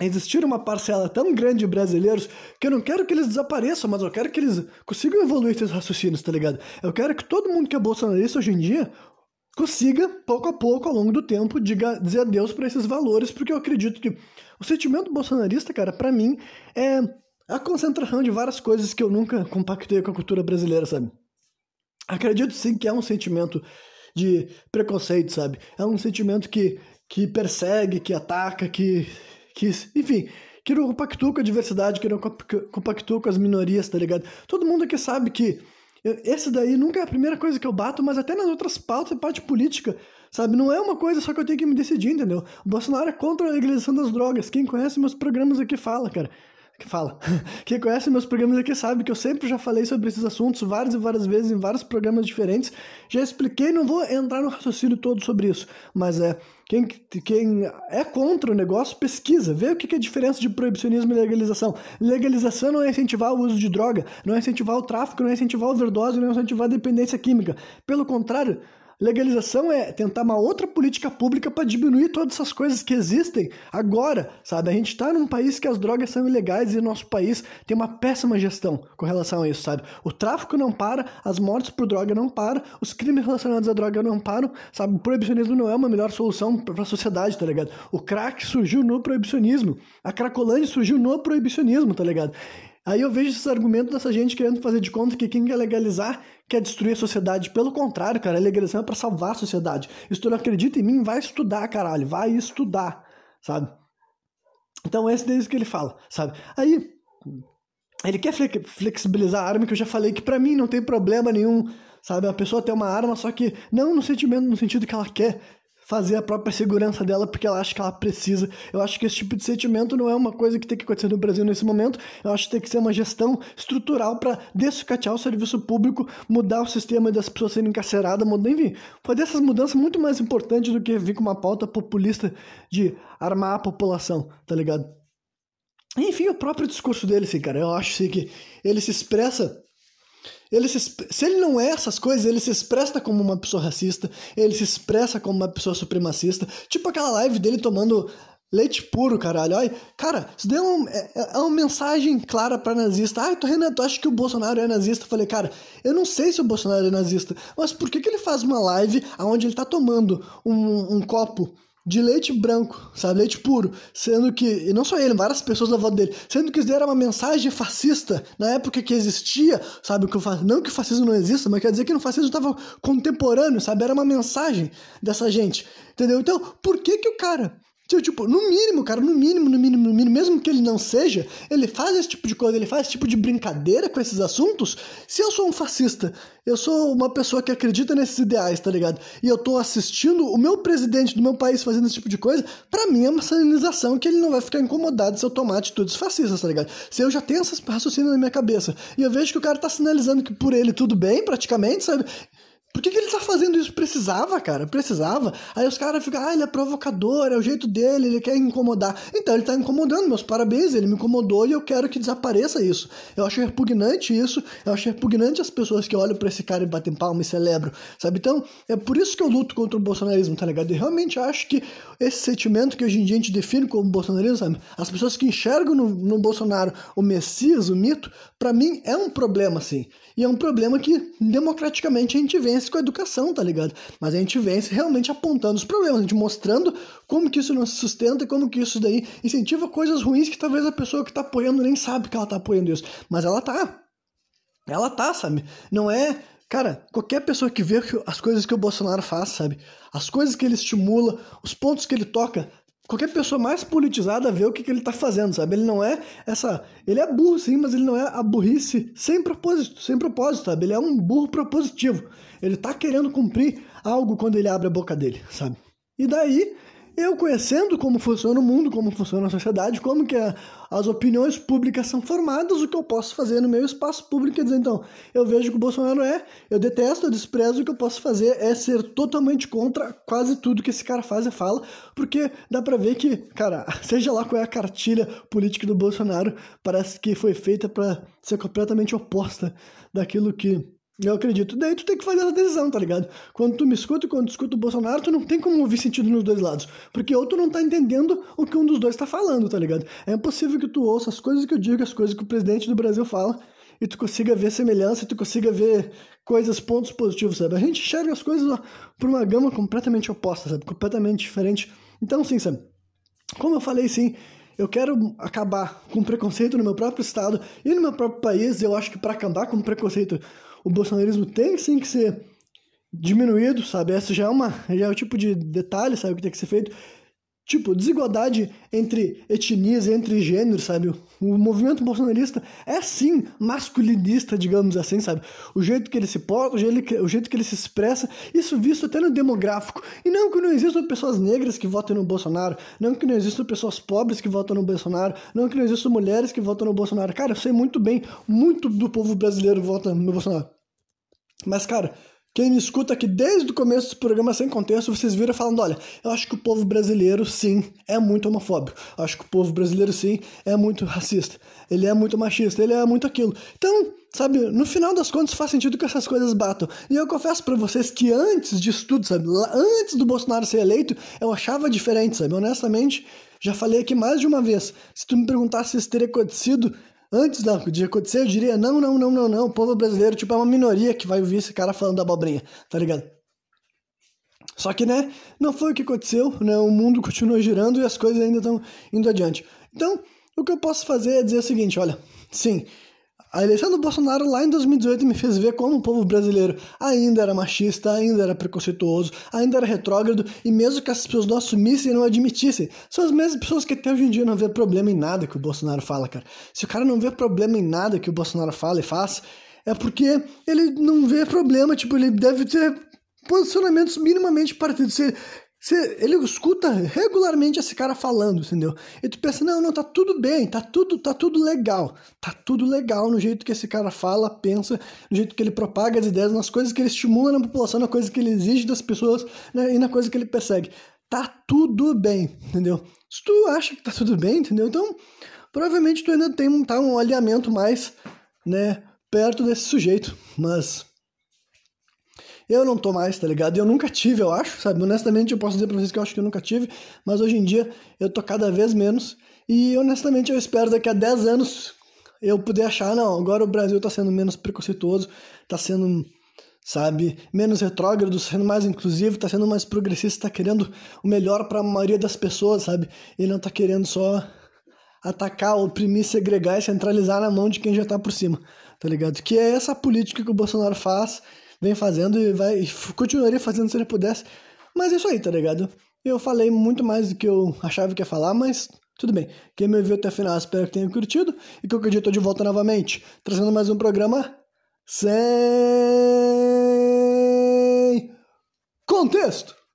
existir uma parcela tão grande de brasileiros que eu não quero que eles desapareçam, mas eu quero que eles consigam evoluir esses raciocínios, tá ligado? Eu quero que todo mundo que é bolsonarista hoje em dia consiga, pouco a pouco, ao longo do tempo, diga, dizer adeus para esses valores, porque eu acredito que o sentimento bolsonarista, cara, para mim, é a concentração de várias coisas que eu nunca compactei com a cultura brasileira, sabe? Acredito sim que é um sentimento de preconceito, sabe? É um sentimento que, que persegue, que ataca, que, que. Enfim, que não compactua com a diversidade, que não compactua com as minorias, tá ligado? Todo mundo aqui sabe que esse daí nunca é a primeira coisa que eu bato, mas até nas outras pautas, parte política, sabe? Não é uma coisa só que eu tenho que me decidir, entendeu? O Bolsonaro é contra a legalização das drogas. Quem conhece meus programas aqui fala, cara que fala. *laughs* Quem conhece meus programas aqui sabe que eu sempre já falei sobre esses assuntos várias e várias vezes em vários programas diferentes. Já expliquei, não vou entrar no raciocínio todo sobre isso, mas é quem, quem é contra o negócio, pesquisa, vê o que é a diferença de proibicionismo e legalização. Legalização não é incentivar o uso de droga, não é incentivar o tráfico, não é incentivar a overdose, não é incentivar a dependência química. Pelo contrário, Legalização é tentar uma outra política pública para diminuir todas essas coisas que existem agora, sabe? A gente está num país que as drogas são ilegais e nosso país tem uma péssima gestão com relação a isso, sabe? O tráfico não para, as mortes por droga não param, os crimes relacionados à droga não param, sabe? O proibicionismo não é uma melhor solução para a sociedade, tá ligado? O crack surgiu no proibicionismo, a cracolândia surgiu no proibicionismo, tá ligado? Aí eu vejo esses argumentos dessa gente querendo fazer de conta que quem quer legalizar quer destruir a sociedade. Pelo contrário, cara, a legalização é para salvar a sociedade. Se tu não acredita em mim, vai estudar, caralho. Vai estudar, sabe? Então esse é isso que ele fala, sabe? Aí ele quer flexibilizar a arma, que eu já falei que para mim não tem problema nenhum, sabe? A pessoa tem uma arma, só que não no sentimento, no sentido que ela quer fazer a própria segurança dela porque ela acha que ela precisa. Eu acho que esse tipo de sentimento não é uma coisa que tem que acontecer no Brasil nesse momento. Eu acho que tem que ser uma gestão estrutural para dessucatear o serviço público, mudar o sistema das pessoas serem encarceradas, mudar, enfim, fazer essas mudanças muito mais importantes do que vir com uma pauta populista de armar a população, tá ligado? Enfim, o próprio discurso dele, assim, cara, eu acho assim, que ele se expressa ele se, se ele não é essas coisas, ele se expressa como uma pessoa racista, ele se expressa como uma pessoa supremacista. Tipo aquela live dele tomando leite puro, caralho. Ai, cara, isso daí é, um, é, é uma mensagem clara pra nazista. Ai, tu, Renan, tu acha que o Bolsonaro é nazista? Eu falei, cara, eu não sei se o Bolsonaro é nazista, mas por que, que ele faz uma live onde ele tá tomando um, um copo de leite branco, sabe? Leite puro. Sendo que, e não só ele, várias pessoas da volta dele, sendo que isso era uma mensagem fascista na época que existia, sabe? Que não que o fascismo não exista, mas quer dizer que o fascismo estava contemporâneo, sabe? Era uma mensagem dessa gente, entendeu? Então, por que que o cara Tipo, tipo, no mínimo, cara, no mínimo, no mínimo, no mínimo, mesmo que ele não seja, ele faz esse tipo de coisa, ele faz esse tipo de brincadeira com esses assuntos. Se eu sou um fascista, eu sou uma pessoa que acredita nesses ideais, tá ligado? E eu tô assistindo o meu presidente do meu país fazendo esse tipo de coisa, para mim é uma sinalização que ele não vai ficar incomodado se eu tomar atitudes fascistas, tá ligado? Se eu já tenho essas raciocínios na minha cabeça e eu vejo que o cara tá sinalizando que por ele tudo bem, praticamente, sabe? Por que, que ele tá fazendo isso? Precisava, cara, precisava. Aí os caras ficam, ah, ele é provocador, é o jeito dele, ele quer incomodar. Então ele tá incomodando, meus parabéns, ele me incomodou e eu quero que desapareça isso. Eu acho repugnante isso, eu acho repugnante as pessoas que olham para esse cara e batem palma e celebram, sabe? Então, é por isso que eu luto contra o bolsonarismo, tá ligado? E realmente acho que esse sentimento que hoje em dia a gente define como bolsonarismo, sabe? As pessoas que enxergam no, no Bolsonaro o Messias, o mito, para mim é um problema, assim. E é um problema que democraticamente a gente vence com a educação, tá ligado? Mas a gente vence realmente apontando os problemas, a gente mostrando como que isso não se sustenta e como que isso daí incentiva coisas ruins que talvez a pessoa que tá apoiando nem sabe que ela tá apoiando isso. Mas ela tá. Ela tá, sabe? Não é Cara, qualquer pessoa que vê as coisas que o Bolsonaro faz, sabe? As coisas que ele estimula, os pontos que ele toca, qualquer pessoa mais politizada vê o que, que ele tá fazendo, sabe? Ele não é essa. Ele é burro, sim, mas ele não é a burrice sem propósito, sem propósito, sabe? Ele é um burro propositivo. Ele tá querendo cumprir algo quando ele abre a boca dele, sabe? E daí eu conhecendo como funciona o mundo, como funciona a sociedade, como que a, as opiniões públicas são formadas, o que eu posso fazer no meu espaço público é dizer, então, eu vejo que o Bolsonaro é, eu detesto, eu desprezo, o que eu posso fazer é ser totalmente contra quase tudo que esse cara faz e fala, porque dá pra ver que, cara, *laughs* seja lá qual é a cartilha política do Bolsonaro, parece que foi feita para ser completamente oposta daquilo que eu acredito. Daí tu tem que fazer essa decisão, tá ligado? Quando tu me escuta e quando tu escuta o Bolsonaro, tu não tem como ouvir sentido nos dois lados. Porque ou tu não tá entendendo o que um dos dois tá falando, tá ligado? É impossível que tu ouça as coisas que eu digo, as coisas que o presidente do Brasil fala, e tu consiga ver semelhança, e tu consiga ver coisas, pontos positivos, sabe? A gente enxerga as coisas ó, por uma gama completamente oposta, sabe? Completamente diferente. Então, sim, sabe? Como eu falei, sim, eu quero acabar com preconceito no meu próprio estado e no meu próprio país. Eu acho que para acabar com preconceito o bolsonarismo tem sim que ser diminuído, sabe? Essa já é uma já é o tipo de detalhe, sabe, que tem que ser feito. Tipo, desigualdade entre etnias, entre gêneros, sabe? O movimento bolsonarista é sim masculinista, digamos assim, sabe? O jeito que ele se porta, o jeito que, ele se expressa, isso visto até no demográfico. E não que não existam pessoas negras que votem no Bolsonaro, não que não existam pessoas pobres que votam no Bolsonaro, não que não existam mulheres que votam no Bolsonaro. Cara, eu sei muito bem, muito do povo brasileiro vota no Bolsonaro. Mas, cara, quem me escuta aqui desde o começo do programa sem contexto, vocês viram falando: olha, eu acho que o povo brasileiro, sim, é muito homofóbico. Eu acho que o povo brasileiro, sim, é muito racista. Ele é muito machista, ele é muito aquilo. Então, sabe, no final das contas faz sentido que essas coisas batam. E eu confesso para vocês que antes disso tudo, sabe, antes do Bolsonaro ser eleito, eu achava diferente, sabe? Honestamente, já falei aqui mais de uma vez. Se tu me perguntasse se isso teria acontecido Antes de acontecer, eu diria: não, não, não, não, não. O povo brasileiro, tipo, é uma minoria que vai ouvir esse cara falando da abobrinha, tá ligado? Só que, né, não foi o que aconteceu, né? O mundo continua girando e as coisas ainda estão indo adiante. Então, o que eu posso fazer é dizer o seguinte: olha, sim, a eleição do Bolsonaro lá em 2018 me fez ver como o povo brasileiro ainda era machista, ainda era preconceituoso, ainda era retrógrado, e mesmo que as pessoas não assumissem e não admitissem, são as mesmas pessoas que até hoje em dia não vê problema em nada que o Bolsonaro fala, cara. Se o cara não vê problema em nada que o Bolsonaro fala e faz, é porque ele não vê problema, tipo, ele deve ter posicionamentos minimamente partidos. Se você, ele escuta regularmente esse cara falando, entendeu? E tu pensa, não, não, tá tudo bem, tá tudo, tá tudo legal. Tá tudo legal no jeito que esse cara fala, pensa, no jeito que ele propaga as ideias, nas coisas que ele estimula na população, na coisa que ele exige das pessoas né, e na coisa que ele persegue. Tá tudo bem, entendeu? Se tu acha que tá tudo bem, entendeu? Então, provavelmente tu ainda tem tá, um alinhamento mais, né, perto desse sujeito. Mas eu não tô mais, tá ligado? Eu nunca tive, eu acho, sabe? Honestamente, eu posso dizer pra vocês que eu acho que eu nunca tive, mas hoje em dia eu tô cada vez menos. E honestamente, eu espero daqui a 10 anos eu poder achar, não, agora o Brasil tá sendo menos preconceituoso, tá sendo, sabe, menos retrógrado, sendo mais inclusivo, tá sendo mais progressista, tá querendo o melhor para a maioria das pessoas, sabe? E não tá querendo só atacar, oprimir, segregar e centralizar na mão de quem já tá por cima, tá ligado? Que é essa política que o Bolsonaro faz vem fazendo e vai continuaria fazendo se ele pudesse. Mas é isso aí, tá ligado? Eu falei muito mais do que eu achava que ia falar, mas tudo bem. Quem me viu até o final, espero que tenha curtido. E qualquer dia eu tô de volta novamente, trazendo mais um programa sem contexto.